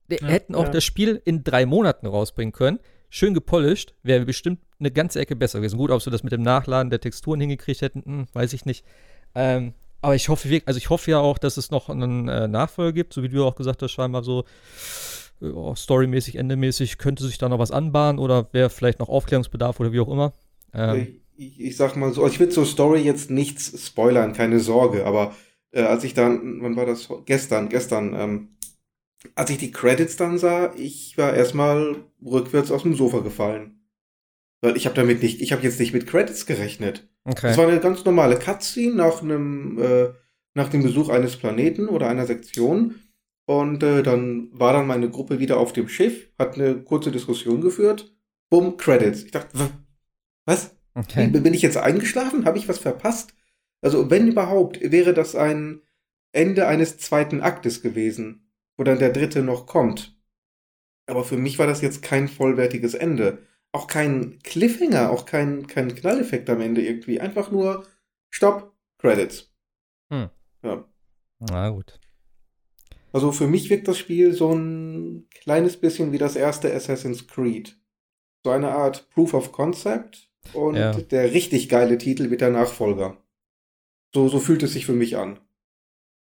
Wir ja, hätten auch ja. das Spiel in drei Monaten rausbringen können schön gepolished, wäre bestimmt eine ganze Ecke besser gewesen. Gut, ob sie das mit dem Nachladen der Texturen hingekriegt hätten, hm, weiß ich nicht. Ähm, aber ich hoffe wirklich, also ich hoffe ja auch, dass es noch einen äh, Nachfolger gibt, so wie du auch gesagt hast, scheinbar so oh, storymäßig, endemäßig könnte sich da noch was anbahnen oder wäre vielleicht noch Aufklärungsbedarf oder wie auch immer. Ähm, ich, ich, sag mal so, also ich will zur Story jetzt nichts spoilern, keine Sorge, aber äh, als ich dann, wann war das? Gestern, gestern, ähm, als ich die Credits dann sah, ich war erstmal rückwärts aus dem Sofa gefallen. Weil ich habe damit nicht, ich habe jetzt nicht mit Credits gerechnet. Okay. Das war eine ganz normale Cutscene nach einem, äh, nach dem Besuch eines Planeten oder einer Sektion. Und äh, dann war dann meine Gruppe wieder auf dem Schiff, hat eine kurze Diskussion geführt. Bumm, Credits. Ich dachte, was? Okay. Bin ich jetzt eingeschlafen? Habe ich was verpasst? Also, wenn überhaupt, wäre das ein Ende eines zweiten Aktes gewesen wo dann der dritte noch kommt. Aber für mich war das jetzt kein vollwertiges Ende. Auch kein Cliffhanger, auch kein, kein Knalleffekt am Ende irgendwie. Einfach nur Stopp, Credits. Hm. Ja. Na gut. Also für mich wirkt das Spiel so ein kleines bisschen wie das erste Assassin's Creed. So eine Art Proof of Concept und ja. der richtig geile Titel wird der Nachfolger. So, so fühlt es sich für mich an.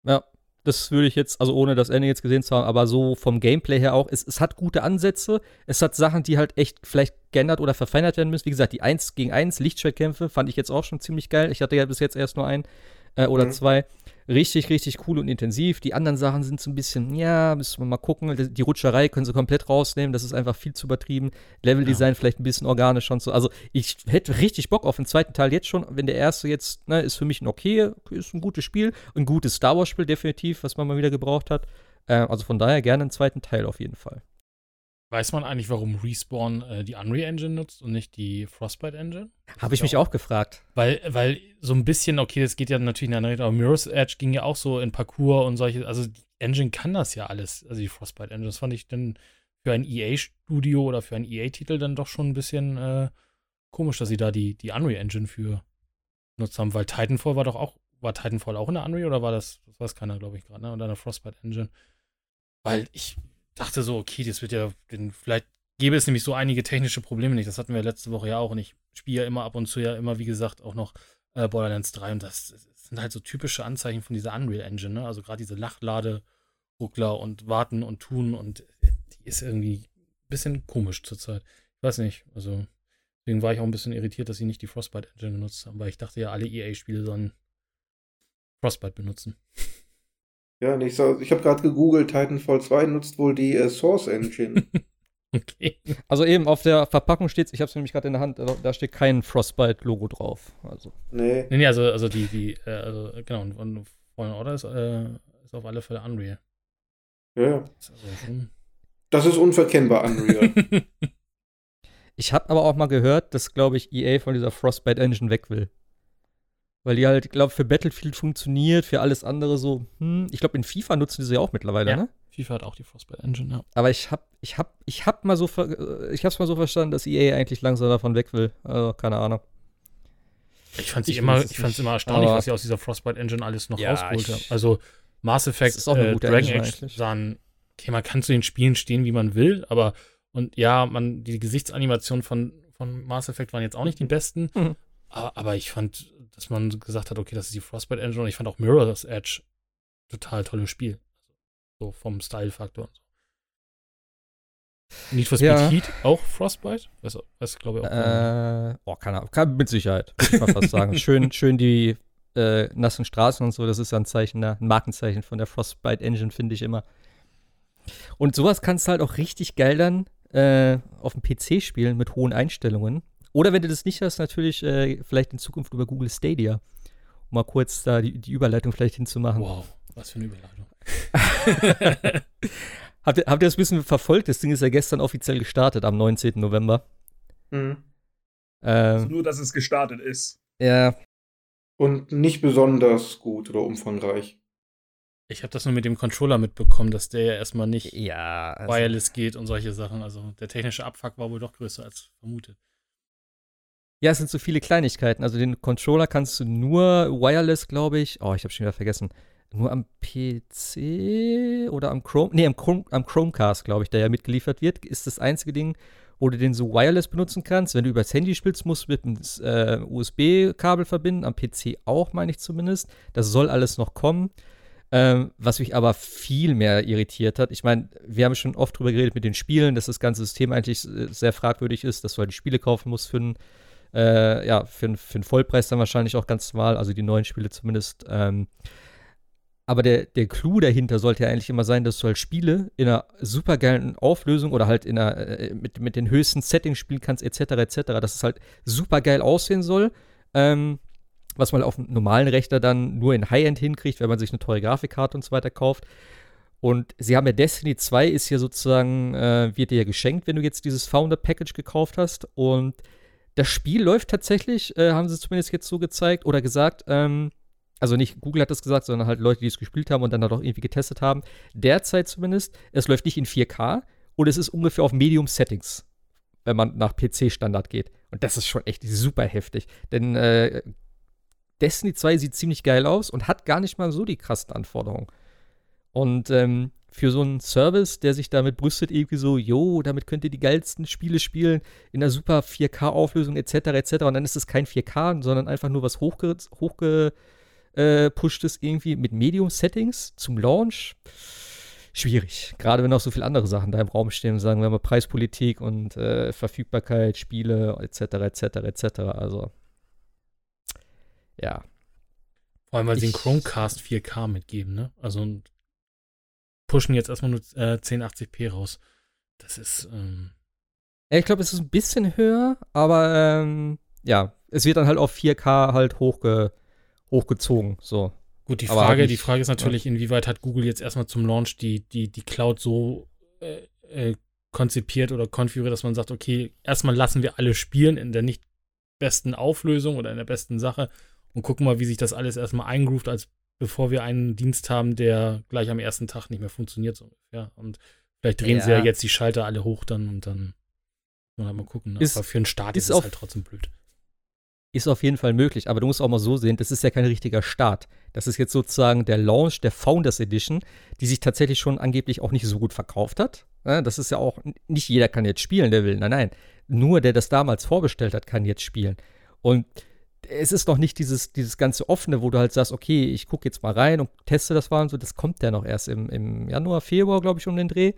Ja, das würde ich jetzt, also ohne das Ende jetzt gesehen zu haben, aber so vom Gameplay her auch. Es, es hat gute Ansätze. Es hat Sachen, die halt echt vielleicht geändert oder verfeinert werden müssen. Wie gesagt, die 1 gegen 1 Lichtschwertkämpfe fand ich jetzt auch schon ziemlich geil. Ich hatte ja bis jetzt erst nur einen äh, oder mhm. zwei. Richtig, richtig cool und intensiv. Die anderen Sachen sind so ein bisschen, ja, müssen wir mal gucken. Die Rutscherei können sie komplett rausnehmen. Das ist einfach viel zu übertrieben. Leveldesign ja. vielleicht ein bisschen organisch und so. Also, ich hätte richtig Bock auf den zweiten Teil jetzt schon. Wenn der erste jetzt, ne, ist für mich ein okay, ist ein gutes Spiel. Ein gutes Star Wars-Spiel, definitiv, was man mal wieder gebraucht hat. Äh, also von daher gerne einen zweiten Teil auf jeden Fall. Weiß man eigentlich, warum Respawn äh, die Unreal Engine nutzt und nicht die Frostbite Engine? Habe ich mich auch gefragt. Weil, weil so ein bisschen, okay, das geht ja natürlich in der Richtung, aber Mirror's Edge ging ja auch so in Parcours und solche, also die Engine kann das ja alles, also die Frostbite Engine. Das fand ich dann für ein EA-Studio oder für einen EA-Titel dann doch schon ein bisschen äh, komisch, dass sie da die, die Unreal Engine für benutzt haben, weil Titanfall war doch auch, war Titanfall auch in der Unreal oder war das, das weiß keiner, glaube ich, gerade, ne? Und eine Frostbite Engine. Weil ich, dachte so, okay, das wird ja, vielleicht gäbe es nämlich so einige technische Probleme nicht. Das hatten wir letzte Woche ja auch und ich spiele ja immer ab und zu ja immer, wie gesagt, auch noch äh, Borderlands 3 und das, das, sind halt so typische Anzeichen von dieser Unreal Engine, ne? Also gerade diese Lachlade-Ruckler und Warten und Tun und die ist irgendwie ein bisschen komisch zurzeit. Ich weiß nicht, also deswegen war ich auch ein bisschen irritiert, dass sie nicht die Frostbite Engine benutzt haben, weil ich dachte ja, alle EA-Spiele sollen Frostbite benutzen. Ja, ich, ich habe gerade gegoogelt, Titanfall 2 nutzt wohl die äh, Source Engine. okay. Also eben auf der Verpackung steht ich habe es nämlich gerade in der Hand, da steht kein Frostbite-Logo drauf. Also. Nee. Nee, nee, also, also die, die, äh, also genau, und Fallen Order ist, äh, ist auf alle Fälle Unreal. Ja. Das ist, also das ist unverkennbar Unreal. ich habe aber auch mal gehört, dass, glaube ich, EA von dieser Frostbite Engine weg will. Weil die halt, glaube für Battlefield funktioniert, für alles andere so, hm, ich glaube, in FIFA nutzen die sie ja auch mittlerweile, ja. ne? FIFA hat auch die Frostbite Engine, ja. Aber ich hab, ich hab, ich hab mal so, äh, ich hab's mal so verstanden, dass EA eigentlich langsam davon weg will. Also, keine Ahnung. Ich fand sie immer, ich fand's immer erstaunlich, was sie aus dieser Frostbite Engine alles noch ja, rausgeholt haben. Also, Mass Effect, äh, Dragon Age sahen, okay, man kann zu den Spielen stehen, wie man will, aber, und ja, man, die Gesichtsanimationen von, von Mass Effect waren jetzt auch nicht die besten, mhm. Aber, ich fand dass man gesagt hat, okay, das ist die Frostbite Engine und ich fand auch Mirror's Edge total tolles Spiel. So vom Style-Faktor und so. Need for Speed Ja. Heat, auch Frostbite? Weiß, weiß glaube ich auch. Äh, oh, keine Ahnung. Kann, mit Sicherheit, würde ich mal fast sagen. Schön, schön die äh, nassen Straßen und so, das ist ja ein Zeichen, der- ein Markenzeichen von der Frostbite Engine, finde ich immer. Und sowas kannst du halt auch richtig geil dann äh, auf dem PC spielen mit hohen Einstellungen. Oder wenn du das nicht hast, natürlich äh, vielleicht in Zukunft über Google Stadia. Um mal kurz da die, die Überleitung vielleicht hinzumachen. wow, was für eine Überleitung. Habt ihr, habt ihr das ein bisschen verfolgt? Das Ding ist ja gestern offiziell gestartet, am 19. November. Mhm. Also Ähm, nur, dass es gestartet ist. ja, Und nicht besonders gut oder umfangreich. Ich habe das nur mit dem Controller mitbekommen, dass der ja erstmal nicht ja. also- wireless geht und solche Sachen. Also der technische Abfuck war wohl doch größer als vermutet. Ja, es sind so viele Kleinigkeiten. Also den Controller kannst du nur wireless, glaube ich. Oh, ich habe schon wieder vergessen. Nur am PC oder am Chrome, nee, am, Chrome, am Chromecast, glaube ich, der ja mitgeliefert wird, ist das einzige Ding, wo du den so wireless benutzen kannst. Wenn du übers Handy spielst, musst du mit einem äh, USB-Kabel verbinden. Am PC auch, meine ich zumindest. Das soll alles noch kommen. Ähm, was mich aber viel mehr irritiert hat. Ich meine, wir haben schon oft drüber geredet mit den Spielen, dass das ganze System eigentlich äh, sehr fragwürdig ist, dass du halt die Spiele kaufen musst für einen äh, ja, für, für einen Vollpreis dann wahrscheinlich auch ganz normal, also die neuen Spiele zumindest. Ähm, aber der, der Clou dahinter sollte ja eigentlich immer sein, dass du halt Spiele in einer supergeilen Auflösung oder halt in einer, äh, mit, mit den höchsten Settings spielen kannst, etc., etc., dass es halt supergeil aussehen soll. Ähm, was man auf einem normalen Rechner dann nur in High-End hinkriegt, wenn man sich eine teure Grafikkarte und so weiter kauft. Und sie haben ja Destiny 2 ist ja sozusagen, äh, wird dir ja geschenkt, wenn du jetzt dieses Founder-Package gekauft hast. Und das Spiel läuft tatsächlich, äh, haben sie zumindest jetzt so gezeigt oder gesagt, ähm, also nicht Google hat das gesagt, sondern halt Leute, die es gespielt haben und dann halt auch irgendwie getestet haben. Derzeit zumindest, es läuft nicht in 4K und es ist ungefähr auf Medium Settings, wenn man nach PC-Standard geht. Und das ist schon echt super heftig. Denn äh, Destiny 2 sieht ziemlich geil aus und hat gar nicht mal so die krassen Anforderungen. Und ähm, für so einen Service, der sich damit brüstet, irgendwie so, jo, damit könnt ihr die geilsten Spiele spielen, in einer super 4K-Auflösung etc. etc. Und dann ist es kein 4K, sondern einfach nur was hochge hochgepushtes irgendwie mit Medium-Settings zum Launch. Schwierig. Gerade wenn auch so viele andere Sachen da im Raum stehen, sagen wir mal Preispolitik und äh, Verfügbarkeit, Spiele etc. etc. etc. Also ja. Vor allem, weil sie den Ich- Chromecast 4K mitgeben, ne? Also und pushen jetzt erstmal nur äh, 1080p raus. Das ist, ähm, Ja, Ich glaube, es ist ein bisschen höher, aber ähm, ja, es wird dann halt auf 4K halt hochge hochgezogen. So. Gut, die Aber Frage, halt die nicht- Frage ist natürlich, inwieweit hat Google jetzt erstmal zum Launch die, die, die Cloud so äh, äh, konzipiert oder konfiguriert, dass man sagt, okay, erstmal lassen wir alle spielen in der nicht besten Auflösung oder in der besten Sache und gucken mal, wie sich das alles erstmal eingroovt, als bevor wir einen Dienst haben, der gleich am ersten Tag nicht mehr funktioniert, so ungefähr. Und vielleicht drehen sie ja Ja. jetzt die Schalter alle hoch dann und dann muss halt mal gucken. Ne? Ist- Aber für einen Start ist, ist es auf- halt trotzdem blöd. Ist auf jeden Fall möglich, aber du musst auch mal so sehen, das ist ja kein richtiger Start. Das ist jetzt sozusagen der Launch der Founders Edition, die sich tatsächlich schon angeblich auch nicht so gut verkauft hat. Ja, das ist ja auch, nicht jeder kann jetzt spielen, der will. Nein, nein. Nur der das damals vorbestellt hat, kann jetzt spielen. Und es ist noch nicht dieses, dieses ganze offene, wo du halt sagst, okay, ich gucke jetzt mal rein und teste das mal und so. Das kommt ja noch erst im, im Januar, Februar, glaube ich, um den Dreh.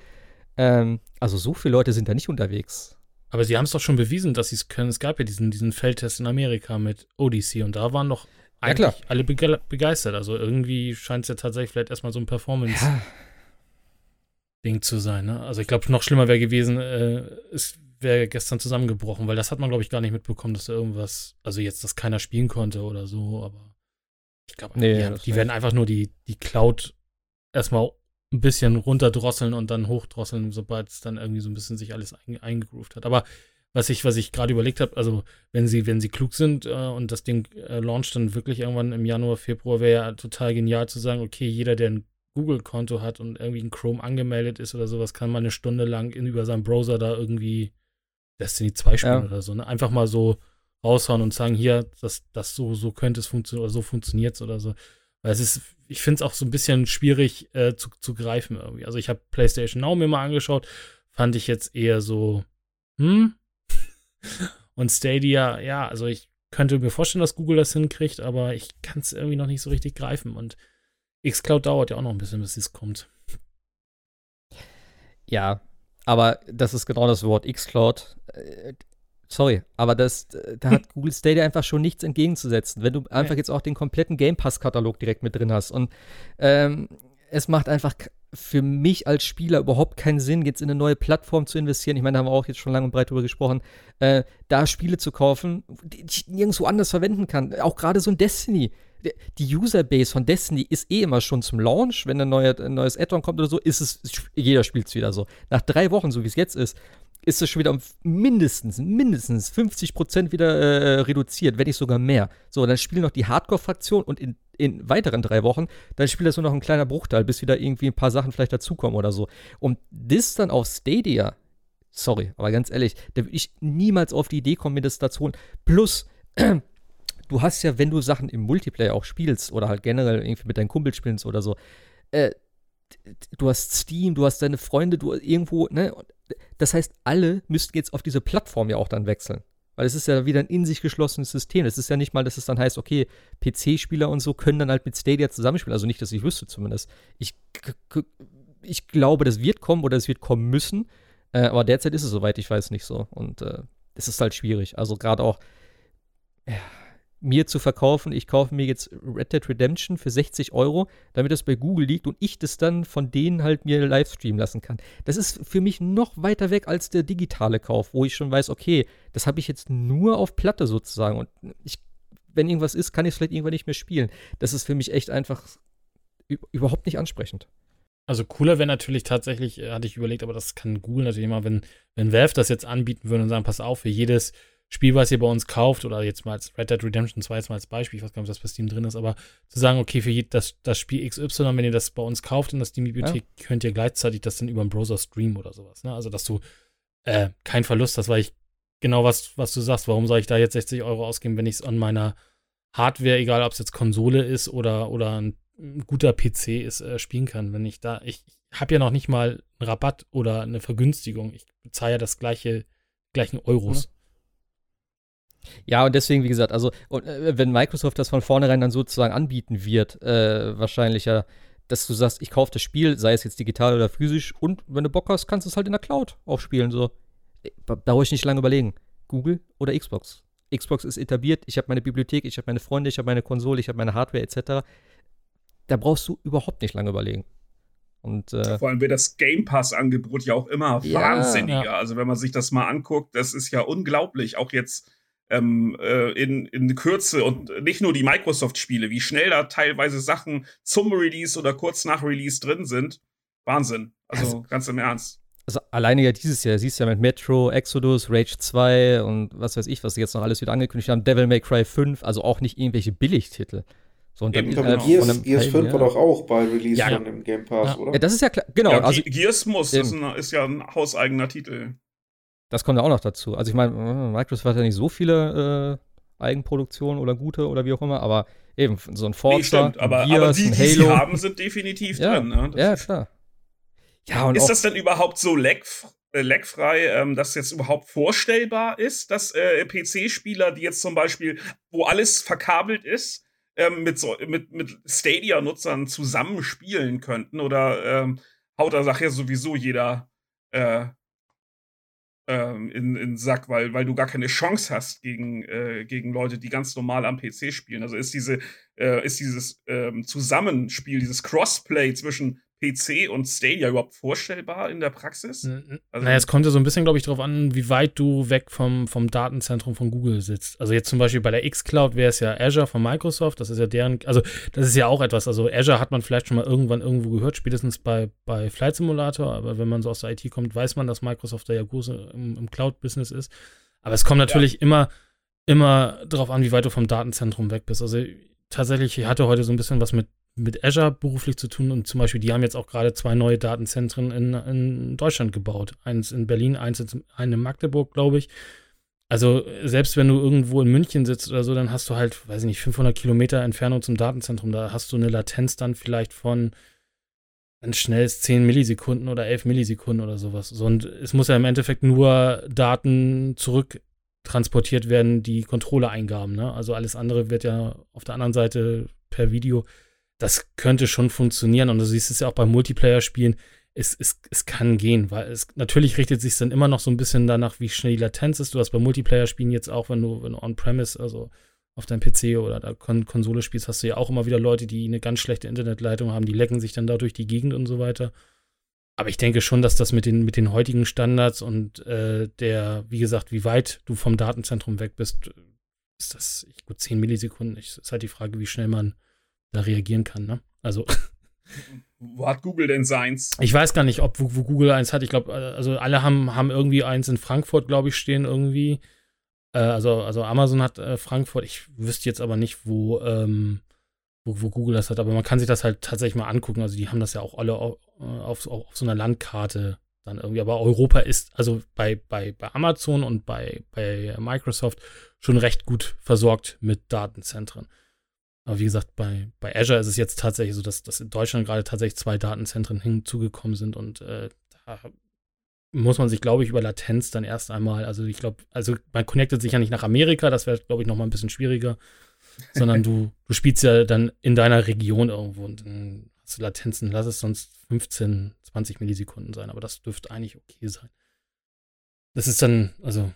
Ähm, also so viele Leute sind da nicht unterwegs. Aber sie haben es doch schon bewiesen, dass sie es können. Es gab ja diesen, diesen Feldtest in Amerika mit Odyssey und da waren doch Ja, eigentlich klar. alle bege begeistert. Also irgendwie scheint es ja tatsächlich vielleicht erstmal so ein Performance-Ding Ja, zu sein. Ne? Also ich glaube, noch schlimmer wäre gewesen, äh, es wäre gestern zusammengebrochen, weil das hat man, glaube ich, gar nicht mitbekommen, dass da irgendwas, also jetzt, dass keiner spielen konnte oder so, aber ich glaube, Nee, die, die werden einfach nur die, die Cloud erstmal ein bisschen runterdrosseln und dann hochdrosseln, sobald es dann irgendwie so ein bisschen sich alles ein, eingegroovt hat. Aber was ich, was ich gerade überlegt habe, also wenn sie, wenn sie klug sind äh, und das Ding äh, launcht dann wirklich irgendwann im Januar, Februar, wäre ja total genial zu sagen, okay, jeder, der ein Google-Konto hat und irgendwie in Chrome angemeldet ist oder sowas, kann mal eine Stunde lang in, über seinen Browser da irgendwie Destiny 2 spielen Ja. oder so. Ne? Einfach mal so raushauen und sagen, hier, das, das so, so könnte es funktionieren oder so funktioniert es oder so. Weil es ist, ich finde es auch so ein bisschen schwierig äh, zu, zu greifen irgendwie. Also ich habe PlayStation Now mir mal angeschaut, fand ich jetzt eher so, hm? Und Stadia, ja, also ich könnte mir vorstellen, dass Google das hinkriegt, aber ich kann es irgendwie noch nicht so richtig greifen. Und Xcloud dauert ja auch noch ein bisschen, bis es kommt. Ja, aber das ist genau das Wort Xcloud. Äh, sorry, aber das, da hat Google Stadia einfach schon nichts entgegenzusetzen, wenn du einfach jetzt auch den kompletten Game Pass-Katalog direkt mit drin hast. Und ähm, es macht einfach für mich als Spieler überhaupt keinen Sinn, jetzt in eine neue Plattform zu investieren. Ich meine, da haben wir auch jetzt schon lange und breit drüber gesprochen, äh, da Spiele zu kaufen, die ich nirgendwo anders verwenden kann. Auch gerade so ein Destiny. Die Userbase von Destiny ist eh immer schon zum Launch, wenn ein, neue, ein neues Add-on kommt oder so, ist es, jeder spielt es wieder so. Nach drei Wochen, so wie es jetzt ist, ist es schon wieder um mindestens, mindestens 50 Prozent wieder äh, reduziert, wenn nicht sogar mehr. So, dann spielen noch die Hardcore-Fraktion und in, in weiteren drei Wochen, dann spielt das nur noch ein kleiner Bruchteil, bis wieder irgendwie ein paar Sachen vielleicht dazukommen oder so. Und das dann auf Stadia, sorry, aber ganz ehrlich, da würde ich niemals auf die Idee kommen, mir das dazu holen. Plus, du hast ja, wenn du Sachen im Multiplayer auch spielst oder halt generell irgendwie mit deinen Kumpels spielst oder so, äh, du hast Steam, du hast deine Freunde, du irgendwo, ne? Das heißt, alle müssten jetzt auf diese Plattform ja auch dann wechseln. Weil es ist ja wieder ein in sich geschlossenes System. Es ist ja nicht mal, dass es dann heißt, okay, PC-Spieler und so können dann halt mit Stadia zusammenspielen. Also nicht, dass ich wüsste zumindest. Ich, ich glaube, das wird kommen oder es wird kommen müssen. Äh, aber derzeit ist es, soweit ich weiß, nicht so. Und äh, es ist halt schwierig. Also gerade auch, ja, mir zu verkaufen, ich kaufe mir jetzt Red Dead Redemption für 60 Euro, damit das bei Google liegt und ich das dann von denen halt mir live streamen lassen kann. Das ist für mich noch weiter weg als der digitale Kauf, wo ich schon weiß, okay, das habe ich jetzt nur auf Platte sozusagen und ich, wenn irgendwas ist, kann ich es vielleicht irgendwann nicht mehr spielen. Das ist für mich echt einfach überhaupt nicht ansprechend. Also cooler wäre natürlich tatsächlich, äh, hatte ich überlegt, aber das kann Google natürlich immer, wenn, wenn Valve das jetzt anbieten würde und sagen, pass auf, für jedes Spiel, was ihr bei uns kauft, oder jetzt mal als Red Dead Redemption 2 jetzt mal als Beispiel, ich weiß gar nicht, ob das bei Steam drin ist, aber zu sagen, okay, für das, das Spiel XY, wenn ihr das bei uns kauft in der Steam-Bibliothek, ja. könnt ihr gleichzeitig das dann über den Browser streamen oder sowas. Ne? Also, dass du äh, keinen Verlust hast, weil ich genau was, was du sagst, warum soll ich da jetzt 60 Euro ausgeben, wenn ich es an meiner Hardware, egal ob es jetzt Konsole ist oder, oder ein, ein guter PC ist, äh, spielen kann. Wenn ich da, ich, ich habe ja noch nicht mal einen Rabatt oder eine Vergünstigung. Ich bezahle ja das gleiche, gleichen Euros. Mhm. Ja, und deswegen, wie gesagt, also, und, äh, wenn Microsoft das von vornherein dann sozusagen anbieten wird, äh, wahrscheinlich ja, dass du sagst, ich kaufe das Spiel, sei es jetzt digital oder physisch, und wenn du Bock hast, kannst du es halt in der Cloud auch spielen. So. Äh, da brauche ich nicht lange überlegen. Google oder Xbox. Xbox ist etabliert, ich habe meine Bibliothek, ich habe meine Freunde, ich habe meine Konsole, ich habe meine Hardware etc. Da brauchst du überhaupt nicht lange überlegen. Und, äh, Vor allem wird das Game Pass-Angebot ja auch immer ja, wahnsinniger. Ja. Also wenn man sich das mal anguckt, das ist ja unglaublich. Auch jetzt ähm, äh, in, in Kürze und nicht nur die Microsoft-Spiele, wie schnell da teilweise Sachen zum Release oder kurz nach Release drin sind. Wahnsinn. Also, also ganz im Ernst. Also alleine ja dieses Jahr, siehst du ja mit Metro, Exodus, Rage 2 und was weiß ich, was sie jetzt noch alles wieder angekündigt haben, Devil May Cry 5, also auch nicht irgendwelche Billigtitel. So, und Eben, dann, äh, Gears, Gears 5 ja. war doch auch bei Release ja, von dem Game Pass, ja. oder? Ja, das ist ja klar, genau. Ja, also, Gears muss, ist, ein, ist ja ein hauseigener Titel. Das kommt ja auch noch dazu. Also ich meine, Microsoft hat ja nicht so viele äh, Eigenproduktionen oder gute oder wie auch immer, aber eben so ein Forza, nee, stimmt, aber, Gears, aber die, die sie haben, sind definitiv ja, drin. Ne? ja, klar. Ja, ist das denn überhaupt so leck, äh, leckfrei, ähm, dass jetzt überhaupt vorstellbar ist, dass äh, PC-Spieler, die jetzt zum Beispiel, wo alles verkabelt ist, ähm, mit, so, mit, mit Stadia-Nutzern zusammen spielen könnten? Oder ähm, haut da nachher sowieso jeder äh, ähm, in, in Sack, weil, weil du gar keine Chance hast gegen, äh, gegen Leute, die ganz normal am PC spielen. Also ist diese, äh, ist dieses ähm, Zusammenspiel, dieses Crossplay zwischen PC und Stadia überhaupt vorstellbar in der Praxis? Also, naja, es kommt ja so ein bisschen, glaube ich, darauf an, wie weit du weg vom, vom Datenzentrum von Google sitzt. Also jetzt zum Beispiel bei der X-Cloud wäre es ja Azure von Microsoft, das ist ja deren, also das ist ja auch etwas, also Azure hat man vielleicht schon mal irgendwann irgendwo gehört, spätestens bei, bei Flight Simulator, aber wenn man so aus der IT kommt, weiß man, dass Microsoft da ja groß im, im Cloud-Business ist. Aber es kommt natürlich ja. immer, immer darauf an, wie weit du vom Datenzentrum weg bist. Also tatsächlich, ich hatte heute so ein bisschen was mit mit Azure beruflich zu tun und zum Beispiel, die haben jetzt auch gerade zwei neue Datenzentren in, in Deutschland gebaut. Eins in Berlin, eins in, in Magdeburg, glaube ich. Also selbst wenn du irgendwo in München sitzt oder so, dann hast du halt, weiß ich nicht, 500 Kilometer Entfernung zum Datenzentrum. Da hast du eine Latenz dann vielleicht von dann schnell 10 Millisekunden oder 11 Millisekunden oder sowas. So, und es muss ja im Endeffekt nur Daten zurücktransportiert werden, die Controller-Eingaben. Ne? Also alles andere wird ja auf der anderen Seite per Video das könnte schon funktionieren. Und du siehst es ja auch bei Multiplayer-Spielen, es, es, es kann gehen, weil es natürlich richtet sich dann immer noch so ein bisschen danach, wie schnell die Latenz ist. Du hast bei Multiplayer-Spielen jetzt auch, wenn du, wenn du on-premise, also auf deinem PC oder der Kon Konsole spielst, hast du ja auch immer wieder Leute, die eine ganz schlechte Internetleitung haben, die lecken sich dann da durch die Gegend und so weiter. Aber ich denke schon, dass das mit den, mit den heutigen Standards und äh, der, wie gesagt, wie weit du vom Datenzentrum weg bist, ist das, ich, gut, 10 Millisekunden. Ich, ist halt die Frage, wie schnell man da reagieren kann, ne? Also. Wo hat Google denn seins? Ich weiß gar nicht, ob wo, wo Google eins hat. Ich glaube, also alle haben, haben irgendwie eins in Frankfurt, glaube ich, stehen irgendwie. Äh, also, also Amazon hat äh, Frankfurt. Ich wüsste jetzt aber nicht, wo, ähm, wo, wo, Google das hat. Aber man kann sich das halt tatsächlich mal angucken. Also die haben das ja auch alle auf, äh, auf, auf so einer Landkarte dann irgendwie. Aber Europa ist also bei, bei, bei Amazon und bei, bei Microsoft schon recht gut versorgt mit Datenzentren. Aber wie gesagt, bei, bei Azure ist es jetzt tatsächlich so, dass, dass in Deutschland gerade tatsächlich zwei Datenzentren hinzugekommen sind und äh, da muss man sich, glaube ich, über Latenz dann erst einmal, also ich glaube, also man connectet sich ja nicht nach Amerika, das wäre, glaube ich, nochmal ein bisschen schwieriger, sondern du, du spielst ja dann in deiner Region irgendwo und dann hast du Latenzen, lass es sonst 15, 20 Millisekunden sein, aber das dürfte eigentlich okay sein. Das ist dann, also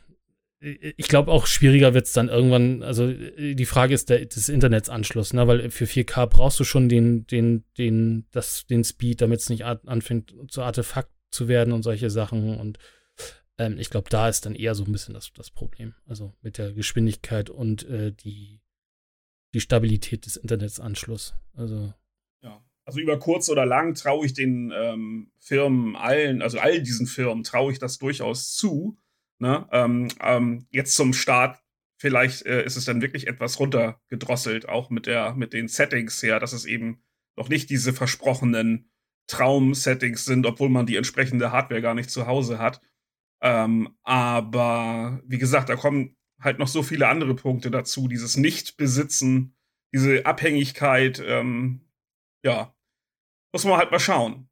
ich glaube auch schwieriger wird es dann irgendwann, also die Frage ist der, des Internetsanschluss, ne? weil für 4K brauchst du schon den, den, den, das, den Speed, damit es nicht anfängt zu Artefakt zu werden und solche Sachen und ähm, ich glaube, da ist dann eher so ein bisschen das, das Problem, also mit der Geschwindigkeit und äh, die, die Stabilität des Internetsanschlusses, also ja. Also über kurz oder lang traue ich den ähm, Firmen allen, also all diesen Firmen traue ich das durchaus zu, Ne? Ähm, ähm, jetzt zum Start, vielleicht äh, ist es dann wirklich etwas runtergedrosselt, auch mit, der, mit den Settings her, dass es eben noch nicht diese versprochenen Traum-Settings sind, obwohl man die entsprechende Hardware gar nicht zu Hause hat. Ähm, aber wie gesagt, da kommen halt noch so viele andere Punkte dazu. Dieses Nicht-Besitzen, diese Abhängigkeit, ähm, ja, muss man halt mal schauen.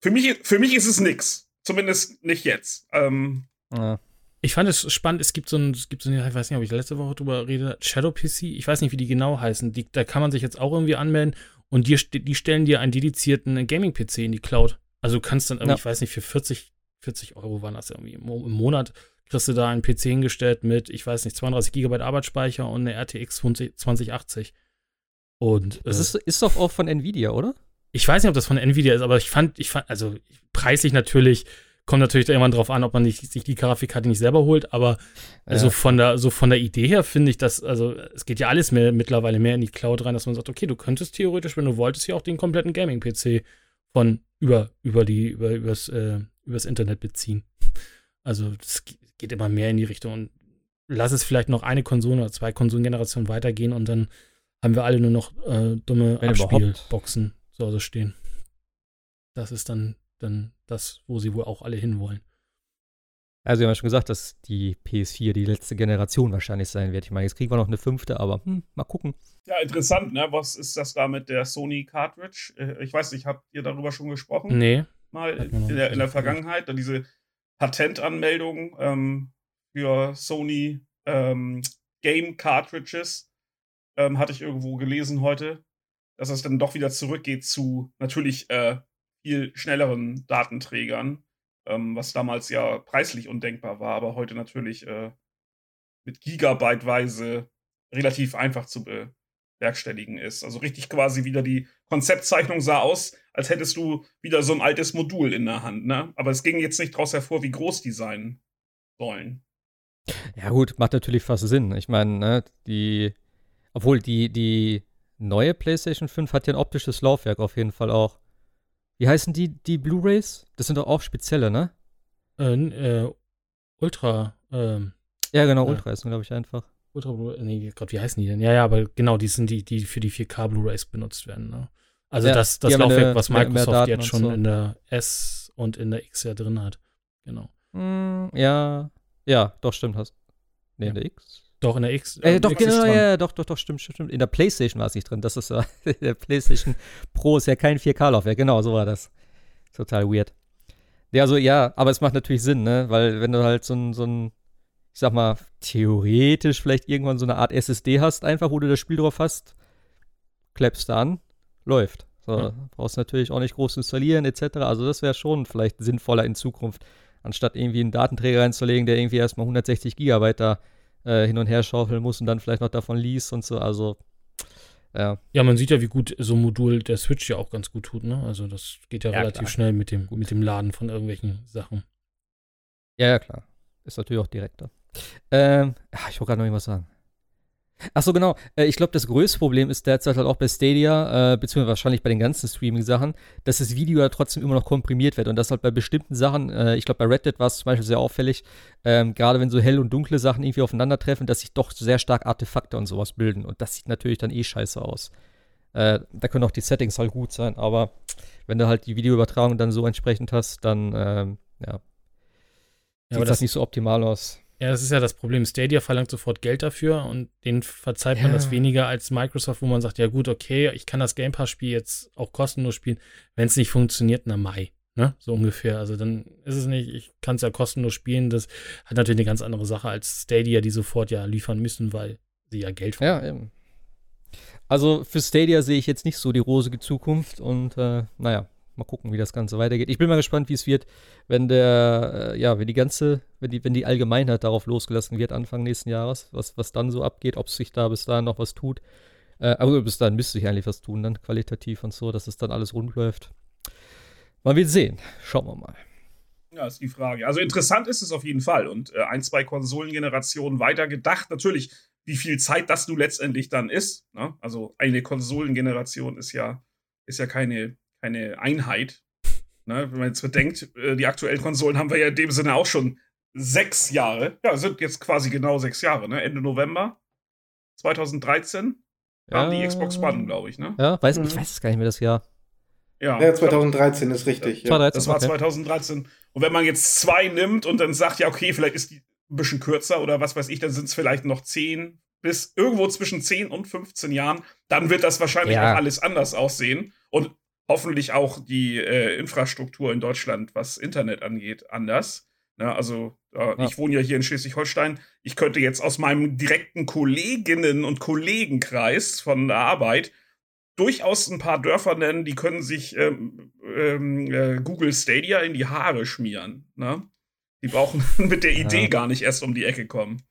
Für mich, für mich ist es nix. Zumindest nicht jetzt. Ähm, ja. Ich fand es spannend, es gibt so ein, es gibt so eine, ich weiß nicht, ob ich letzte Woche drüber rede, Shadow PC, ich weiß nicht, wie die genau heißen. Die, da kann man sich jetzt auch irgendwie anmelden und die, die stellen dir einen dedizierten Gaming-PC in die Cloud. Also du kannst dann irgendwie, ja. ich weiß nicht, für 40, 40 Euro waren das irgendwie im, im Monat, kriegst du da einen PC hingestellt mit, ich weiß nicht, 32 GB Arbeitsspeicher und eine RTX 20, 2080. Und, das äh, ist, ist doch auch von Nvidia, oder? Ich weiß nicht, ob das von Nvidia ist, aber ich fand, ich fand, also preislich natürlich Kommt natürlich irgendwann drauf an, ob man nicht, sich die Grafikkarte nicht selber holt, aber ja. so von der, so von der Idee her finde ich das, also es geht ja alles mehr, mittlerweile mehr in die Cloud rein, dass man sagt, okay, du könntest theoretisch, wenn du wolltest, ja auch den kompletten Gaming-PC von über, über die, über, übers, äh, übers Internet beziehen. Also das geht immer mehr in die Richtung und lass es vielleicht noch eine Konsole oder zwei Konsolengenerationen weitergehen und dann haben wir alle nur noch äh, dumme Abspielboxen zu Hause stehen. Das ist dann dann das, wo sie wohl auch alle hinwollen. Also, wir haben ja schon gesagt, dass die PS4 die letzte Generation wahrscheinlich sein wird. Ich meine, jetzt kriegen wir noch eine fünfte, aber hm, mal gucken. Ja, interessant, ne? Was ist das da mit der Sony Cartridge? Äh, ich weiß nicht, habt ihr darüber schon gesprochen? Nee. Mal in der, in der Vergangenheit, diese Patentanmeldung ähm, für Sony ähm, Game Cartridges ähm, hatte ich irgendwo gelesen heute, dass es dann doch wieder zurückgeht zu natürlich äh, viel schnelleren Datenträgern, ähm, was damals ja preislich undenkbar war, aber heute natürlich äh, mit Gigabyteweise relativ einfach zu bewerkstelligen ist. Also richtig quasi wieder die Konzeptzeichnung sah aus, als hättest du wieder so ein altes Modul in der Hand, ne? Aber es ging jetzt nicht daraus hervor, wie groß die sein sollen. Ja, gut, macht natürlich fast Sinn. Ich meine, ne, die, obwohl die, die neue PlayStation 5 hat ja ein optisches Laufwerk auf jeden Fall auch. Wie heißen die, die Blu-Rays? Das sind doch auch spezielle, ne? Äh, äh Ultra, ähm. Ja, genau, Ultra ist, glaube ich, einfach. Ultra Blu-ray, nee, Gott, wie heißen die denn? Ja, ja, aber genau, die sind die, die für die 4K Blu-Rays benutzt werden, ne? Also ja, das, das Laufwerk, eine, was Microsoft jetzt schon so. in der S und in der X ja drin hat. Genau. Mm, ja, ja, doch, stimmt. Hast. Nee, in der X? Doch, in der X. Äh, doch, X genau, ja, doch, doch, doch, stimmt, stimmt. In der PlayStation war es nicht drin. Das ist ja, der PlayStation Pro ist ja kein 4K-Laufwerk. Genau, so war das. Total weird. Ja, also ja, aber es macht natürlich Sinn, ne? Weil wenn du halt so ein, so ein, ich sag mal, theoretisch vielleicht irgendwann so eine Art SSD hast, einfach, wo du das Spiel drauf hast, klappst du an, läuft. So, ja. brauchst natürlich auch nicht groß installieren etc. Also das wäre schon vielleicht sinnvoller in Zukunft, anstatt irgendwie einen Datenträger reinzulegen, der irgendwie erstmal 160 Gigabyte da äh, hin und her schaufeln muss und dann vielleicht noch davon liest und so. Also ja. Ja, man sieht ja, wie gut so ein Modul der Switch ja auch ganz gut tut, ne? Also das geht ja, ja relativ klar. schnell mit dem, mit dem Laden von irgendwelchen Sachen. Ja, ja, klar. Ist natürlich auch direkter. Ähm, ich wollte gerade noch irgendwas sagen. Ach so, genau. Äh, ich glaube, das größte Problem ist derzeit halt auch bei Stadia, äh, beziehungsweise wahrscheinlich bei den ganzen Streaming-Sachen, dass das Video ja trotzdem immer noch komprimiert wird und das halt bei bestimmten Sachen, äh, ich glaube, bei Reddit war es zum Beispiel sehr auffällig, ähm, gerade wenn so hell und dunkle Sachen irgendwie aufeinandertreffen, dass sich doch sehr stark Artefakte und sowas bilden und das sieht natürlich dann eh scheiße aus. Äh, da können auch die Settings halt gut sein, aber wenn du halt die Videoübertragung dann so entsprechend hast, dann, ähm, ja, sieht ja, das nicht so optimal aus. Ja, das ist ja das Problem. Stadia verlangt sofort Geld dafür und denen verzeiht ja. man das weniger als Microsoft, wo man sagt, ja gut, okay, ich kann das Game Pass-Spiel jetzt auch kostenlos spielen. Wenn es nicht funktioniert, na Mai. Ne? So ungefähr. Also dann ist es nicht, ich kann es ja kostenlos spielen. Das hat natürlich eine ganz andere Sache als Stadia, die sofort ja liefern müssen, weil sie ja Geld verdienen. Ja, eben. Also für Stadia sehe ich jetzt nicht so die rosige Zukunft und äh, naja, mal gucken, wie das Ganze weitergeht. Ich bin mal gespannt, wie es wird, wenn der, äh, ja, wenn die ganze, wenn die, wenn die Allgemeinheit darauf losgelassen wird, Anfang nächsten Jahres, was, was dann so abgeht, ob sich da bis dahin noch was tut. Äh, aber bis dahin müsste sich eigentlich was tun, dann qualitativ und so, dass es dann alles rund läuft. Man wird sehen. Schauen wir mal. Ja, ist die Frage. Also interessant ist es auf jeden Fall. Und äh, ein, zwei Konsolengenerationen weiter gedacht. Natürlich, wie viel Zeit das nun letztendlich dann ist. Ne? Also eine Konsolengeneration ist ja, ist ja keine keine Einheit. Ne? Wenn man jetzt bedenkt, äh, die aktuellen Konsolen haben wir ja in dem Sinne auch schon sechs Jahre. Ja, sind jetzt quasi genau sechs Jahre, ne? Ende November 2013 ja. die Xbox One, glaube ich, ne? Ja, weiß, mhm. ich weiß es gar nicht mehr das Jahr. Ja, ja 2013 ist richtig. Ja. 2013, das war okay. 2013. Und wenn man jetzt zwei nimmt und dann sagt, ja, okay, vielleicht ist die ein bisschen kürzer oder was weiß ich, dann sind es vielleicht noch zehn bis irgendwo zwischen 10 und 15 Jahren, dann wird das wahrscheinlich ja. auch alles anders aussehen. Und hoffentlich auch die äh, Infrastruktur in Deutschland, was Internet angeht, anders. Ja, ne, also äh, ja. ich wohne ja hier in Schleswig-Holstein. Ich könnte jetzt aus meinem direkten Kolleginnen- und Kollegenkreis von der Arbeit durchaus ein paar Dörfer nennen, die können sich ähm, ähm, äh, Google Stadia in die Haare schmieren. Ne? Die brauchen mit der Idee ja. gar nicht erst um die Ecke kommen.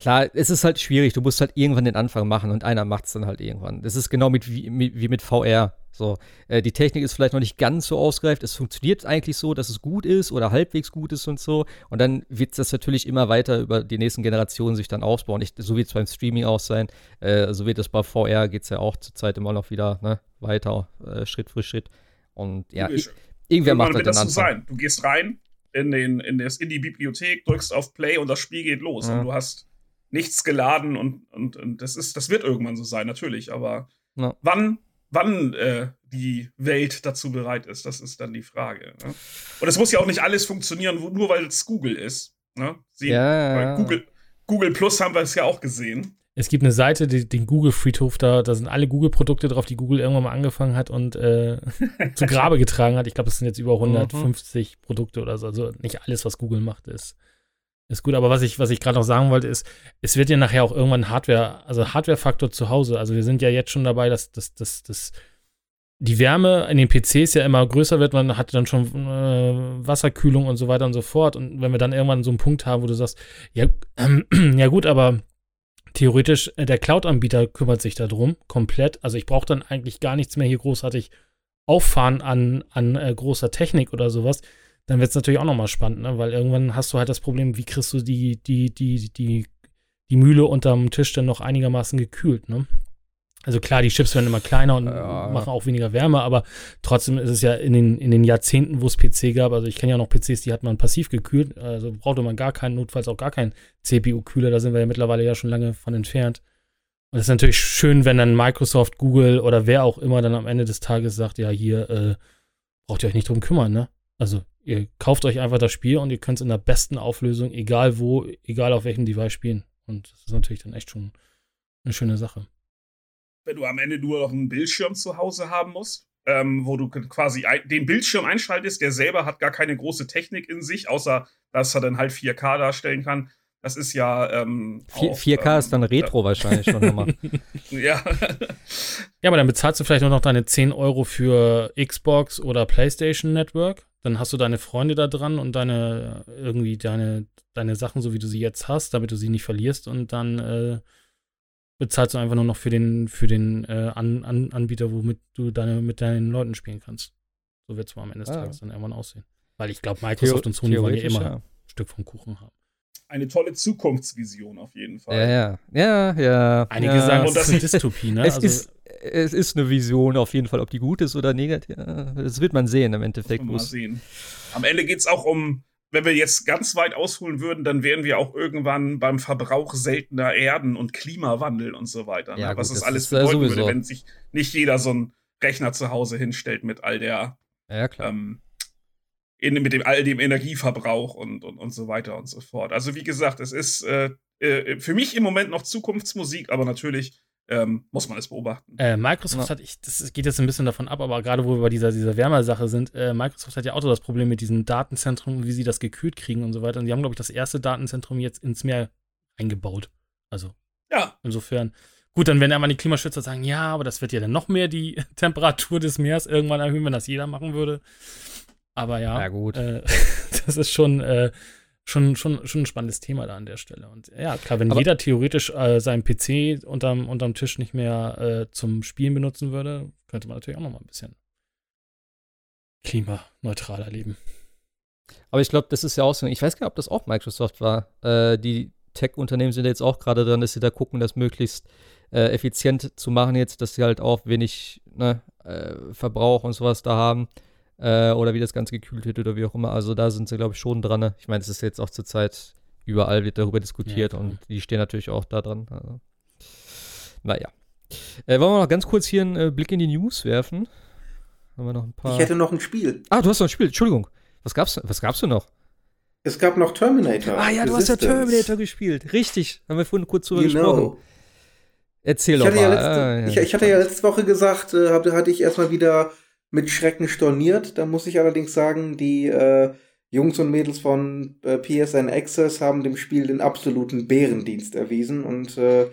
Klar, es ist halt schwierig. Du musst halt irgendwann den Anfang machen und einer macht es dann halt irgendwann. Das ist genau mit, wie, wie mit VR. So, äh, die Technik ist vielleicht noch nicht ganz so ausgereift. Es funktioniert eigentlich so, dass es gut ist oder halbwegs gut ist und so. Und dann wird das natürlich immer weiter über die nächsten Generationen sich dann ausbauen. Ich, so wird es beim Streaming auch sein. Äh, so wird es bei VR, geht es ja auch zurzeit immer noch wieder ne, weiter, äh, Schritt für Schritt. Und ja, irgendwer Irgendwann macht das dann so sein. Du gehst rein in, den, in, das, in die Bibliothek, drückst auf Play und das Spiel geht los. Ja. Und du hast nichts geladen und, und, und das ist, das wird irgendwann so sein, natürlich. Aber ja. wann, wann äh, die Welt dazu bereit ist, das ist dann die Frage. Ne? Und es muss ja auch nicht alles funktionieren, nur weil es Google ist. Ne? Sie, ja, Google, Google Plus haben wir es ja auch gesehen. Es gibt eine Seite, die, den Google-Friedhof, da, da sind alle Google-Produkte drauf, die Google irgendwann mal angefangen hat und äh, zu Grabe getragen hat. Ich glaube, es sind jetzt über 150 mhm. Produkte oder so. Also nicht alles, was Google macht, ist ist gut, aber was ich, was ich gerade noch sagen wollte, ist, es wird ja nachher auch irgendwann Hardware, also Hardware-Faktor zu Hause. Also wir sind ja jetzt schon dabei, dass, dass, dass, dass die Wärme in den PCs ja immer größer wird. Man hat dann schon äh, Wasserkühlung und so weiter und so fort. Und wenn wir dann irgendwann so einen Punkt haben, wo du sagst, ja, äh, ja gut, aber theoretisch, äh, der Cloud-Anbieter kümmert sich darum, komplett. Also ich brauche dann eigentlich gar nichts mehr hier großartig auffahren an, an äh, großer Technik oder sowas dann wird es natürlich auch nochmal spannend, ne? weil irgendwann hast du halt das Problem, wie kriegst du die, die, die, die, die Mühle unterm Tisch dann noch einigermaßen gekühlt, ne? Also klar, die Chips werden immer kleiner und ja. machen auch weniger Wärme, aber trotzdem ist es ja in den, in den Jahrzehnten, wo es PC gab, also ich kenne ja noch PCs, die hat man passiv gekühlt, also brauchte man gar keinen, notfalls auch gar keinen CPU-Kühler, da sind wir ja mittlerweile ja schon lange von entfernt. Und es ist natürlich schön, wenn dann Microsoft, Google oder wer auch immer dann am Ende des Tages sagt, ja, hier äh, braucht ihr euch nicht drum kümmern, ne? Also Ihr kauft euch einfach das Spiel und ihr könnt es in der besten Auflösung, egal wo, egal auf welchem Device spielen. Und das ist natürlich dann echt schon eine schöne Sache. Wenn du am Ende nur noch einen Bildschirm zu Hause haben musst, ähm, wo du quasi den Bildschirm einschaltest, der selber hat gar keine große Technik in sich, außer dass er dann halt 4K darstellen kann, Das ist ja. Ähm, 4, 4K ähm, ist dann Retro wahrscheinlich schon nochmal. ja. ja, aber dann bezahlst du vielleicht nur noch deine 10 Euro für Xbox oder PlayStation Network. Dann hast du deine Freunde da dran und deine irgendwie deine, deine Sachen, so wie du sie jetzt hast, damit du sie nicht verlierst und dann äh, bezahlst du einfach nur noch für den, für den äh, An An Anbieter, womit du deine, mit deinen Leuten spielen kannst. So wird es mal am Ende des ah. Tages dann irgendwann aussehen. Weil ich glaube, Microsoft und Sony wollen ja immer ja. ein Stück vom Kuchen haben. Eine tolle Zukunftsvision auf jeden Fall. Ja, ja, ja, ja. Einige ja. sagen, das ist eine Dystopie, ne? Es, also, ist, es ist eine Vision auf jeden Fall. Ob die gut ist oder negativ, das wird man sehen im Endeffekt. Mal sehen. Am Ende geht es auch um wenn wir jetzt ganz weit ausholen würden, dann wären wir auch irgendwann beim Verbrauch seltener Erden und Klimawandel und so weiter. Ne? Ja, gut, Was es alles bedeuten würde, wenn sich nicht jeder so einen Rechner zu Hause hinstellt mit all der ja, klar. Ähm, in, mit dem all dem Energieverbrauch und, und, und so weiter und so fort. Also wie gesagt, es ist äh, äh, für mich im Moment noch Zukunftsmusik, aber natürlich ähm, muss man es beobachten. Äh, Microsoft ja. hat, ich, das geht jetzt ein bisschen davon ab, aber gerade wo wir bei dieser, dieser Wärmesache sind, äh, Microsoft hat ja auch so das Problem mit diesem Datenzentrum, wie sie das gekühlt kriegen und so weiter. Und die haben, glaube ich, das erste Datenzentrum jetzt ins Meer eingebaut. Also, ja. insofern. Gut, dann werden ja mal die Klimaschützer sagen, ja, aber das wird ja dann noch mehr die Temperatur des Meeres irgendwann erhöhen, wenn das jeder machen würde. Aber ja, ja gut. Äh, das ist schon, äh, schon, schon, schon ein spannendes Thema da an der Stelle. Und ja, klar, wenn Aber jeder theoretisch äh, seinen PC unterm, unterm Tisch nicht mehr äh, zum Spielen benutzen würde, könnte man natürlich auch noch mal ein bisschen klimaneutraler leben. Aber ich glaube, das ist ja auch so, ich weiß gar nicht, ob das auch Microsoft war. Äh, die Tech-Unternehmen sind jetzt auch gerade dran, dass sie da gucken, das möglichst äh, effizient zu machen jetzt, dass sie halt auch wenig ne, äh, Verbrauch und sowas da haben äh, oder wie das Ganze gekühlt wird oder wie auch immer. Also da sind sie, glaube ich, schon dran. Ne? Ich meine, es ist jetzt auch zur Zeit, überall wird darüber diskutiert ja, und die stehen natürlich auch da dran. Also. Naja. Äh, wollen wir noch ganz kurz hier einen äh, Blick in die News werfen? Haben wir noch ein paar. Ich hätte noch ein Spiel. Ah, du hast noch ein Spiel, Entschuldigung. Was gab's, was gab's denn noch? Es gab noch Terminator. Ah ja, du hast ja Terminator gespielt. Richtig. Haben wir vorhin kurz drüber you gesprochen. Know. Erzähl ich doch mal. Ja letzte, ah, ja, ich, ich, hatte ja letzte Woche gesagt, äh, hatte ich erstmal wieder mit Schrecken storniert. Da muss ich allerdings sagen, die äh, Jungs und Mädels von äh, PSN Access haben dem Spiel den absoluten Bärendienst erwiesen und äh,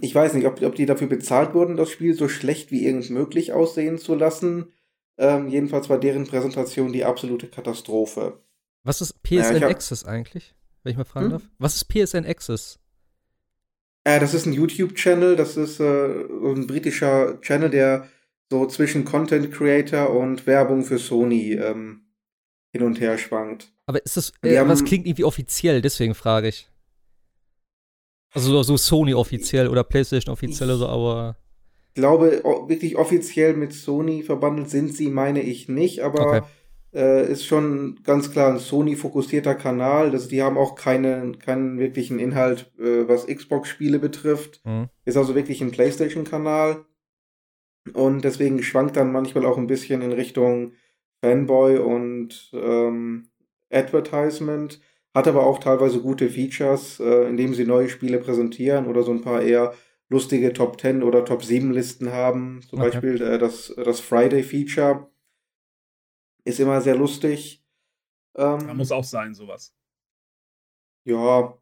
ich weiß nicht, ob, ob die dafür bezahlt wurden, das Spiel so schlecht wie irgend möglich aussehen zu lassen. Ähm, jedenfalls war deren Präsentation die absolute Katastrophe. Was ist PSN ja, Access eigentlich, wenn ich mal fragen hm? darf? Was ist PSN Access? Äh, das ist ein YouTube-Channel, das ist äh, ein britischer Channel, der so zwischen Content Creator und Werbung für Sony ähm, hin und her schwankt. Aber ist das, äh, haben, was klingt irgendwie offiziell, deswegen frage ich. Also so Sony offiziell oder PlayStation offiziell oder so, aber. Ich glaube, wirklich offiziell mit Sony verbandelt sind sie, meine ich nicht, aber okay. äh, ist schon ganz klar ein Sony-fokussierter Kanal. Das, die haben auch keine, keinen wirklichen Inhalt, äh, was Xbox-Spiele betrifft. Mhm. Ist also wirklich ein PlayStation-Kanal. Und deswegen schwankt dann manchmal auch ein bisschen in Richtung Fanboy und ähm, Advertisement. Hat aber auch teilweise gute Features, äh, indem sie neue Spiele präsentieren oder so ein paar eher lustige Top 10 oder Top 7 Listen haben. Zum okay. Beispiel äh, das, das Friday-Feature ist immer sehr lustig. Ähm, da muss auch sein, sowas. Ja,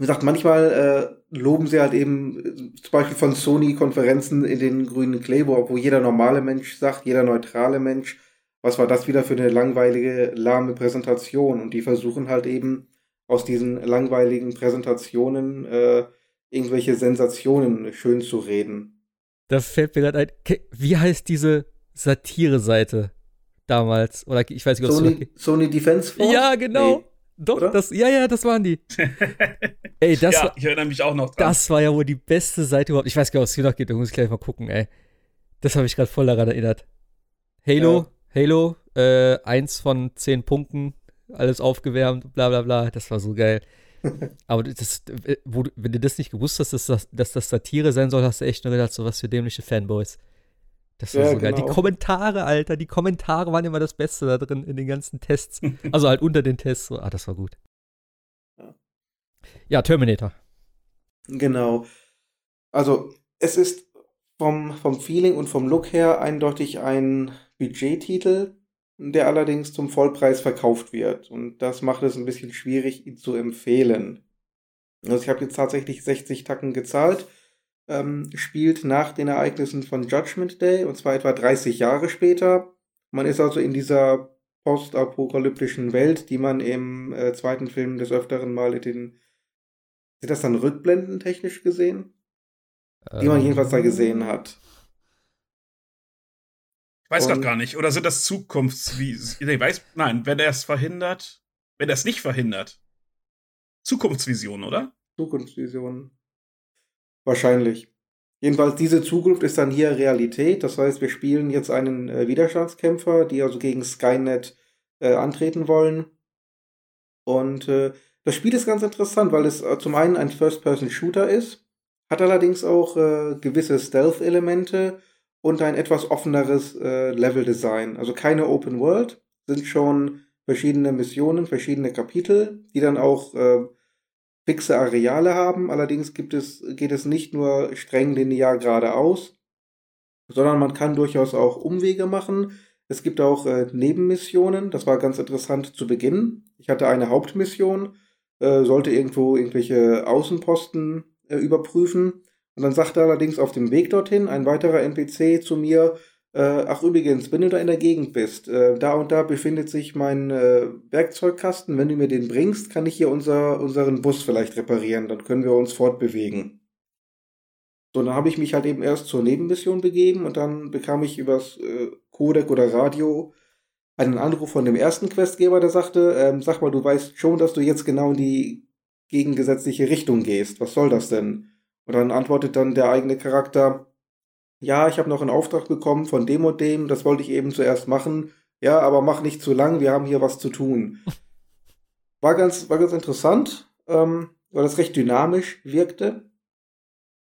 wie gesagt, manchmal äh, loben sie halt eben äh, zum Beispiel von Sony-Konferenzen in den grünen Kleber, wo jeder normale Mensch sagt, jeder neutrale Mensch, was war das wieder für eine langweilige, lahme Präsentation? Und die versuchen halt eben aus diesen langweiligen Präsentationen äh, irgendwelche Sensationen schön zu reden. Da fällt mir gerade ein, wie heißt diese Satire-Seite damals? Oder ich weiß nicht, ob Sony, Sony Defense Force? Ja, genau. Nee. Doch, das, ja, ja, das waren die. ey, das ja, war, ich erinnere mich auch noch dran. Das war ja wohl die beste Seite überhaupt. Ich weiß gar nicht, was es hier noch gibt, da muss ich gleich mal gucken, ey. Das habe ich gerade voll daran erinnert. Halo, ja. Halo, äh, eins von zehn Punkten, alles aufgewärmt, bla bla bla. Das war so geil. Aber das, äh, wo, wenn du das nicht gewusst hast, dass das, dass das Satire sein soll, hast du echt nur gedacht, so was für dämliche Fanboys. Das war ja, so geil. Genau. Die Kommentare, Alter, die Kommentare waren immer das Beste da drin in den ganzen Tests. also halt unter den Tests. So, ah, das war gut. Ja. ja, Terminator. Genau. Also, es ist vom, vom Feeling und vom Look her eindeutig ein Budgettitel. der allerdings zum Vollpreis verkauft wird. Und das macht es ein bisschen schwierig, ihn zu empfehlen. Also ich habe jetzt tatsächlich 60 Tacken gezahlt. Ähm, spielt nach den Ereignissen von Judgment Day und zwar etwa 30 Jahre später. Man ist also in dieser postapokalyptischen Welt, die man im äh, zweiten Film des Öfteren mal in den. Sind das dann Rückblenden technisch gesehen? Die man jedenfalls da gesehen hat. Ich weiß gerade gar nicht. Oder sind das Zukunftsvisionen? Nee, weiß, nein, wenn er es verhindert, wenn er es nicht verhindert. Zukunftsvisionen, oder? Zukunftsvisionen. Wahrscheinlich. Jedenfalls, diese Zukunft ist dann hier Realität. Das heißt, wir spielen jetzt einen äh, Widerstandskämpfer, die also gegen Skynet äh, antreten wollen. Und äh, das Spiel ist ganz interessant, weil es äh, zum einen ein First-Person-Shooter ist, hat allerdings auch äh, gewisse Stealth-Elemente und ein etwas offeneres äh, Level-Design. Also keine Open World, sind schon verschiedene Missionen, verschiedene Kapitel, die dann auch äh, fixe Areale haben. Allerdings gibt es, geht es nicht nur streng linear geradeaus, sondern man kann durchaus auch Umwege machen. Es gibt auch äh, Nebenmissionen. Das war ganz interessant zu Beginn. Ich hatte eine Hauptmission, äh, sollte irgendwo irgendwelche Außenposten äh, überprüfen. Und dann sagte allerdings auf dem Weg dorthin ein weiterer NPC zu mir, äh, ach übrigens, wenn du da in der Gegend bist, äh, da und da befindet sich mein äh, Werkzeugkasten, wenn du mir den bringst, kann ich hier unser, unseren Bus vielleicht reparieren, dann können wir uns fortbewegen. So, dann habe ich mich halt eben erst zur Nebenmission begeben und dann bekam ich übers äh, Codec oder Radio einen Anruf von dem ersten Questgeber, der sagte, ähm, sag mal, du weißt schon, dass du jetzt genau in die gegengesetzliche Richtung gehst. Was soll das denn? Und dann antwortet dann der eigene Charakter, ja, ich habe noch einen Auftrag bekommen von dem und dem, das wollte ich eben zuerst machen. Ja, aber mach nicht zu lang, wir haben hier was zu tun. War ganz, war ganz interessant, ähm, weil das recht dynamisch wirkte.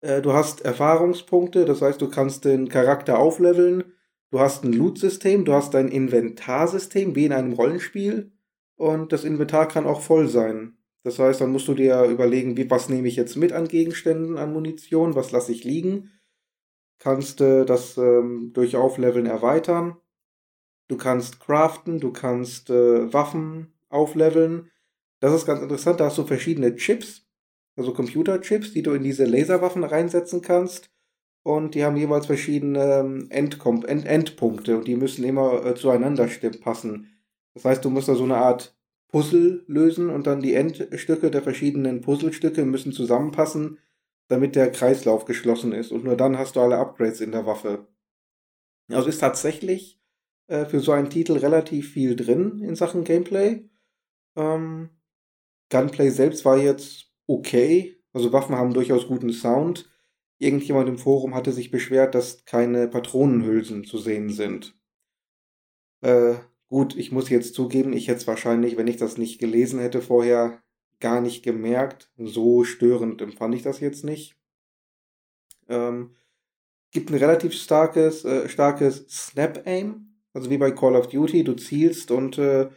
Äh, du hast Erfahrungspunkte, das heißt, du kannst den Charakter aufleveln. Du hast ein Loot-System, du hast ein Inventarsystem, wie in einem Rollenspiel. Und das Inventar kann auch voll sein. Das heißt, dann musst du dir überlegen, wie, was nehme ich jetzt mit an Gegenständen, an Munition, was lasse ich liegen. Kannst äh, das ähm, durch Aufleveln erweitern. Du kannst craften, du kannst äh, Waffen aufleveln. Das ist ganz interessant, da hast du verschiedene Chips, also Computerchips, die du in diese Laserwaffen reinsetzen kannst. Und die haben jeweils verschiedene ähm, Endkom End Endpunkte und die müssen immer äh, zueinander passen. Das heißt, du musst da so eine Art Puzzle lösen und dann die Endstücke der verschiedenen Puzzlestücke müssen zusammenpassen, damit der Kreislauf geschlossen ist. Und nur dann hast du alle Upgrades in der Waffe. Also ist tatsächlich äh, für so einen Titel relativ viel drin in Sachen Gameplay. Ähm, Gunplay selbst war jetzt okay. Also Waffen haben durchaus guten Sound. Irgendjemand im Forum hatte sich beschwert, dass keine Patronenhülsen zu sehen sind. Äh, Gut, ich muss jetzt zugeben, ich hätte es wahrscheinlich, wenn ich das nicht gelesen hätte vorher, gar nicht gemerkt. So störend empfand ich das jetzt nicht. Ähm, gibt ein relativ starkes, äh, starkes Snap-Aim, also wie bei Call of Duty. Du zielst und äh,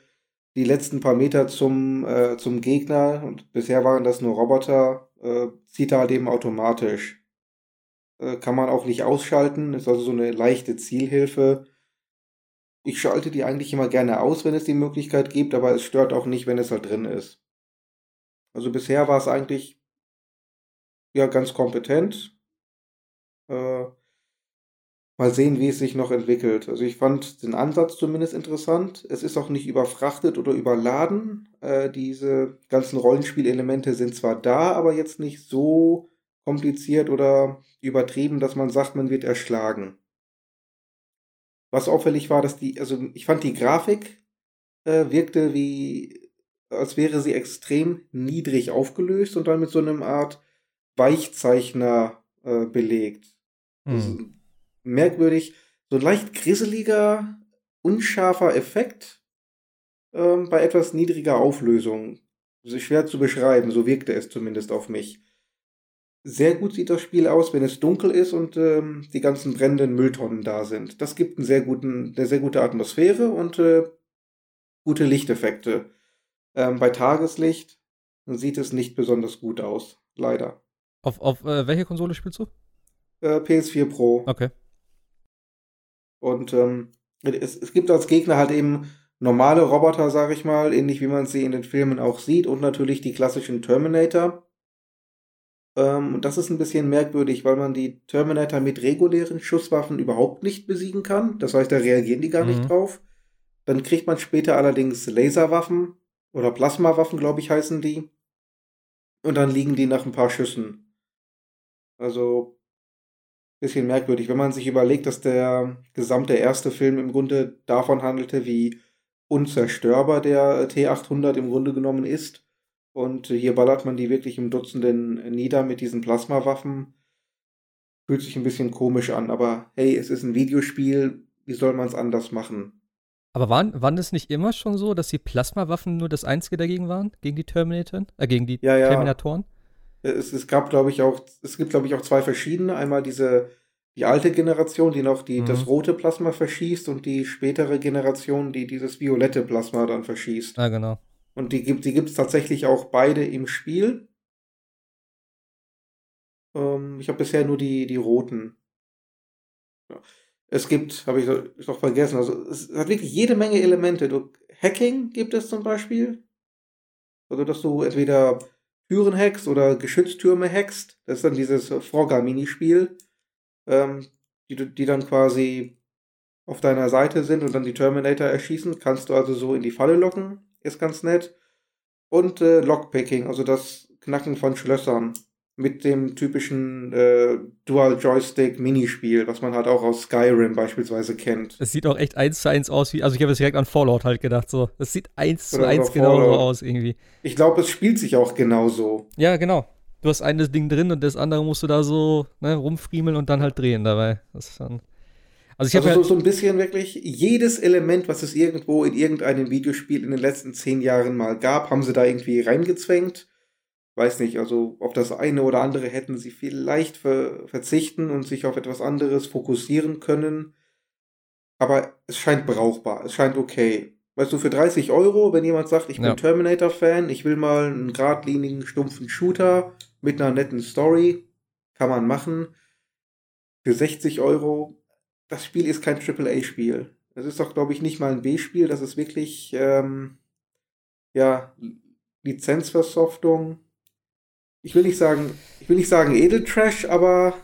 die letzten paar Meter zum, äh, zum Gegner, und bisher waren das nur Roboter, äh, zieht er halt eben automatisch. Äh, kann man auch nicht ausschalten, ist also so eine leichte Zielhilfe ich schalte die eigentlich immer gerne aus, wenn es die Möglichkeit gibt, aber es stört auch nicht, wenn es halt drin ist. Also bisher war es eigentlich ja ganz kompetent. Äh, mal sehen, wie es sich noch entwickelt. Also ich fand den Ansatz zumindest interessant. Es ist auch nicht überfrachtet oder überladen. Äh, diese ganzen Rollenspielelemente sind zwar da, aber jetzt nicht so kompliziert oder übertrieben, dass man sagt, man wird erschlagen. Was auffällig war, dass die, also ich fand die Grafik äh, wirkte wie, als wäre sie extrem niedrig aufgelöst und dann mit so einem Art Weichzeichner äh, belegt. Hm. merkwürdig, so ein leicht grisseliger, unscharfer Effekt ähm, bei etwas niedriger Auflösung. Schwer zu beschreiben, so wirkte es zumindest auf mich. Sehr gut sieht das Spiel aus, wenn es dunkel ist und ähm, die ganzen brennenden Mülltonnen da sind. Das gibt einen sehr guten, eine sehr gute Atmosphäre und äh, gute Lichteffekte. Ähm, bei Tageslicht sieht es nicht besonders gut aus, leider. Auf, auf äh, welche Konsole spielst du? Äh, PS4 Pro. Okay. Und ähm, Es, es gibt als Gegner halt eben normale Roboter, sag ich mal, ähnlich wie man sie in den Filmen auch sieht, und natürlich die klassischen Terminator. Ähm, und das ist ein bisschen merkwürdig, weil man die Terminator mit regulären Schusswaffen überhaupt nicht besiegen kann. Das heißt, da reagieren die gar mhm. nicht drauf. Dann kriegt man später allerdings Laserwaffen oder Plasmawaffen, glaube ich, heißen die. Und dann liegen die nach ein paar Schüssen. Also, bisschen merkwürdig, wenn man sich überlegt, dass der gesamte erste Film im Grunde davon handelte, wie unzerstörbar der T800 im Grunde genommen ist. Und hier ballert man die wirklich im Dutzenden nieder mit diesen Plasmawaffen. Fühlt sich ein bisschen komisch an, aber hey, es ist ein Videospiel, wie soll man es anders machen? Aber waren, waren es nicht immer schon so, dass die Plasmawaffen nur das Einzige dagegen waren? Gegen die Terminator? Äh, gegen die ja, ja. Terminatoren? Es, es gab, glaube ich, auch, es gibt, glaube ich, auch zwei verschiedene. Einmal diese, die alte Generation, die noch die, mhm. das rote Plasma verschießt und die spätere Generation, die dieses violette Plasma dann verschießt. Ah, genau. Und die gibt die gibt's tatsächlich auch beide im Spiel. Ähm, ich habe bisher nur die, die roten. Ja. Es gibt, habe ich noch vergessen, also es hat wirklich jede Menge Elemente. Du, Hacking gibt es zum Beispiel. Also, dass du entweder Türen hackst oder Geschütztürme hackst. Das ist dann dieses Frogger-Minispiel, ähm, die, die dann quasi auf deiner Seite sind und dann die Terminator erschießen. Kannst du also so in die Falle locken. Ist ganz nett. Und äh, Lockpicking, also das Knacken von Schlössern mit dem typischen äh, Dual-Joystick-Minispiel, was man halt auch aus Skyrim beispielsweise kennt. Es sieht auch echt eins zu eins aus, wie, also ich habe jetzt direkt an Fallout halt gedacht, so. Das sieht eins zu eins genau so aus irgendwie. Ich glaube, es spielt sich auch genauso. Ja, genau. Du hast ein Ding drin und das andere musst du da so ne, rumfriemeln und dann halt drehen dabei. Das ist dann. Also, ich also so, halt so ein bisschen wirklich jedes Element, was es irgendwo in irgendeinem Videospiel in den letzten zehn Jahren mal gab, haben sie da irgendwie reingezwängt weiß nicht, also auf das eine oder andere hätten sie vielleicht ver verzichten und sich auf etwas anderes fokussieren können. Aber es scheint brauchbar, es scheint okay. Weißt du, für 30 Euro, wenn jemand sagt, ich bin ja. Terminator-Fan, ich will mal einen geradlinigen, stumpfen Shooter mit einer netten Story, kann man machen. Für 60 Euro, das Spiel ist kein AAA-Spiel. Das ist doch, glaube ich, nicht mal ein B-Spiel, das ist wirklich, ähm, ja, Lizenzversoftung ich will nicht sagen, ich will nicht sagen Edeltrash, aber.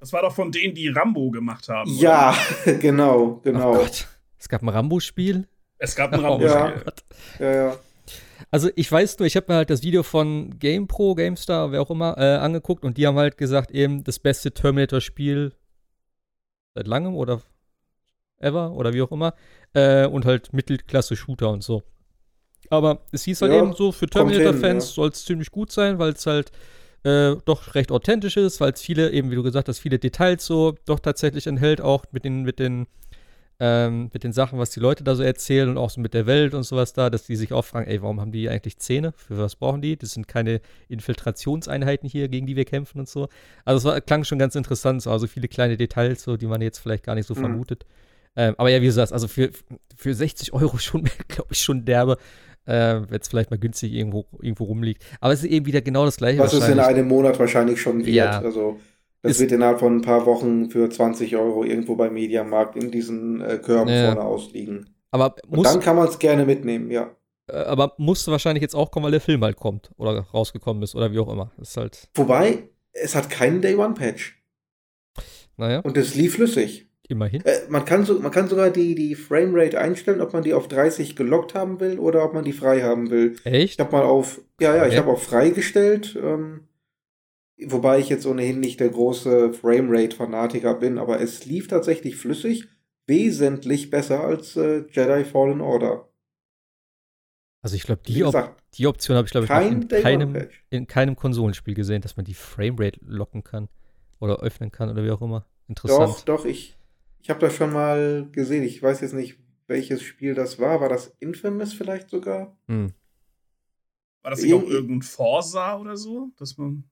Das war doch von denen, die Rambo gemacht haben. Ja, genau, genau. Oh Gott. Es gab ein Rambo-Spiel. Es gab ein Rambo-Spiel. Oh ja. ja, Also ich weiß nur, ich habe mir halt das Video von GamePro, GameStar, wer auch immer, äh, angeguckt und die haben halt gesagt, eben das beste Terminator-Spiel seit langem oder ever oder wie auch immer. Äh, und halt Mittelklasse-Shooter und so. Aber es hieß halt ja, eben so, für Terminator-Fans ja. soll es ziemlich gut sein, weil es halt äh, doch recht authentisch ist, weil es viele, eben wie du gesagt hast, viele Details so doch tatsächlich enthält, auch mit den, mit den, ähm, mit den Sachen, was die Leute da so erzählen und auch so mit der Welt und sowas da, dass die sich auch fragen, ey, warum haben die eigentlich Zähne? Für was brauchen die? Das sind keine Infiltrationseinheiten hier, gegen die wir kämpfen und so. Also es war, klang schon ganz interessant, so, also viele kleine Details, so, die man jetzt vielleicht gar nicht so mhm. vermutet. Ähm, aber ja, wie du sagst, also für, für 60 Euro schon, glaube ich, schon derbe äh, wenn es vielleicht mal günstig irgendwo, irgendwo rumliegt. Aber es ist eben wieder genau das gleiche. Was es in einem Monat wahrscheinlich schon wird. Ja. Also das wird innerhalb von ein paar Wochen für 20 Euro irgendwo beim Mediamarkt in diesen äh, Körben ja. vorne ausliegen. Aber Und dann kann man es gerne mitnehmen, ja. Äh, aber musste wahrscheinlich jetzt auch kommen, weil der Film halt kommt oder rausgekommen ist oder wie auch immer. Das ist halt. Wobei, es hat keinen Day One Patch. Naja. Und es lief flüssig. Immerhin. Äh, man, kann so, man kann sogar die, die Framerate einstellen, ob man die auf 30 gelockt haben will oder ob man die frei haben will. Echt? Ich habe mal auf, ja, ja, ich habe auf frei gestellt. Ähm, wobei ich jetzt ohnehin nicht der große Framerate-Fanatiker bin, aber es lief tatsächlich flüssig, wesentlich besser als äh, Jedi Fallen Order. Also ich glaube, die, Op die Option habe ich, glaube ich, kein in, keinem, in keinem Konsolenspiel gesehen, dass man die Framerate locken kann oder öffnen kann oder wie auch immer. Interessant. Doch, doch, ich, ich habe das schon mal gesehen. Ich weiß jetzt nicht, welches Spiel das war. War das Infamous vielleicht sogar? Hm. War das nicht auch irgendein Forza oder so? Dass man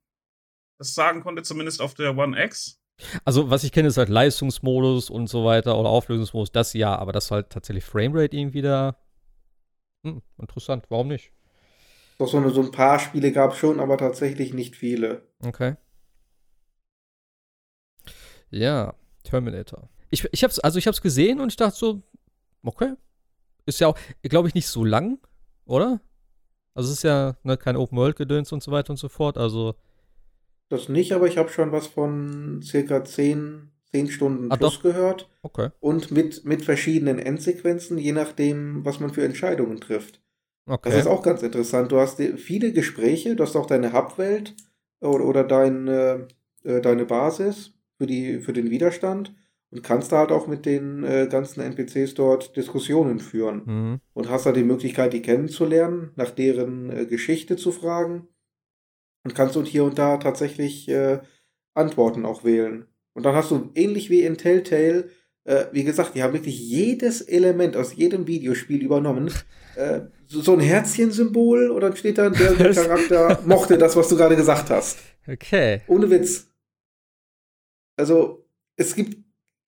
das sagen konnte, zumindest auf der One X? Also, was ich kenne, ist halt Leistungsmodus und so weiter oder Auflösungsmodus, das ja, aber das halt tatsächlich Framerate irgendwie da. Hm, interessant, warum nicht? Doch so, eine, so ein paar Spiele gab es schon, aber tatsächlich nicht viele. Okay. Ja, Terminator. Ich, ich hab's, also ich hab's gesehen und ich dachte so, Okay. Ist ja auch, glaube ich, nicht so lang, oder? Also es ist ja ne, kein Open-World-Gedöns und so weiter und so fort. Also. Das nicht, aber ich habe schon was von circa 10, 10 Stunden Ah, plus doch. gehört. Okay. Und mit, mit verschiedenen Endsequenzen, je nachdem, was man für Entscheidungen trifft. Okay. Das ist auch ganz interessant. Du hast die- viele Gespräche, du hast auch deine Hubwelt oder, oder dein, äh, äh, deine Basis für, die, für den Widerstand und kannst da halt auch mit den äh, ganzen NPCs dort Diskussionen führen. mhm. Und hast da die Möglichkeit, die kennenzulernen, nach deren äh, Geschichte zu fragen und kannst und hier und da tatsächlich äh, Antworten auch wählen. Und dann hast du ähnlich wie in Telltale, äh, wie gesagt, die haben wirklich jedes Element aus jedem Videospiel übernommen. Äh, so, so ein Herzchensymbol und dann steht da, der, der Charakter mochte das, was du gerade gesagt hast. Okay. Ohne Witz. Also, es gibt,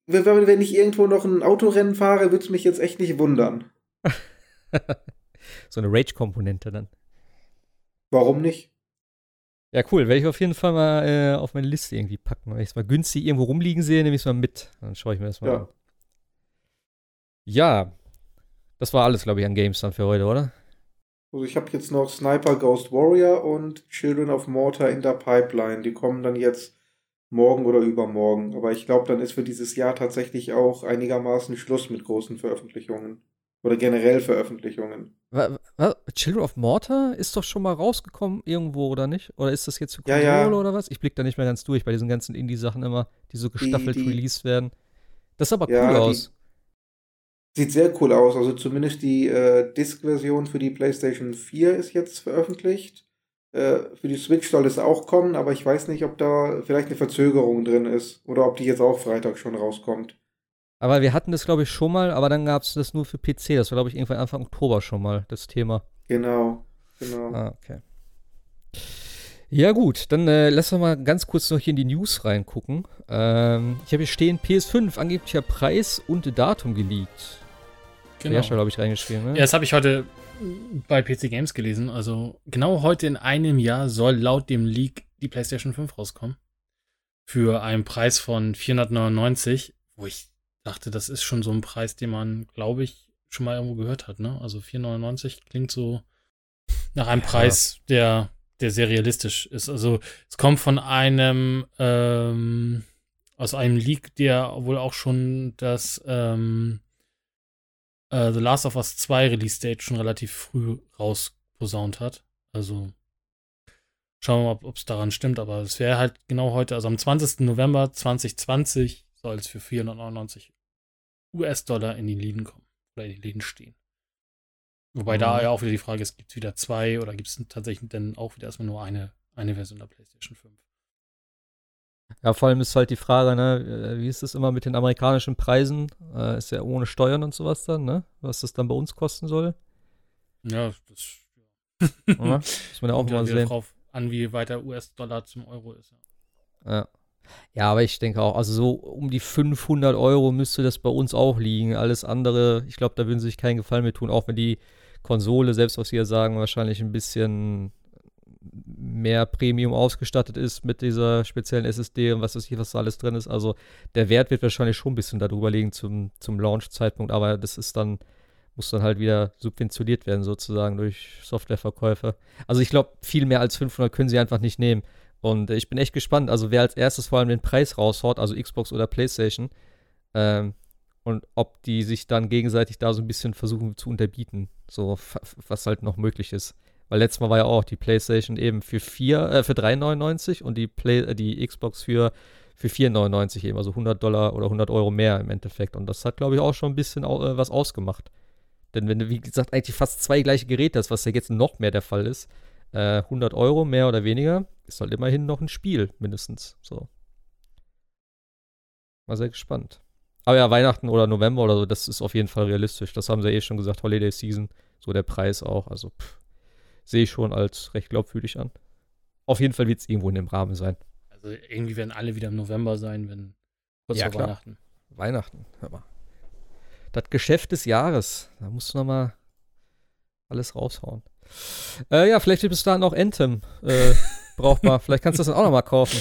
wenn, ich irgendwo noch ein Autorennen fahre, würde es mich jetzt echt nicht wundern. so eine Rage-Komponente dann. Warum nicht? Ja, cool. Werde ich auf jeden Fall mal äh, auf meine Liste irgendwie packen. Wenn ich es mal günstig irgendwo rumliegen sehe, nehme ich es mal mit. Dann schaue ich mir das mal Ja. an. Ja. Das war alles, glaube ich, an Games dann für heute, oder? Also ich habe jetzt noch Sniper Ghost Warrior und Children of Mortar in der Pipeline. Die kommen dann jetzt morgen oder übermorgen. Aber ich glaube, dann ist für dieses Jahr tatsächlich auch einigermaßen Schluss mit großen Veröffentlichungen. Oder generell Veröffentlichungen. Wa- wa- Children of Mortar ist doch schon mal rausgekommen irgendwo, oder nicht? Oder ist das jetzt für Ja, Konsole ja. oder was? Ich blicke da nicht mehr ganz durch bei diesen ganzen Indie-Sachen immer, die so gestaffelt die- released werden. Das sah aber Ja, cool die- aus. Sieht sehr cool aus. Also zumindest die äh, Disk-Version für die PlayStation 4 ist jetzt veröffentlicht. Äh, für die Switch soll es auch kommen, aber ich weiß nicht, ob da vielleicht eine Verzögerung drin ist. Oder ob die jetzt auch Freitag schon rauskommt. Aber wir hatten das, glaube ich, schon mal, aber dann gab es das nur für PC. Das war, glaube ich, irgendwann Anfang Oktober schon mal, das Thema. Genau. Genau. Ah, okay. Ja, gut, dann äh, lass uns mal ganz kurz noch hier in die News reingucken. Ähm, ich habe hier stehen PS5, angeblicher Preis und Datum geleakt. Genau. Ja, schon, glaube ich, reingeschrieben, ne? Ja, das habe ich heute bei PC Games gelesen. Also genau heute in einem Jahr soll laut dem Leak die PlayStation 5 rauskommen. Für einen Preis von 499, wo ich dachte, das ist schon so ein Preis, den man, glaube ich, schon mal irgendwo gehört hat. Ne? Also 499 klingt so nach einem Ja. Preis, der, der sehr realistisch ist. Also es kommt von einem ähm, aus einem Leak, der wohl auch schon das ähm, äh, The Last of Us 2 Release Date schon relativ früh rausposaunt hat. Also schauen wir mal, ob es daran stimmt, aber es wäre halt genau heute, also am 20. November 2020 soll es für 499 US-Dollar in die Läden kommen oder in die Läden stehen. Wobei da Mhm. ja auch wieder die Frage ist, gibt es wieder zwei oder gibt es tatsächlich denn auch wieder erstmal nur eine, eine Version der PlayStation 5? Ja, vor allem ist halt die Frage, ne, äh, wie ist es immer mit den amerikanischen Preisen? Äh, ist ja ohne Steuern und sowas dann, ne? Was das dann bei uns kosten soll. Ja, das? Muss man ja auch mal sehen. drauf an, wie weit der US-Dollar zum Euro ist. Ja. Ja. ja, aber ich denke auch, also so um die 500 Euro müsste das bei uns auch liegen. Alles andere, ich glaube, da würden sie sich keinen Gefallen mit tun, auch wenn die Konsole, selbst was sie ja sagen, wahrscheinlich ein bisschen mehr Premium ausgestattet ist mit dieser speziellen SSD und was weiß ich, was da alles drin ist. Also der Wert wird wahrscheinlich schon ein bisschen darüber liegen zum, zum Launch-Zeitpunkt, aber das ist dann, muss dann halt wieder subventioniert werden sozusagen durch Softwareverkäufe. Also ich glaube, viel mehr als 500 können sie einfach nicht nehmen. Und äh, ich bin echt gespannt, also wer als erstes vor allem den Preis raushaut, also Xbox oder PlayStation, ähm, und ob die sich dann gegenseitig da so ein bisschen versuchen zu unterbieten, so was halt noch möglich ist. Weil letztes Mal war ja auch die PlayStation eben für 4, äh, für 3,99 und die, Play, äh, die Xbox für, für 4,99 eben, also 100 Dollar oder 100 Euro mehr im Endeffekt. Und das hat, glaube ich, auch schon ein bisschen äh, was ausgemacht. Denn wenn du, wie gesagt, eigentlich fast zwei gleiche Geräte hast, was ja jetzt noch mehr der Fall ist, äh, 100 Euro mehr oder weniger, ist halt immerhin noch ein Spiel, mindestens. So. Mal sehr gespannt. Aber ja, Weihnachten oder November oder so, das ist auf jeden Fall realistisch. Das haben sie eh schon gesagt, Holiday Season, so der Preis auch. Also pff, sehe ich schon als recht glaubwürdig an. Auf jeden Fall wird es irgendwo in dem Rahmen sein. Also irgendwie werden alle wieder im November sein, wenn kurz Ja, vor klar. Weihnachten. Weihnachten, hör mal. Das Geschäft des Jahres. Da musst du noch mal alles raushauen. Äh, ja, vielleicht wird bis dahin auch Anthem äh, brauchbar. Vielleicht kannst du das dann auch noch mal kaufen.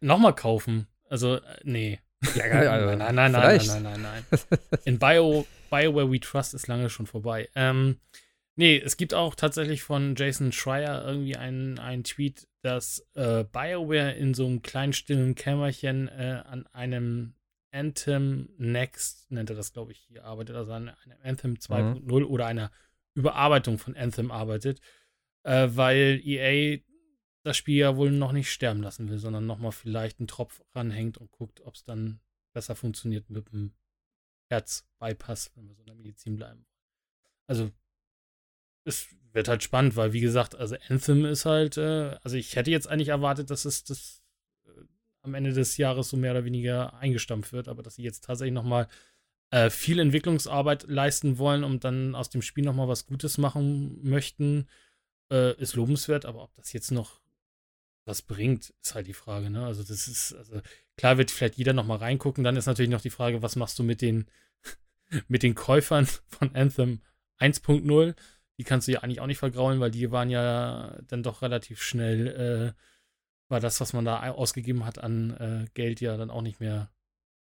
Nochmal kaufen. Also, äh, nee. Ja, geil, also, nein, nein, nein, nein, nein, nein, nein, nein. In Bio BioWare We Trust ist lange schon vorbei. Ähm, nee, es gibt auch tatsächlich von Jason Schreier irgendwie einen, einen Tweet, dass äh, BioWare in so einem kleinen stillen Kämmerchen äh, an einem Anthem Next, nennt er das, glaube ich, hier arbeitet, also an einem Anthem 2.0 mhm. oder einer Überarbeitung von Anthem arbeitet, äh, weil EA das Spiel ja wohl noch nicht sterben lassen will, sondern nochmal vielleicht einen Tropf ranhängt und guckt, ob es dann besser funktioniert mit dem Herzbypass, wenn wir so in der Medizin bleiben. Also, es wird halt spannend, weil, wie gesagt, also Anthem ist halt, äh, also ich hätte jetzt eigentlich erwartet, dass es das äh, am Ende des Jahres so mehr oder weniger eingestampft wird, aber dass sie jetzt tatsächlich nochmal äh, viel Entwicklungsarbeit leisten wollen und dann aus dem Spiel nochmal was Gutes machen möchten, äh, ist lobenswert, aber ob das jetzt noch was bringt, ist halt die Frage, ne? Also das ist, also klar wird vielleicht jeder noch mal reingucken, dann ist natürlich noch die Frage, was machst du mit den, mit den Käufern von Anthem 1.0? Die kannst du ja eigentlich auch nicht vergraulen, weil die waren ja dann doch relativ schnell, äh, war das, was man da ausgegeben hat an äh, Geld, ja dann auch nicht mehr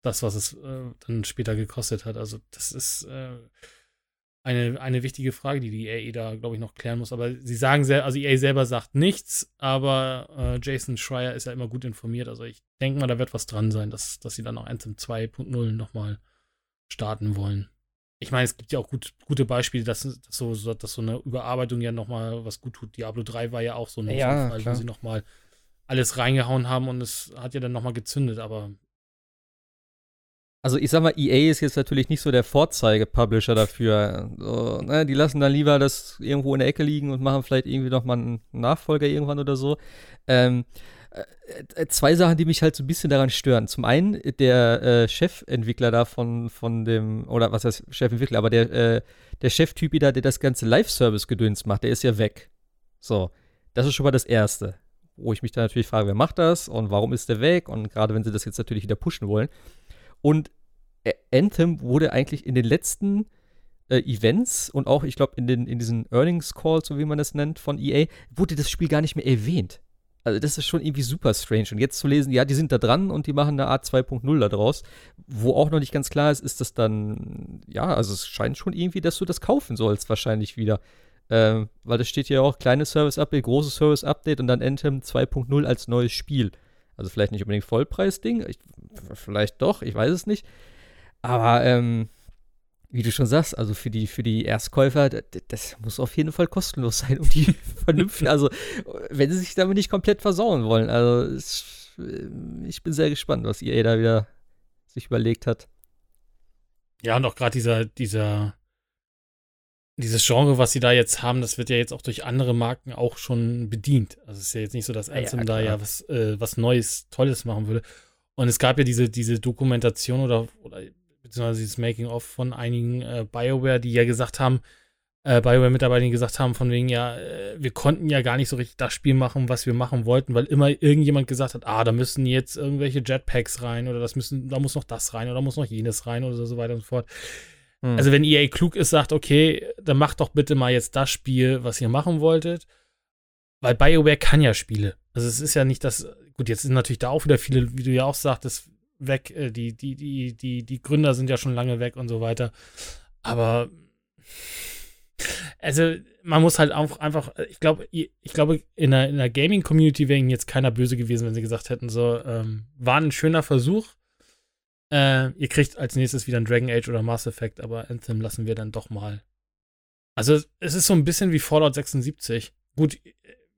das, was es äh, dann später gekostet hat. Also das ist, äh, eine, eine wichtige Frage, die die EA da, glaube ich, noch klären muss. Aber sie sagen sehr, also EA selber sagt nichts, aber äh, Jason Schreier ist ja immer gut informiert. Also ich denke mal, da wird was dran sein, dass, dass sie dann auch Anthem 2.0 nochmal starten wollen. Ich meine, es gibt ja auch gut, gute Beispiele, dass, dass, so, dass so eine Überarbeitung ja nochmal was gut tut. Diablo 3 war ja auch so ein ja, Fall, wo sie nochmal alles reingehauen haben und es hat ja dann nochmal gezündet, aber also ich sag mal, EA ist jetzt natürlich nicht so der Vorzeige-Publisher dafür. So, ne, die lassen dann lieber das irgendwo in der Ecke liegen und machen vielleicht irgendwie nochmal einen Nachfolger irgendwann oder so. Ähm, äh, äh, zwei Sachen, die mich halt so ein bisschen daran stören. Zum einen, der äh, Chefentwickler da von, von dem, oder was heißt Chefentwickler, aber der, äh, der Cheftyp da, der das ganze Live-Service-Gedöns macht, der ist ja weg. So, das ist schon mal das Erste. Wo ich mich dann natürlich frage, wer macht das und warum ist der weg? Und gerade wenn sie das jetzt natürlich wieder pushen wollen. Und Anthem wurde eigentlich in den letzten äh, Events und auch, ich glaube, in, in diesen Earnings Calls, so wie man das nennt, von EA, wurde das Spiel gar nicht mehr erwähnt. Also das ist schon irgendwie super strange. Und jetzt zu lesen, ja, die sind da dran und die machen eine Art 2.0 da draus, wo auch noch nicht ganz klar ist, ist das dann, ja, also es scheint schon irgendwie, dass du das kaufen sollst, wahrscheinlich wieder. Ähm, weil das steht ja auch, kleines Service-Update, großes Service-Update und dann Anthem 2.0 als neues Spiel. Also vielleicht nicht unbedingt Vollpreis-Ding, vielleicht doch, ich weiß es nicht. Aber ähm, wie du schon sagst, also für die, für die Erstkäufer, das, das muss auf jeden Fall kostenlos sein, um die vernünftig, also wenn sie sich damit nicht komplett versauen wollen. Also es, äh, ich bin sehr gespannt, was EA da wieder sich überlegt hat. Ja, und auch gerade dieser, dieser, dieses Genre, was sie da jetzt haben, das wird ja jetzt auch durch andere Marken auch schon bedient. Also es ist ja jetzt nicht so, dass Anthem ja, da ja was, äh, was Neues, Tolles machen würde. Und es gab ja diese, diese Dokumentation oder, oder beziehungsweise dieses Making-of von einigen äh, BioWare, die ja gesagt haben, äh, BioWare-Mitarbeiter, die gesagt haben, von wegen, ja, äh, wir konnten ja gar nicht so richtig das Spiel machen, was wir machen wollten, weil immer irgendjemand gesagt hat, ah, da müssen jetzt irgendwelche Jetpacks rein oder das müssen, da muss noch das rein oder muss noch jenes rein oder so weiter und so fort. Hm. Also wenn EA klug ist, sagt, okay, dann macht doch bitte mal jetzt das Spiel, was ihr machen wolltet. Weil BioWare kann ja Spiele. Also es ist ja nicht das, gut, jetzt sind natürlich da auch wieder viele, wie du ja auch sagtest, weg. Äh, die, die, die, die, die Gründer sind ja schon lange weg und so weiter. Aber also man muss halt auch einfach, ich glaube, ich glaube, in der, in der Gaming-Community wäre ihnen jetzt keiner böse gewesen, wenn sie gesagt hätten, so, ähm, war ein schöner Versuch. Äh, ihr kriegt als nächstes wieder ein Dragon Age oder Mass Effect, aber Anthem lassen wir dann doch mal. Also es ist so ein bisschen wie Fallout 76. Gut,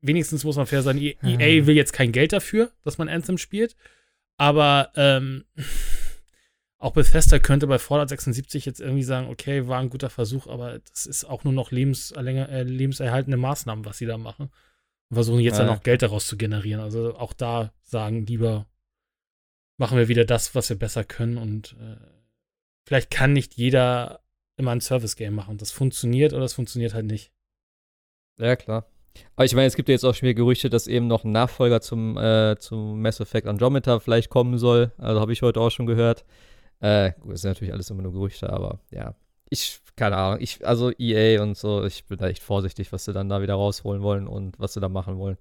wenigstens muss man fair sein, EA mhm. will jetzt kein Geld dafür, dass man Anthem spielt. Aber ähm, auch Bethesda könnte bei Fallout 76 jetzt irgendwie sagen, okay, war ein guter Versuch, aber das ist auch nur noch lebens, äh, lebenserhaltende Maßnahmen, was sie da machen. Und versuchen jetzt ja. dann auch Geld daraus zu generieren. Also auch da sagen lieber, machen wir wieder das, was wir besser können und äh, vielleicht kann nicht jeder immer ein Service-Game machen. Das funktioniert oder das funktioniert halt nicht. Ja, klar. Aber ich meine, es gibt ja jetzt auch schon wieder Gerüchte, dass eben noch ein Nachfolger zum, äh, zum Mass Effect Andromeda vielleicht kommen soll. Also habe ich heute auch schon gehört. Äh, gut, das sind natürlich alles immer nur Gerüchte, aber ja. Ich, keine Ahnung, ich, also EA und so, ich bin da echt vorsichtig, was sie dann da wieder rausholen wollen und was sie da machen wollen.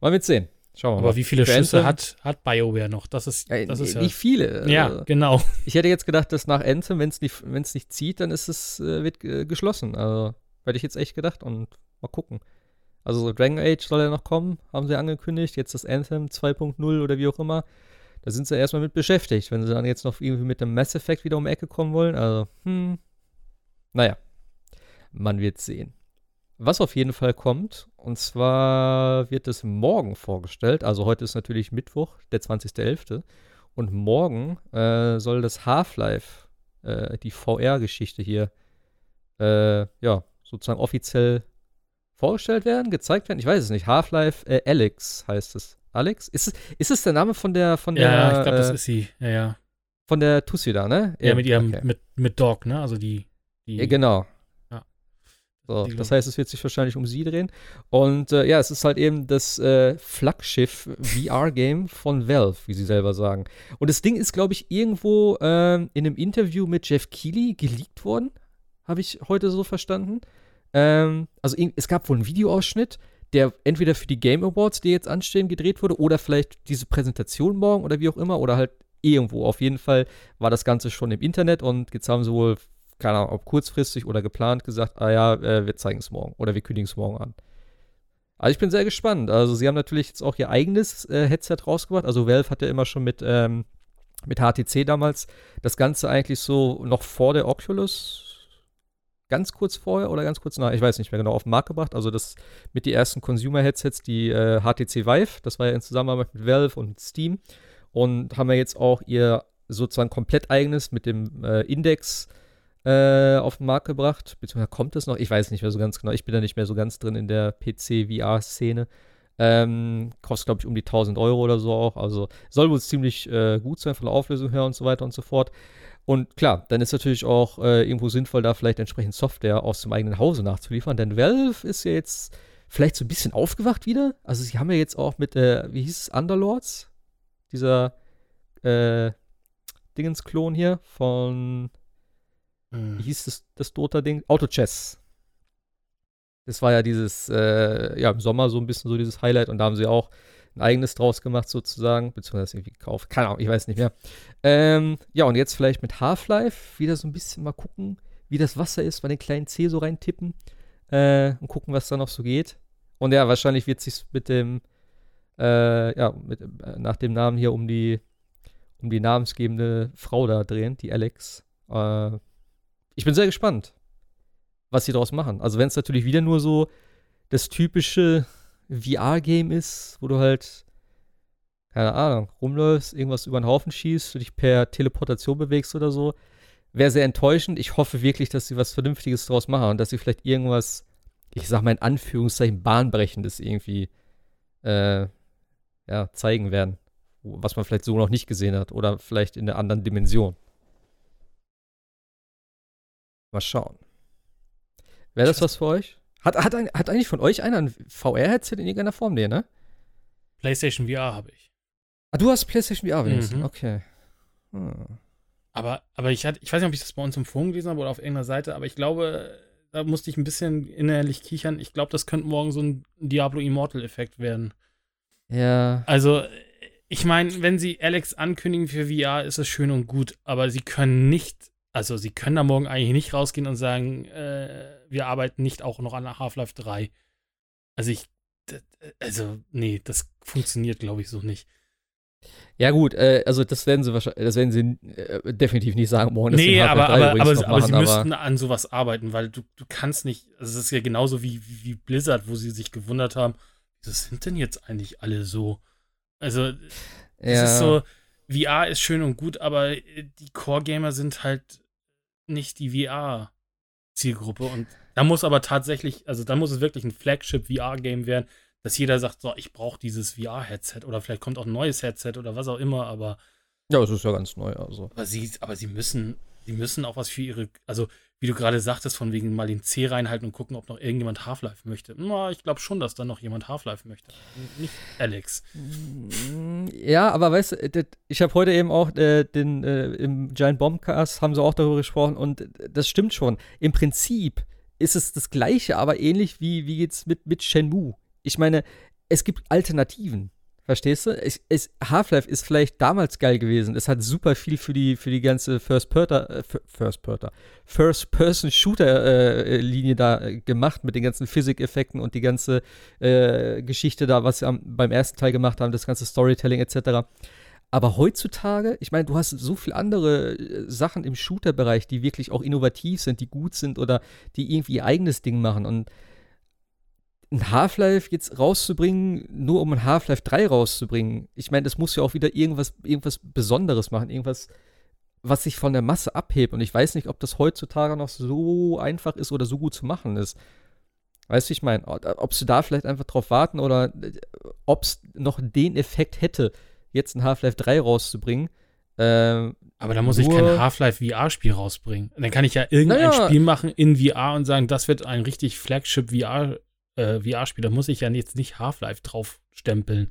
Mal mit sehen. Schauen wir Aber mal. wie viele Schüsse Anthem- hat, hat BioWare noch? Das ist, Äh, das ist ja. nicht viele. Ja, Also, genau. ich hätte jetzt gedacht, dass nach Anthem, wenn es nicht, wenn's nicht zieht, dann ist es, äh, wird äh, geschlossen. Also, hätte ich jetzt echt gedacht und mal gucken. Also so Dragon Age soll ja noch kommen, haben sie angekündigt. Jetzt das Anthem 2.0 oder wie auch immer. Da sind sie erstmal mit beschäftigt. Wenn sie dann jetzt noch irgendwie mit dem Mass Effect wieder um die Ecke kommen wollen, also, hm. Naja, man wird sehen. Was auf jeden Fall kommt, und zwar wird es morgen vorgestellt. Also heute ist natürlich Mittwoch, der 20.11. Und morgen äh, soll das Half-Life, äh, die VR-Geschichte hier, äh, ja, sozusagen offiziell vorgestellt werden, gezeigt werden. Ich weiß es nicht. Half-Life äh, Alex heißt es. Alex? Ist es, ist es der Name von der von der Ja, ich glaube, das äh, ist sie. Ja, ja. von der Tussi da, ne? Ja, mit ihrem, okay. mit, mit Dog, ne? Also die. die Ja, genau. Ja. So, Die- das heißt, es wird sich wahrscheinlich um sie drehen. Und äh, ja, es ist halt eben das äh, Flaggschiff VR-Game von Valve, wie sie selber sagen. Und das Ding ist, glaube ich, irgendwo ähm, in einem Interview mit Jeff Keighley geleakt worden. Habe ich heute so verstanden. Ähm, also es gab wohl einen Videoausschnitt, der entweder für die Game Awards, die jetzt anstehen, gedreht wurde, oder vielleicht diese Präsentation morgen oder wie auch immer, oder halt irgendwo. Auf jeden Fall war das Ganze schon im Internet und jetzt haben sie wohl, keine Ahnung, ob kurzfristig oder geplant gesagt, ah ja, äh, wir zeigen es morgen oder wir kündigen es morgen an. Also ich bin sehr gespannt. Also sie haben natürlich jetzt auch ihr eigenes äh, Headset rausgebracht. Also Valve hatte immer schon mit, ähm, mit HTC damals das Ganze eigentlich so noch vor der Oculus, ganz kurz vorher oder ganz kurz nach, ich weiß nicht mehr genau, auf den Markt gebracht. Also das mit die ersten Consumer-Headsets, die äh, HTC Vive, das war ja in Zusammenarbeit mit Valve und Steam. Und haben ja jetzt auch ihr sozusagen komplett eigenes mit dem äh, Index äh, auf den Markt gebracht. Beziehungsweise kommt es noch? Ich weiß nicht mehr so ganz genau. Ich bin da nicht mehr so ganz drin in der PC-VR-Szene. Ähm, kostet, glaube ich, um die 1000 Euro oder so auch. Also soll wohl ziemlich äh, gut sein von der Auflösung her und so weiter und so fort. Und klar, dann ist natürlich auch äh, irgendwo sinnvoll, da vielleicht entsprechend Software aus dem eigenen Hause nachzuliefern. Denn Valve ist ja jetzt vielleicht so ein bisschen aufgewacht wieder. Also sie haben ja jetzt auch mit, äh, wie hieß es, Underlords? Dieser äh, Dingens-Klon hier von wie Hm. hieß das, das Dota-Ding? Auto-Chess. Das war ja dieses, äh, ja, im Sommer so ein bisschen so dieses Highlight und da haben sie auch ein eigenes draus gemacht sozusagen, beziehungsweise irgendwie gekauft. Keine Ahnung, ich weiß nicht mehr. Ähm, ja, und jetzt vielleicht mit Half-Life wieder so ein bisschen mal gucken, wie das Wasser ist, mal den kleinen C so reintippen äh, und gucken, was da noch so geht. Und ja, wahrscheinlich wird sich mit dem, äh, ja, mit, äh, nach dem Namen hier um die, um die namensgebende Frau da drehen, die Alex. Äh, ich bin sehr gespannt, was sie daraus machen. Also wenn es natürlich wieder nur so das typische VR-Game ist, wo du halt, keine Ahnung, rumläufst, irgendwas über den Haufen schießt, du dich per Teleportation bewegst oder so, wäre sehr enttäuschend. Ich hoffe wirklich, dass sie was Vernünftiges draus machen und dass sie vielleicht irgendwas, ich sag mal in Anführungszeichen, bahnbrechendes irgendwie äh, ja, zeigen werden. Was man vielleicht so noch nicht gesehen hat oder vielleicht in einer anderen Dimension. Mal schauen. Wäre das was für euch? Hat, hat, ein- hat eigentlich von euch einer ein VR-Headset in irgendeiner Form? Nee, ne? PlayStation VR habe ich. Ah, du hast PlayStation VR wenigstens. Mhm. Okay. Hm. Aber, aber ich, hatte, ich weiß nicht, ob ich das bei uns im Forum gelesen habe oder auf irgendeiner Seite, aber ich glaube, da musste ich ein bisschen innerlich kichern. Ich glaube, das könnte morgen so ein Diablo Immortal-Effekt werden. Ja. Also, ich meine, wenn sie Alex ankündigen für VR, ist es schön und gut, aber sie können nicht, also sie können da morgen eigentlich nicht rausgehen und sagen, äh, wir arbeiten nicht auch noch an Half-Life 3. Also ich, also, nee, das funktioniert, glaube ich, so nicht. Ja, gut, äh, also das werden sie wahrscheinlich, das werden sie äh, definitiv nicht sagen morgen. Nee, aber, 3 aber, aber, noch aber sie machen, müssten an sowas arbeiten, weil du, du kannst nicht, also es ist ja genauso wie, wie, Blizzard, wo sie sich gewundert haben, wieso sind denn jetzt eigentlich alle so? Also, es ja. ist so, VR ist schön und gut, aber äh, die Core-Gamer sind halt nicht die VR-Zielgruppe und da muss aber tatsächlich, also da muss es wirklich ein Flagship-VR-Game werden, dass jeder sagt, so, ich brauche dieses VR-Headset oder vielleicht kommt auch ein neues Headset oder was auch immer, aber Ja, es ist ja ganz neu, also. aber sie, aber sie müssen, sie müssen auch was für ihre, also wie du gerade sagtest, von wegen mal den C reinhalten und gucken, ob noch irgendjemand Half-Life möchte. Na, ich glaube schon, dass da noch jemand Half-Life möchte. Nicht Alex. Mm, Ja, aber weißt du, das- ich habe heute eben auch äh, den äh, im Giant Bombcast haben sie auch darüber gesprochen und äh, das stimmt schon. Im Prinzip ist es das gleiche, aber ähnlich wie wie jetzt mit mit Shenmue. Ich meine, es gibt Alternativen. Verstehst du? Half-Life ist vielleicht damals geil gewesen. Es hat super viel für die, für die ganze äh, First First-Person-Shooter-Linie äh, da äh, gemacht mit den ganzen Physik-Effekten und die ganze äh, Geschichte da, was sie am, beim ersten Teil gemacht haben, das ganze Storytelling etc. Aber heutzutage, ich meine, du hast so viele andere äh, Sachen im Shooter-Bereich, die wirklich auch innovativ sind, die gut sind oder die irgendwie ihr eigenes Ding machen und ein Half-Life jetzt rauszubringen, nur um ein Half-Life 3 rauszubringen. Ich meine, das muss ja auch wieder irgendwas, irgendwas Besonderes machen, irgendwas, was sich von der Masse abhebt. Und ich weiß nicht, ob das heutzutage noch so einfach ist oder so gut zu machen ist. Weißt du, ich meine, ob sie da vielleicht einfach drauf warten oder äh, ob es noch den Effekt hätte, jetzt ein Half-Life 3 rauszubringen. Ähm, aber da muss ich kein Half-Life VR-Spiel rausbringen. Dann kann ich ja irgendein naja, Spiel machen in VR und sagen, das wird ein richtig Flagship VR äh, VR-Spiel, da muss ich ja jetzt nicht Half-Life drauf stempeln.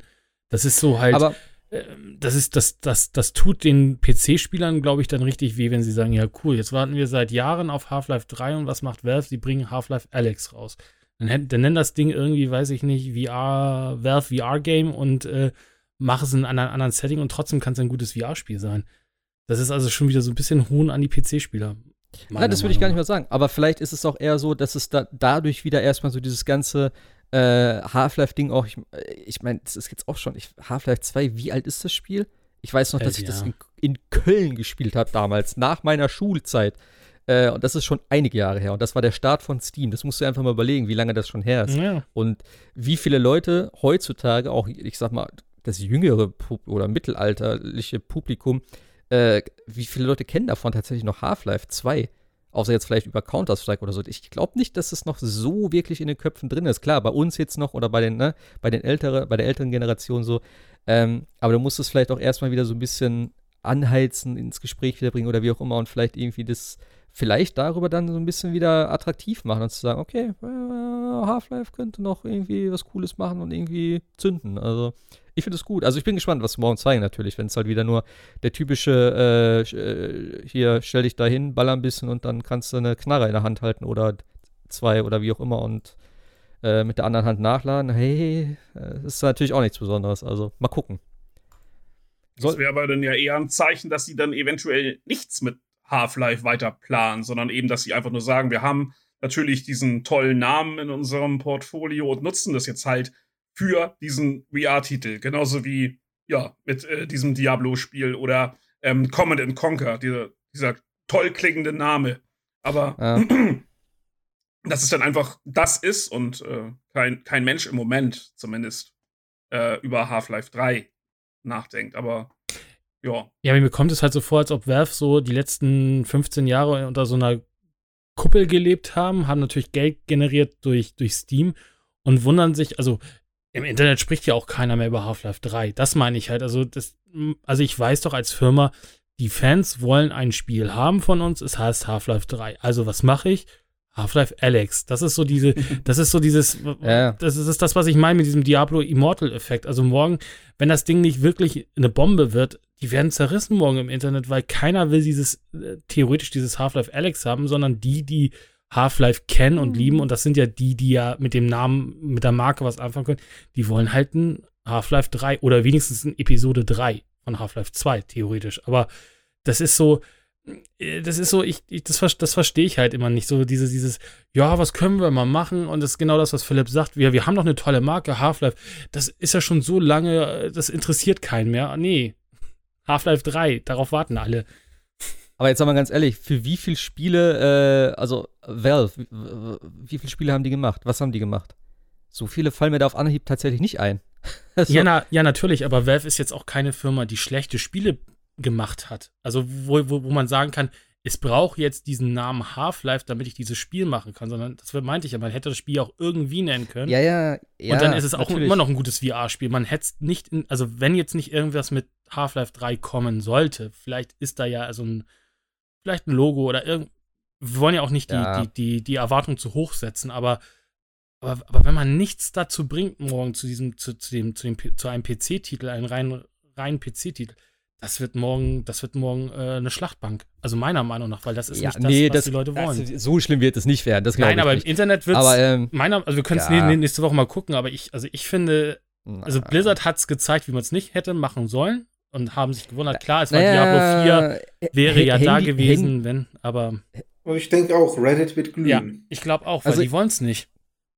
Das ist so halt. Aber äh, das ist, das, das, das tut den PC-Spielern, glaube ich, dann richtig weh, wenn sie sagen, ja, cool, jetzt warten wir seit Jahren auf Half-Life 3 und was macht Valve? Sie bringen Half-Life Alex raus. Dann, dann nenn das Ding irgendwie, weiß ich nicht, VR, Valve VR-Game und äh, mach es in einem anderen Setting und trotzdem kann es ein gutes VR-Spiel sein. Das ist also schon wieder so ein bisschen Hohn an die PC-Spieler. Nein, das würde ich gar nicht mehr sagen. Aber vielleicht ist es auch eher so, dass es da dadurch wieder erstmal so dieses ganze äh, Half-Life-Ding auch, ich, ich meine, das ist jetzt auch schon, Half-Life 2, wie alt ist das Spiel? Ich weiß noch, dass äh, ich ja. das in, in, Köln gespielt habe damals, nach meiner Schulzeit. Äh, und das ist schon einige Jahre her. Und das war der Start von Steam. Das musst du einfach mal überlegen, wie lange das schon her ist. Ja. Und wie viele Leute heutzutage, auch ich sag mal, das jüngere Pub oder mittelalterliche Publikum, äh, wie viele Leute kennen davon tatsächlich noch Half-Life 2? Außer jetzt vielleicht über Counter-Strike oder so. Ich glaube nicht, dass es noch so wirklich in den Köpfen drin ist. Klar, bei uns jetzt noch oder bei den, ne, bei den ältere, bei der älteren Generation so. Ähm, aber du musst es vielleicht auch erstmal wieder so ein bisschen anheizen, ins Gespräch wiederbringen oder wie auch immer und vielleicht irgendwie das, vielleicht darüber dann so ein bisschen wieder attraktiv machen und zu sagen, okay, äh, Half-Life könnte noch irgendwie was Cooles machen und irgendwie zünden. Also ich finde es gut. Also ich bin gespannt, was morgen zeigen natürlich, wenn es halt wieder nur der typische, äh, äh, hier stell dich da hin, baller ein bisschen und dann kannst du eine Knarre in der Hand halten oder zwei oder wie auch immer und äh, mit der anderen Hand nachladen. Hey, das ist natürlich auch nichts Besonderes. Also mal gucken. Das wäre aber dann ja eher ein Zeichen, dass sie dann eventuell nichts mit Half-Life weiter planen, sondern eben, dass sie einfach nur sagen, wir haben natürlich diesen tollen Namen in unserem Portfolio und nutzen das jetzt halt für diesen VR-Titel. Genauso wie, ja, mit äh, diesem Diablo-Spiel oder ähm, Command and Conquer, dieser, dieser toll klingende Name. Aber ja. dass es dann einfach das ist und äh, kein, kein Mensch im Moment zumindest äh, über Half-Life 3 nachdenkt. Aber ja. Ja, mir kommt es halt so vor, als ob Valve so die letzten 15 Jahre unter so einer Kuppel gelebt haben, haben natürlich Geld generiert durch, durch Steam und wundern sich, also im Internet spricht ja auch keiner mehr über Half-Life 3. Das meine ich halt. Also, das, also ich weiß doch als Firma, die Fans wollen ein Spiel haben von uns, es heißt Half-Life 3. Also, was mache ich? Half-Life Alex. Das ist so diese, das ist so dieses, ja. das ist das, was ich meine mit diesem Diablo Immortal-Effekt. Also morgen, wenn das Ding nicht wirklich eine Bombe wird, die werden zerrissen morgen im Internet, weil keiner will dieses, äh, theoretisch dieses Half-Life Alex haben, sondern die, die Half-Life kennen und lieben, mhm. und das sind ja die, die ja mit dem Namen, mit der Marke was anfangen können, die wollen halt ein Half-Life 3 oder wenigstens ein Episode 3 von Half-Life 2, theoretisch. Aber das ist so, äh, das ist so, ich, ich das, das verstehe ich halt immer nicht. So dieses, dieses, ja, was können wir mal machen? Und das ist genau das, was Philipp sagt. Wir, wir haben doch eine tolle Marke, Half-Life. Das ist ja schon so lange, das interessiert keinen mehr. Nee, Half-Life 3, darauf warten alle. Aber jetzt sagen wir ganz ehrlich, für wie viele Spiele, äh, also Valve, wie viele Spiele haben die gemacht? Was haben die gemacht? So viele fallen mir da auf Anhieb tatsächlich nicht ein. also, ja, na, ja, natürlich, aber Valve ist jetzt auch keine Firma, die schlechte Spiele gemacht hat. Also, wo, wo, wo man sagen kann, es braucht jetzt diesen Namen Half-Life, damit ich dieses Spiel machen kann, sondern das meinte ich ja, man hätte das Spiel auch irgendwie nennen können. Ja, ja, ja. Und dann ist es auch natürlich. immer noch ein gutes VR-Spiel. Man hätte es nicht, in, also wenn jetzt nicht irgendwas mit Half-Life 3 kommen sollte, vielleicht ist da ja also ein vielleicht ein Logo oder irgend. Wir wollen ja auch nicht die, ja. die, die, die Erwartung zu hoch setzen, aber, aber, aber wenn man nichts dazu bringt, morgen zu diesem, zu, zu dem, zu dem, zu einem PC-Titel, einen reinen, reinen PC-Titel, das wird morgen, das wird morgen äh, eine Schlachtbank. Also meiner Meinung nach, weil das ist ja, nicht das, nee, was das, die Leute wollen. Das, so schlimm wird es nicht werden. Das Nein, aber nicht. im Internet wird es. Ähm, meiner, also wir können es ja. nächste Woche mal gucken, aber ich, also ich finde, Also Blizzard hat es gezeigt, wie man es nicht hätte machen sollen und haben sich gewundert. Klar, es war naja, Diablo 4, wäre ja Handy, da gewesen, Handy, wenn, aber. Und ich denke auch, Reddit wird glühen. Ja, ich glaube auch, weil also, die wollen es nicht.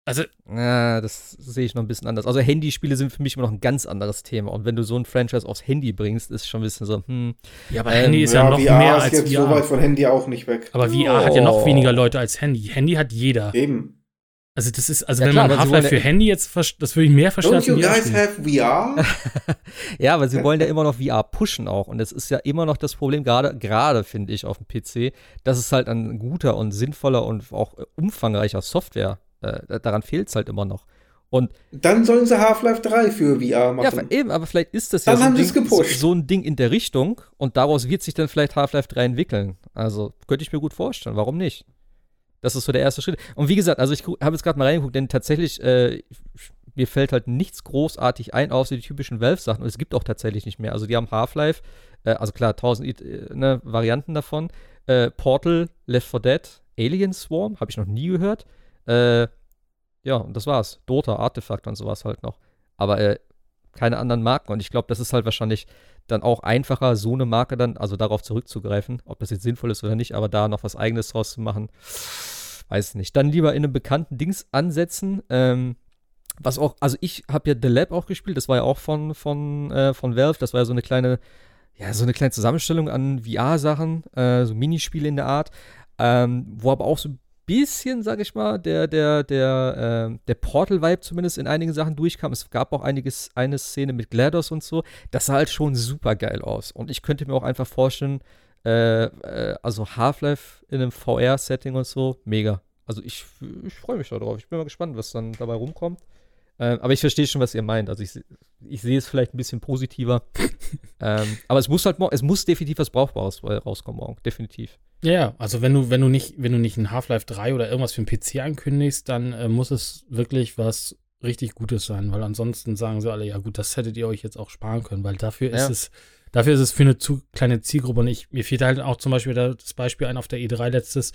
Also. Ja, das sehe ich noch ein bisschen anders. Also Handyspiele sind für mich immer noch ein ganz anderes Thema. Und wenn du so ein Franchise aufs Handy bringst, ist schon ein bisschen so, hm. Ja, aber ähm, Handy ist ja, ja noch VR mehr ist als jetzt VR. so weit von Handy auch nicht weg. Aber VR oh. hat ja noch weniger Leute als Handy. Handy hat jeder. Eben. Also das ist, also ja, wenn klar, man Half-Life für Handy jetzt, das würde ich mehr verstehen. Don't you guys have VR? ja, aber sie wollen ja immer noch VR pushen auch. Und das ist ja immer noch das Problem, gerade, gerade finde ich auf dem PC, dass es halt ein guter und sinnvoller und auch umfangreicher Software, äh, daran fehlt es halt immer noch. Und dann sollen sie Half-Life 3 für VR machen. Ja, eben, aber vielleicht ist das dann ja so ein, Ding, so ein Ding in der Richtung und daraus wird sich dann vielleicht Half-Life 3 entwickeln. Also könnte ich mir gut vorstellen, warum nicht? Das ist so der erste Schritt. Und wie gesagt, also ich habe jetzt gerade mal reingeguckt, denn tatsächlich, äh, mir fällt halt nichts großartig ein, außer die typischen Valve-Sachen. Und es gibt auch tatsächlich nicht mehr. Also die haben Half-Life, äh, also klar, tausend äh, ne, Varianten davon. Äh, Portal, Left 4 Dead, Alien Swarm, habe ich noch nie gehört. Äh, ja, und das war's. Dota, Artefakt und sowas halt noch. Aber äh, keine anderen Marken. Und ich glaube, das ist halt wahrscheinlich dann auch einfacher, so eine Marke dann, also darauf zurückzugreifen, ob das jetzt sinnvoll ist oder nicht, aber da noch was eigenes draus zu machen, weiß nicht. Dann lieber in einem bekannten Dings ansetzen. Ähm, was auch, also ich habe ja The Lab auch gespielt, das war ja auch von, von, äh, von Valve, das war ja so eine kleine, ja, so eine kleine Zusammenstellung an VR-Sachen, äh, so Minispiele in der Art, ähm, wo aber auch so bisschen, sag ich mal, der, der, der, äh, der Portal-Vibe zumindest in einigen Sachen durchkam. Es gab auch einiges, eine Szene mit GLaDOS und so. Das sah halt schon super geil aus. Und ich könnte mir auch einfach vorstellen, äh, äh, also Half-Life in einem VR-Setting und so, mega. Also ich, ich freue mich darauf. Ich bin mal gespannt, was dann dabei rumkommt. Ähm, aber ich verstehe schon, was ihr meint. Also ich, ich sehe es vielleicht ein bisschen positiver. ähm, aber es muss halt es muss definitiv was Brauchbares rauskommen morgen. Definitiv. Ja, also wenn du, wenn du nicht, wenn du nicht ein Half-Life 3 oder irgendwas für den PC ankündigst, dann äh, muss es wirklich was richtig Gutes sein, weil ansonsten sagen sie alle, ja gut, das hättet ihr euch jetzt auch sparen können, weil dafür ja. ist es, dafür ist es für eine zu kleine Zielgruppe und ich, mir fehlt halt auch zum Beispiel das Beispiel ein auf der E3 letztes,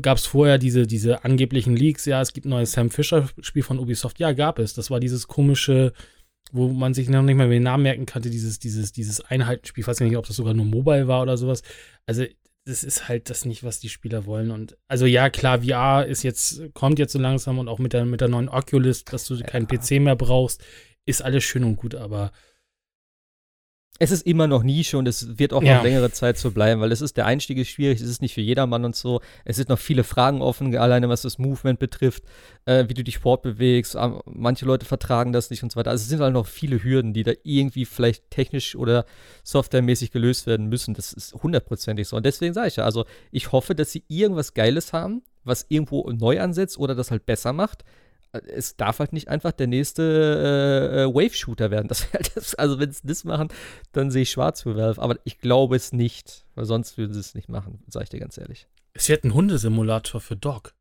gab es vorher diese, diese angeblichen Leaks, ja, es gibt ein neues Sam Fisher-Spiel von Ubisoft, ja, gab es, das war dieses komische, wo man sich noch nicht mal den Namen merken konnte, dieses, dieses, dieses Einheitenspiel, ich weiß nicht, ob das sogar nur Mobile war oder sowas, also das ist halt das nicht, was die Spieler wollen. Und also ja, klar, VR ist jetzt, kommt jetzt so langsam und auch mit der, mit der neuen Oculus, dass du ja. keinen PC mehr brauchst, ist alles schön und gut, aber es ist immer noch Nische und es wird auch ja. noch längere Zeit so bleiben, weil es ist, der Einstieg ist schwierig, es ist nicht für jedermann und so. Es sind noch viele Fragen offen, alleine was das Movement betrifft, äh, wie du dich fortbewegst. Manche Leute vertragen das nicht und so weiter. Also es sind halt noch viele Hürden, die da irgendwie vielleicht technisch oder softwaremäßig gelöst werden müssen. Das ist hundertprozentig so. Und deswegen sage ich ja, also ich hoffe, dass sie irgendwas Geiles haben, was irgendwo neu ansetzt oder das halt besser macht es darf halt nicht einfach der nächste äh, äh Wave-Shooter werden. Das halt also wenn sie das machen, dann sehe ich schwarz für Valve. Aber ich glaube es nicht, weil sonst würden sie es nicht machen, sage ich dir ganz ehrlich. Es wird ein Hundesimulator für Dog.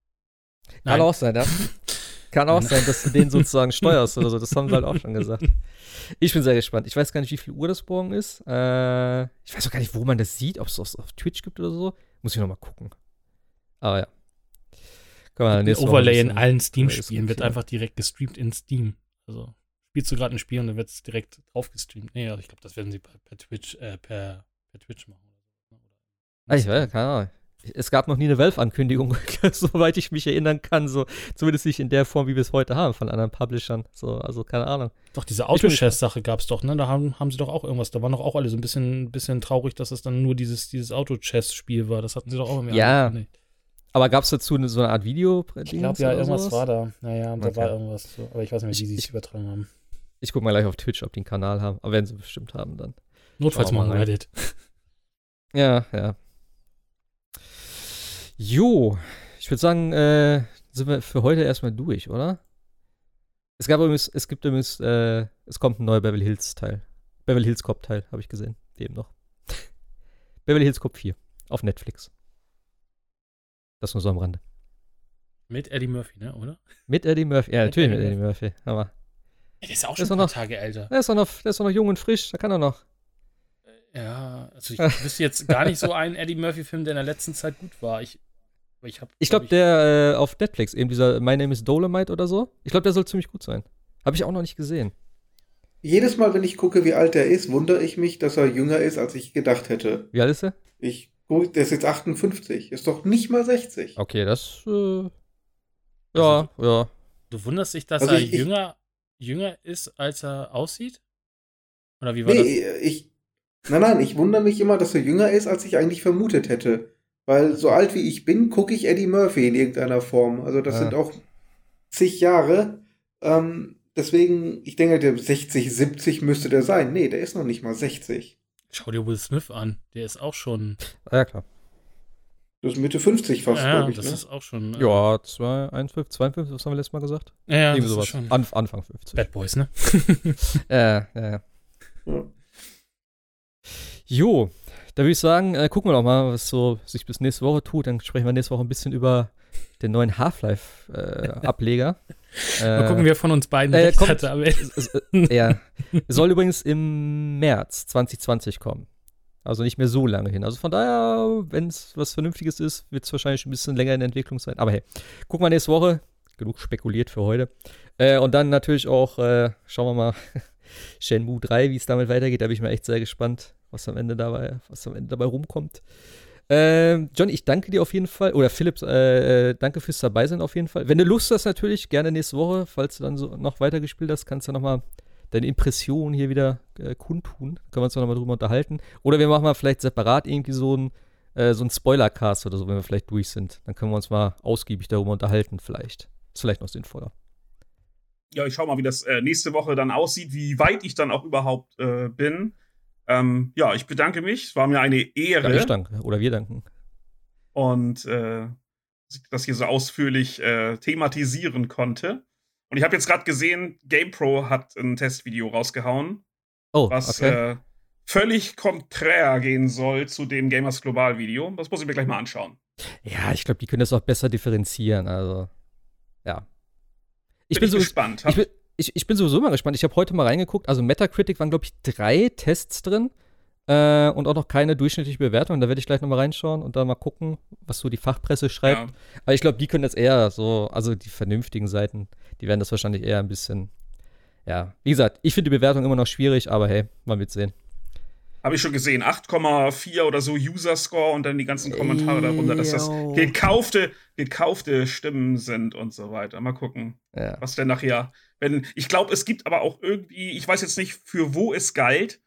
Nein. Kann auch sein, ja. Kann auch sein, dass du den sozusagen steuerst oder so. Das haben sie halt auch schon gesagt. Ich bin sehr gespannt. Ich weiß gar nicht, wie viel Uhr das morgen ist. Äh, ich weiß auch gar nicht, wo man das sieht, ob es auf Twitch gibt oder so. Muss ich noch mal gucken. Aber ja. Kann man Overlay in allen Steam-Spielen wird einfach direkt gestreamt in Steam. Also spielst du gerade ein Spiel und dann wird es direkt drauf gestreamt. Nee, ich glaube, das werden sie per, per Twitch, äh, per, per Twitch machen. Ah, ich weiß, keine Ahnung. Es gab noch nie eine Valve-Ankündigung, soweit ich mich erinnern kann. So, zumindest nicht in der Form, wie wir es heute haben, von anderen Publishern. So, also keine Ahnung. Doch, diese Auto-Chess-Sache gab es doch, ne? Da haben, haben sie doch auch irgendwas. Da waren doch auch alle so ein bisschen, bisschen traurig, dass es dann nur dieses, dieses Auto-Chess-Spiel war. Das hatten sie doch auch im Jahr. Ja. Aber gab es dazu eine, so eine Art Video? Ich glaube, ja, irgendwas sowas? war da. Naja, da okay. war irgendwas. So. Aber ich weiß nicht, wie sie es übertragen haben. Ich gucke mal gleich auf Twitch, ob die einen Kanal haben. Aber wenn sie bestimmt haben, dann. Notfalls mal Reddit. Ja, ja. Jo, ich würde sagen, äh, sind wir für heute erstmal durch, oder? Es gab übrigens, es gibt übrigens, äh, es kommt ein neuer Beverly Hills Teil. Beverly Hills Cop Teil, habe ich gesehen. Eben noch. Beverly Hills Cop 4 auf Netflix. Das nur so am Rande. Mit Eddie Murphy, ne, oder? Mit Eddie Murphy, ja, natürlich mit Eddie Murphy. Murphy. Aber der ist auch schon ein paar noch, Tage älter. Der ist, doch noch, der ist doch noch jung und frisch, da kann er noch. Ja, also ich wüsste jetzt gar nicht so einen Eddie Murphy-Film, der in der letzten Zeit gut war. Ich, ich, ich glaube, der äh, auf Netflix, eben dieser My Name is Dolomite oder so, ich glaube, der soll ziemlich gut sein. Habe ich auch noch nicht gesehen. jedes Mal, wenn ich gucke, wie alt er ist, wundere ich mich, dass er jünger ist, als ich gedacht hätte. Wie alt ist er? Ich guck, der ist jetzt 58, ist doch nicht mal 60. Okay, das. Äh, ja, ja. Du wunderst dich, dass Also er ich- ich- jünger, jünger ist, als er aussieht? Oder wie war Nee, ich. Nein, nein, ich wundere mich immer, dass er jünger ist, als ich eigentlich vermutet hätte. Weil so alt wie ich bin, gucke ich Eddie Murphy in irgendeiner Form. Also das Ja. sind auch zig Jahre. Ähm, deswegen, ich denke, der 60, 70 müsste der sein. Nee, der ist noch nicht mal 60. Schau dir Will Smith an. Der ist auch schon. Ja, klar. Das ist Mitte 50 fast, ja, glaube ich. das Ne? ist auch schon. äh, Ja, 2, 51, 52, was haben wir letztes Mal gesagt? ja, ja Irgendwie das sowas. ist schon. An, Anfang 50. Bad Boys, ne? Äh, ja, ja. Ja. Jo, da würde ich sagen, äh, gucken wir doch mal, was so sich bis nächste Woche tut. Dann sprechen wir nächste Woche ein bisschen über den neuen Half-Life-Ableger. Mal gucken, wer von uns beiden äh, kommt- hatte. Es, es, äh, ja. Soll übrigens im März 2020 kommen. Also nicht mehr so lange hin. Also von daher, wenn es was Vernünftiges ist, wird es wahrscheinlich ein bisschen länger in der Entwicklung sein. Aber hey, gucken wir nächste Woche. Genug spekuliert für heute. Äh, und dann natürlich auch, äh, schauen wir mal, Shenmue 3, wie es damit weitergeht. Da bin ich mir echt sehr gespannt, was am Ende dabei, was am Ende dabei rumkommt. Ähm, John, ich danke dir auf jeden Fall. Oder Philipp, äh, äh, danke fürs Dabeisein auf jeden Fall. Wenn du Lust hast, natürlich, gerne nächste Woche, falls du dann so noch weitergespielt hast, kannst du nochmal deine Impressionen hier wieder äh, kundtun. Können wir uns noch mal drüber unterhalten. Oder wir machen mal vielleicht separat irgendwie so ein, äh, so Spoiler-Cast oder so, wenn wir vielleicht durch sind. Dann können wir uns mal ausgiebig darüber unterhalten, vielleicht. Ist vielleicht noch sinnvoller. Ja, ich schau mal, wie das äh, nächste Woche dann aussieht, wie weit ich dann auch überhaupt äh, bin. Ähm, ja, ich bedanke mich. Es war mir eine Ehre. Ja, ich danke. Oder wir danken. und äh, dass ich das hier so ausführlich äh, thematisieren konnte. Und ich habe jetzt gerade gesehen, GamePro hat ein Testvideo rausgehauen, Oh, was okay. äh, völlig konträr gehen soll zu dem Gamers Global Video. Das muss ich mir gleich mal anschauen. ja, ich glaube, die können das auch besser differenzieren. Also, ja. Ich Bin bin, so, gespannt. ich, bin, ich, ich bin sowieso mal gespannt. Ich habe heute mal reingeguckt. Also Metacritic waren, glaube ich, drei Tests drin. Äh, und auch noch keine durchschnittliche Bewertung. Da werde ich gleich noch mal reinschauen und dann mal gucken, was so die Fachpresse schreibt. ja. Aber ich glaube, die können das eher so, also die vernünftigen Seiten, die werden das wahrscheinlich eher ein bisschen, ja. Wie gesagt, ich finde die Bewertung immer noch schwierig, aber hey, mal mitsehen. Habe ich schon gesehen. 8,4 oder so User-Score und dann die ganzen Kommentare darunter, dass das gekaufte, gekaufte Stimmen sind und so weiter. Mal gucken, Ja. was denn nachher. Wenn, ich glaube, es gibt aber auch irgendwie, ich weiß jetzt nicht, für wo es galt,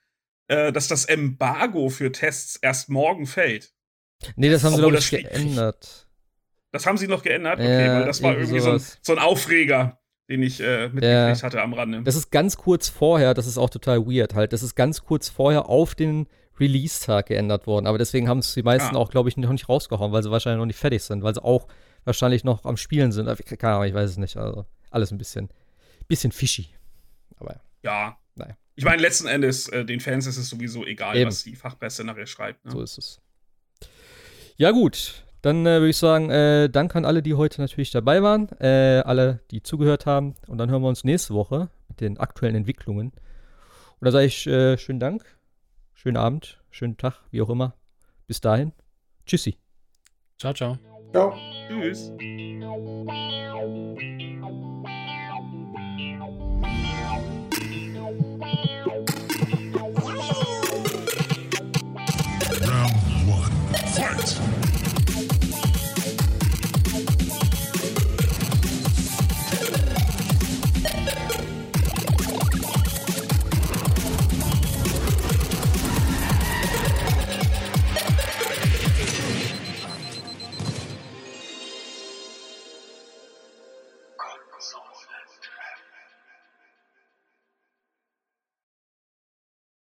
äh, dass das Embargo für Tests erst morgen fällt. Nee, das haben sie, glaube das ich, geändert. Das haben sie noch geändert? Okay, Ja, weil das war irgendwie irgendwie so ein, so ein Aufreger, den ich äh, mitgekriegt hatte am Rande. Das ist ganz kurz vorher, das ist auch total weird halt, das ist ganz kurz vorher auf den Release-Tag geändert worden. Aber deswegen haben es die meisten Ah. auch, glaube ich, noch nicht rausgehauen, weil sie wahrscheinlich noch nicht fertig sind, weil sie auch wahrscheinlich noch am Spielen sind. Keine Ahnung, ich weiß es nicht. Also alles ein bisschen, bisschen fishy. Aber ja. Naja. Ich meine, letzten Endes, äh, den Fans ist es sowieso egal, Eben. was die Fachpresse nachher schreibt. Ne? So ist es. Ja, gut. Dann äh, würde ich sagen, äh, danke an alle, die heute natürlich dabei waren, äh, alle, die zugehört haben. Und dann hören wir uns nächste Woche mit den aktuellen Entwicklungen. Und da sage ich äh, schönen Dank, schönen Abend, schönen Tag, wie auch immer. Bis dahin. Tschüssi. Ciao, ciao. Ciao. Tschüss. Fight!